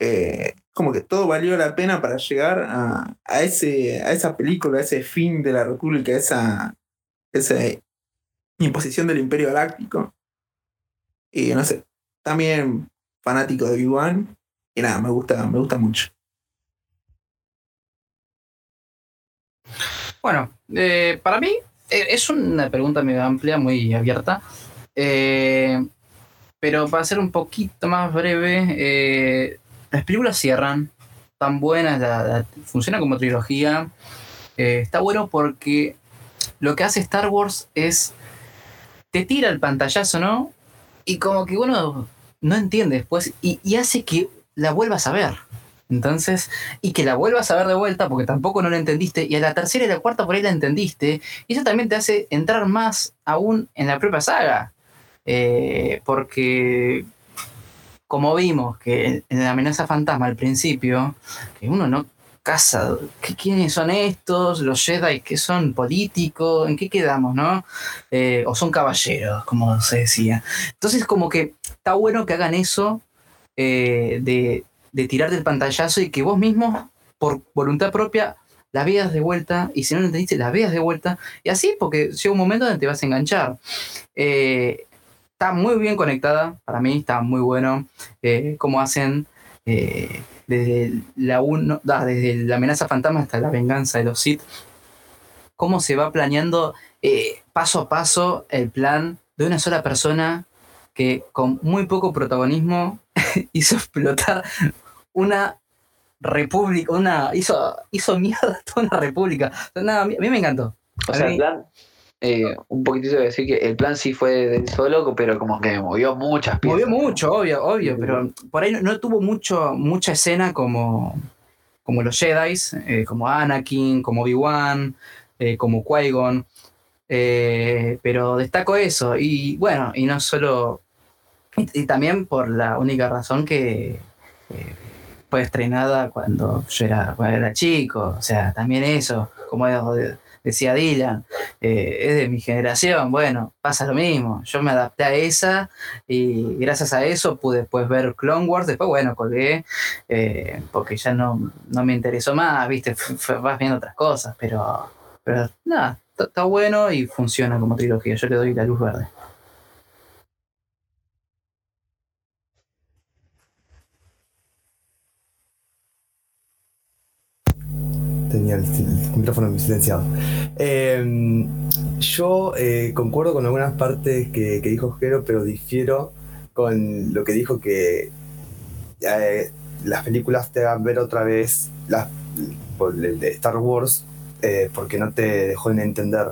eh, como que todo valió la pena para llegar a, a, ese, a esa película, a ese fin de la República, esa, esa imposición del Imperio Galáctico. Y no sé, también fanático de Obi-Wan. Y nada, me gusta, me gusta mucho. Bueno, eh, para mí eh, es una pregunta muy amplia, muy abierta. Eh, pero para ser un poquito más breve, eh, las películas cierran, tan buenas, la- funciona como trilogía. Eh, está bueno porque lo que hace Star Wars es te tira el pantallazo, ¿no? Y como que uno no entiende después y, y hace que la vuelvas a ver. Entonces, y que la vuelvas a ver de vuelta porque tampoco no la entendiste y a la tercera y la cuarta por ahí la entendiste y eso también te hace entrar más aún en la propia saga Eh, porque como vimos que en la amenaza fantasma al principio que uno no casa ¿qué- quiénes son estos los Jedi que son políticos en qué quedamos no Eh, o son caballeros como se decía entonces como que está bueno que hagan eso eh, de, de tirarte el pantallazo y que vos mismo por voluntad propia, la veas de vuelta, y si no lo entendiste, la veas de vuelta, y así, porque llega un momento donde te vas a enganchar. Eh, está muy bien conectada, para mí está muy bueno eh, cómo hacen eh, desde la uno, desde la amenaza fantasma hasta la venganza de los Sith, cómo se va planeando eh, paso a paso el plan de una sola persona que con muy poco protagonismo hizo explotar una república, una hizo, hizo mierda toda una república. Nada, a, mí, me encantó. O sea, el plan, eh, un poquitito de decir que el plan sí fue de él solo, pero como que movió muchas piezas. Movió mucho, obvio, obvio, pero por ahí no, no tuvo mucho, mucha escena como, como los Jedi, como Anakin, como Obi-Wan, eh, como Qui-Gon. eh, pero destaco eso. Y bueno, y no solo. Y, y también por la única razón que eh, fue estrenada cuando yo era, cuando era chico. O sea, también eso, como de- decía Dylan, eh, es de mi generación. Bueno, pasa lo mismo. Yo me adapté a esa y gracias a eso pude después ver Clone Wars. Después, bueno, colgué eh, porque ya no, no me interesó más, viste, vas viendo otras cosas, pero, pero nada, está bueno y funciona como trilogía. Yo le doy la luz verde. Tenía el, micrófono silenciado. Eh, yo eh, concuerdo con algunas partes que, dijo Jero, pero difiero con lo que dijo que eh, las películas te hagan ver otra vez las, de Star Wars eh, porque no te dejó de entender.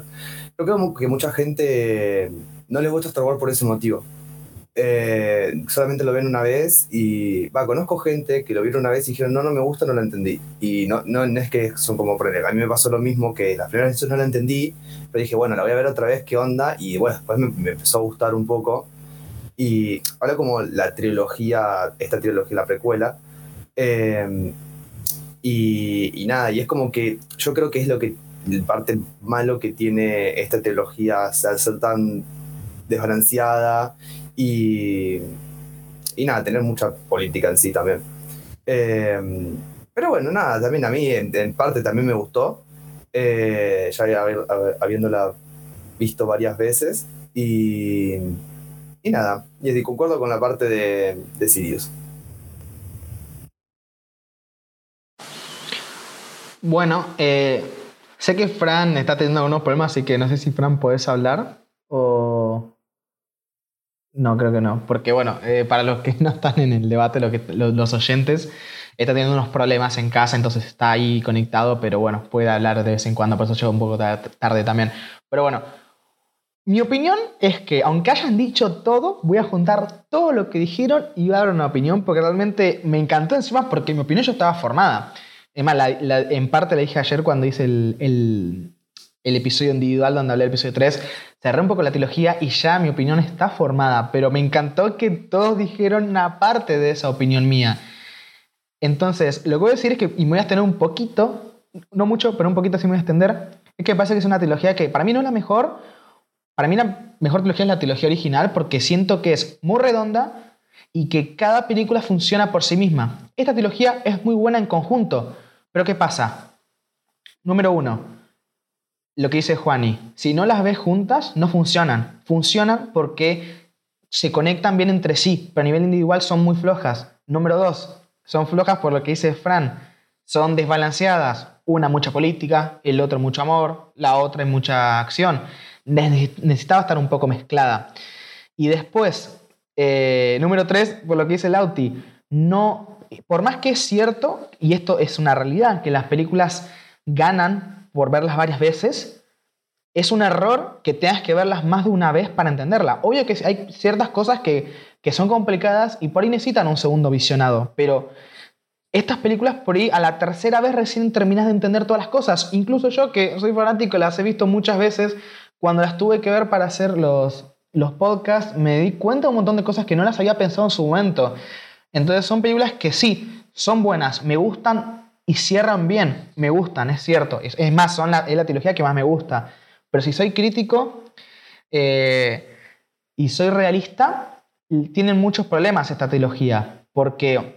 Creo que mucha gente no le gusta Star Wars por ese motivo. Eh, solamente lo ven una vez y va, conozco gente que lo vieron una vez y dijeron no, no me gusta, no lo entendí. Y no, no, no es que son como poner, a mí me pasó lo mismo que la primera vez no la entendí, pero dije, bueno, la voy a ver otra vez, qué onda, y bueno, después me, me empezó a gustar un poco. Y ahora como la trilogía, esta trilogía, la precuela, eh, y, y nada, y es como que yo creo que es lo que, el parte malo que tiene esta trilogía, al ser tan desbalanceada y, y nada, tener mucha política en sí también. Eh, pero bueno, nada, también a mí en, parte también me gustó, eh, ya habi- hab- habiéndola visto varias veces y, y nada, y concuerdo con la parte de, de Sirius. Bueno, eh, sé que Fran está teniendo algunos problemas, así que no sé si Fran podés hablar. No, creo que no. Porque bueno, eh, para los que no están en el debate, los oyentes, está teniendo unos problemas en casa, entonces está ahí conectado, pero bueno, puede hablar de vez en cuando, por eso llegó un poco tar- tarde también. Pero bueno, mi opinión es que aunque hayan dicho todo, voy a juntar todo lo que dijeron y voy a dar una opinión, porque realmente me encantó encima porque mi opinión ya estaba formada. Es más, en parte la dije ayer cuando hice el- el episodio individual donde hablé del episodio 3. Cerré un poco la trilogía y ya mi opinión está formada, pero me encantó que todos dijeron una parte de esa opinión mía. Entonces, lo que voy a decir es que, y me voy a extender un poquito, no mucho, pero un poquito sí me voy a extender, es que parece que es una trilogía que para mí no es la mejor, para mí la mejor trilogía es la trilogía original porque siento que es muy redonda y que cada película funciona por sí misma. Esta trilogía es muy buena en conjunto, pero ¿qué pasa? Número uno, lo que dice Juani, si no las ves juntas, no funcionan. Funcionan porque se conectan bien entre sí, pero a nivel individual son muy flojas. Número dos, son flojas por lo que dice Fran, son desbalanceadas. Una mucha política, el otro mucho amor, la otra es mucha acción. Ne- Necesitaba estar un poco mezclada. Y después, eh, número tres, por lo que dice Lauti, no, por más que es cierto, y esto es una realidad, que las películas ganan por verlas varias veces, es un error que tengas que verlas más de una vez para entenderla. Obvio que hay ciertas cosas que, que son complicadas y por ahí necesitan un segundo visionado, pero estas películas por ahí a la tercera vez recién terminas de entender todas las cosas. Incluso yo que soy fanático, las he visto muchas veces, cuando las tuve que ver para hacer los, los podcasts, me di cuenta de un montón de cosas que no las había pensado en su momento. Entonces son películas que sí, son buenas, me gustan y cierran bien, me gustan, es cierto. Es, más, son la, es la trilogía que más me gusta. Pero si soy crítico eh, y soy realista, tienen muchos problemas esta trilogía, porque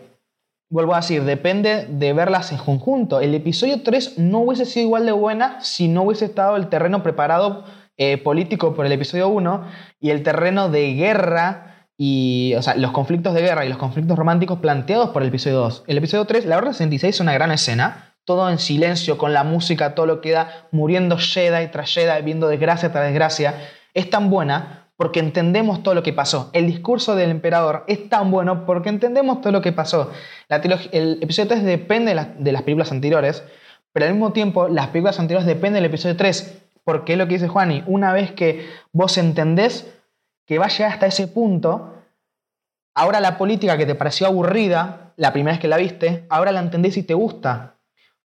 vuelvo a decir, depende de verlas en conjunto. El episodio 3 no hubiese sido igual de buena si no hubiese estado el terreno preparado eh, político por el episodio 1 y el terreno de guerra y, o sea, los conflictos de guerra y los conflictos románticos planteados por el episodio 2. El episodio 3, la Orden 66 es una gran escena, todo en silencio, con la música, todo lo que da, muriendo Jedi tras Jedi, viendo desgracia tras desgracia. Es tan buena porque entendemos todo lo que pasó. El discurso del emperador es tan bueno porque entendemos todo lo que pasó. La el episodio 3 depende de, la- de las películas anteriores, pero al mismo tiempo las películas anteriores dependen del episodio 3, porque es lo que dice Juani, una vez que vos entendés que va a llegar hasta ese punto, ahora la política que te pareció aburrida, la primera vez que la viste, ahora la entendés y te gusta.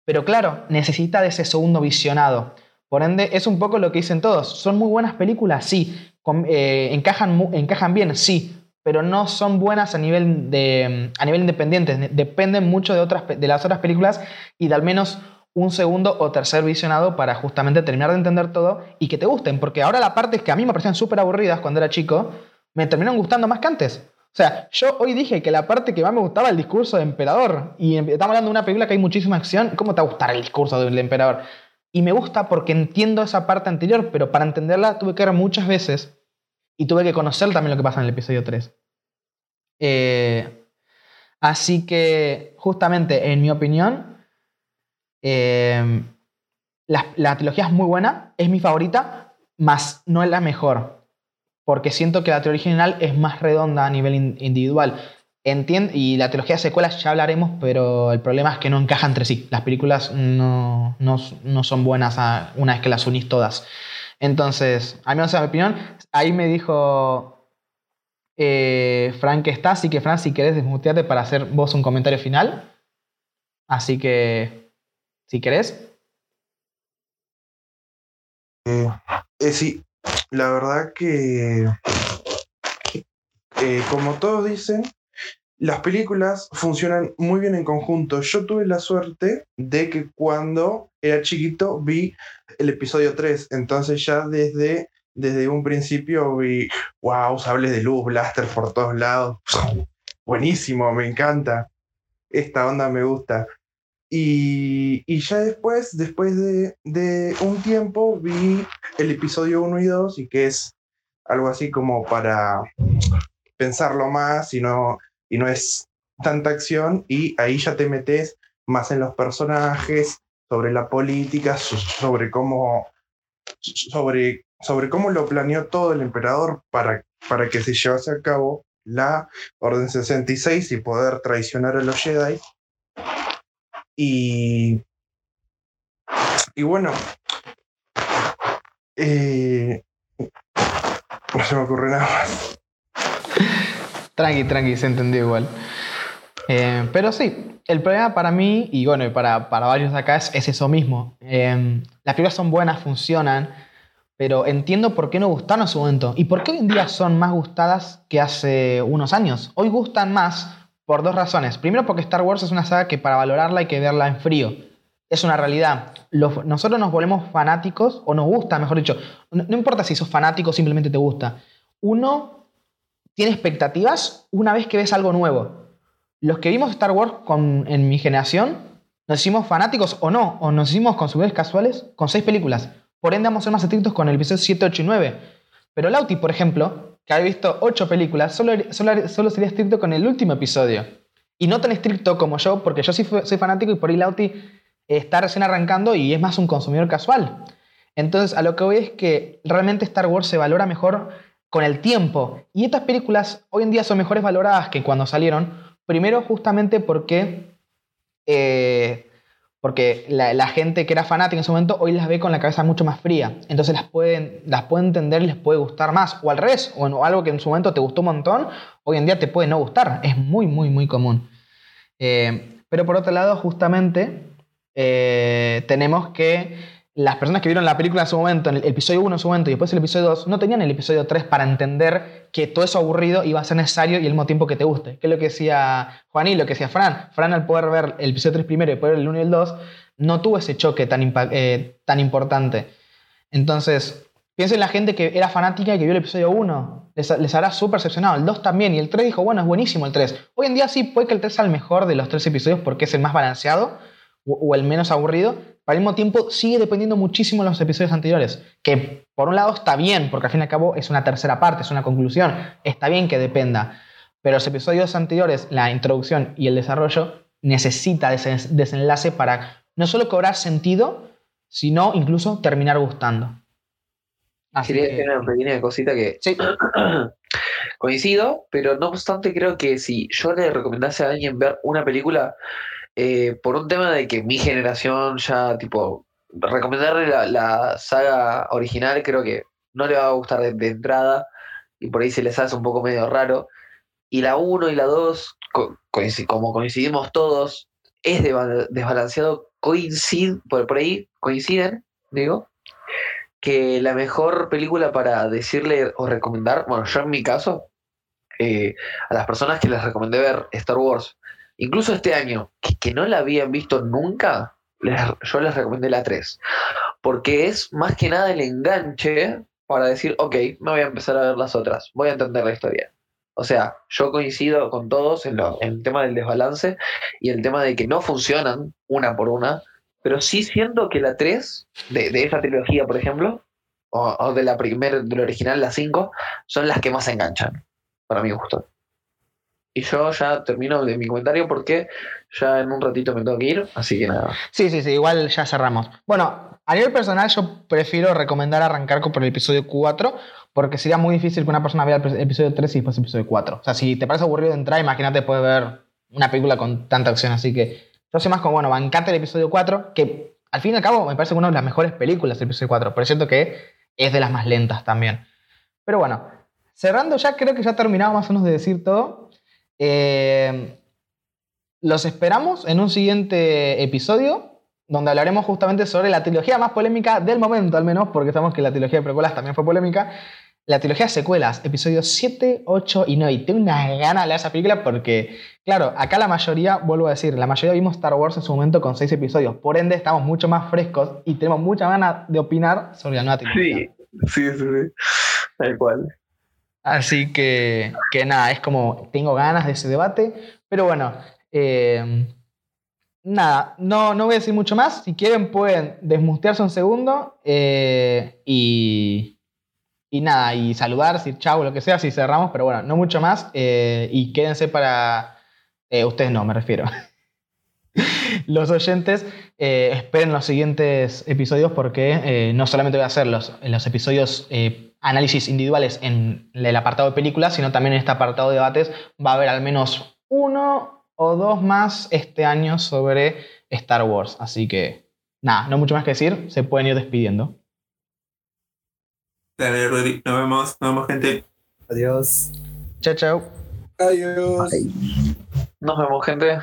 Pero claro, necesita de ese segundo visionado. Por ende, es un poco lo que dicen todos. ¿Son muy buenas películas? Sí. Eh, encajan, encajan bien? Sí. Pero no son buenas a nivel, de, a nivel independiente. Dependen mucho de, otras, de las otras películas y de al menos un segundo o tercer visionado para justamente terminar de entender todo y que te gusten. Porque ahora la parte es que a mí me parecían súper aburridas cuando era chico, me terminaron gustando más que antes. O sea, yo hoy dije que la parte que más me gustaba el discurso del emperador. Y em- estamos hablando de una película que hay muchísima acción. ¿Cómo te va a gustar el discurso del emperador? Y me gusta porque entiendo esa parte anterior, pero para entenderla tuve que ver muchas veces y tuve que conocer también lo que pasa en el episodio 3. Eh, así que, justamente, en mi opinión, eh, la, la trilogía es muy buena, es mi favorita, más no es la mejor. Porque siento que la trilogía original es más redonda a nivel in- individual. Y la trilogía de secuelas ya hablaremos, pero el problema es que no encajan entre sí. Las películas no, no, no son buenas una vez que las unís todas. Entonces, a mí no sé mi opinión. Ahí me dijo eh, Frank que está, así que Frank, si querés desmutearte para hacer vos un comentario final. Así que, si querés. Eh, eh, sí, la verdad que, eh, como todos dicen, las películas funcionan muy bien en conjunto. Yo tuve la suerte de que cuando era chiquito vi el episodio 3, entonces ya desde, desde un principio vi, wow, sables de luz, blaster por todos lados. Buenísimo, me encanta. Esta onda me gusta. Y, ya después, después de, un tiempo, vi el episodio 1 y 2 y que es algo así como para pensarlo más y no, y no es tanta acción y ahí ya te metes más en los personajes, sobre la política, so- sobre cómo, sobre, sobre cómo lo planeó todo el emperador para, para que se llevase a cabo la Orden 66 y poder traicionar a los Jedi. Y, y bueno, eh, no se me ocurre nada. Tranqui, tranqui, se entendió igual. Eh, pero sí, el problema para mí, y bueno, para, para varios de acá, es, es eso mismo. Eh, las películas son buenas, funcionan, pero entiendo por qué no gustaron en su momento. Y por qué hoy en día son más gustadas que hace unos años. Hoy gustan más por dos razones. Primero, porque Star Wars es una saga que para valorarla hay que verla en frío. Es una realidad. Los- nosotros nos volvemos fanáticos, o nos gusta, mejor dicho. No, importa si sos fanático o simplemente te gusta. Uno tiene expectativas una vez que ves algo nuevo. Los que vimos Star Wars con, en mi generación, nos hicimos fanáticos o no, o nos hicimos consumidores casuales con seis películas. Por ende, vamos a ser más estrictos con el episodio 7, 8 y 9. Pero Lauti, por ejemplo, que ha visto ocho películas, solo, solo, solo sería estricto con el último episodio. Y no tan estricto como yo, porque yo sí soy fanático y por ahí Lauti está recién arrancando y es más un consumidor casual. Entonces, a lo que voy es que realmente Star Wars se valora mejor con el tiempo. Y estas películas hoy en día son mejores valoradas que cuando salieron. Primero, justamente porque, eh, porque la, gente que era fanática en ese momento hoy las ve con la cabeza mucho más fría. Entonces las pueden, las entender y les puede gustar más. O al revés, o, en- algo que en su momento te gustó un montón, hoy en día te puede no gustar. Es muy, muy, muy común. Eh, pero por otro lado, justamente, eh, tenemos que las personas que vieron la película en su momento, en el episodio 1 en su momento y después el episodio 2, no tenían el episodio 3 para entender que todo eso aburrido iba a ser necesario y al mismo tiempo que te guste. Que es lo que decía Juan y lo que decía Fran. Fran al poder ver el episodio 3 primero y poder ver el 1 y el 2, no tuvo ese choque tan, eh, tan importante. Entonces, Piensen en la gente que era fanática y que vio el episodio 1. Les, les habrá súper percepcionado. El 2 también. Y el 3 dijo, bueno, es buenísimo el 3. Hoy en día sí puede que el 3 sea el mejor de los tres episodios porque es el más balanceado o, o el menos aburrido. Pero al mismo tiempo sigue dependiendo muchísimo de los episodios anteriores. Que por un lado está bien, porque al fin y al cabo es una tercera parte, es una conclusión. Está bien que dependa. Pero los episodios anteriores, la introducción y el desarrollo, necesita ese desenlace para no solo cobrar sentido, sino incluso terminar gustando. Así Quería que- decir una pequeña cosita que Sí. coincido, pero no obstante creo que si yo le recomendase a alguien ver una película, eh, por un tema de que mi generación ya, tipo, recomendarle la, saga original creo que no le va a gustar de, entrada y por ahí se les hace un poco medio raro. Y la 1 y la 2, co- coinci- como coincidimos todos, es desbalanceado, coincid, por, por ahí coinciden, digo, que la mejor película para decirle o recomendar, bueno, yo en mi caso, eh, a las personas que les recomendé ver Star Wars, incluso este año, que, no la habían visto nunca, les- yo les recomendé la 3. Porque es más que nada el enganche para decir, ok, me voy a empezar a ver las otras, voy a entender la historia. O sea, yo coincido con todos en, lo- en el tema del desbalance y el tema de que no funcionan una por una, pero sí siento que la 3 de, de esa trilogía, por ejemplo, o, o de la primera, del original, la 5, son las que más enganchan, para mi gusto. Y yo ya termino de mi comentario porque ya en un ratito me tengo que ir, así que nada. Sí, sí, sí, igual ya cerramos. Bueno, a nivel personal yo prefiero recomendar arrancar por el episodio 4 porque sería muy difícil que una persona vea el episodio 3 y después el episodio 4. O sea, si te parece aburrido de entrar, imagínate poder ver una película con tanta acción. Así que yo soy más como, bueno, bancate el episodio 4, que al fin y al cabo me parece una de las mejores películas el episodio 4, pero es cierto que es de las más lentas también. Pero bueno, cerrando ya, creo que ya he terminado más o menos de decir todo. Eh, los esperamos en un siguiente episodio donde hablaremos justamente sobre la trilogía más polémica del momento, al menos, porque sabemos que la trilogía de precuelas también fue polémica. La trilogía de secuelas, episodios 7, 8 y 9. Y tengo una gana de leer esa película porque, claro, acá la mayoría, vuelvo a decir, la mayoría vimos Star Wars en su momento con 6 episodios. Por ende, estamos mucho más frescos y tenemos mucha ganas de opinar sobre la nueva trilogía. sí, sí, sí. Tal cual. Así que, que nada, es como, tengo ganas de ese debate, pero bueno, eh, nada, no, no voy a decir mucho más. Si quieren pueden desmutearse un segundo eh, y, y nada, y saludar, decir chau, lo que sea, si cerramos, pero bueno, no mucho más. eh, y quédense para... ustedes no, me refiero. Los oyentes esperen los siguientes episodios porque no solamente voy a hacer los, los episodios análisis individuales en el apartado de películas, sino también en este apartado de debates va a haber al menos uno o dos más este año sobre Star Wars. Así que nada, no mucho más que decir, se pueden ir despidiendo. Dale, Rodri. Nos vemos. Nos vemos, gente. Adiós. Chao, chao. Adiós. Nos vemos, gente.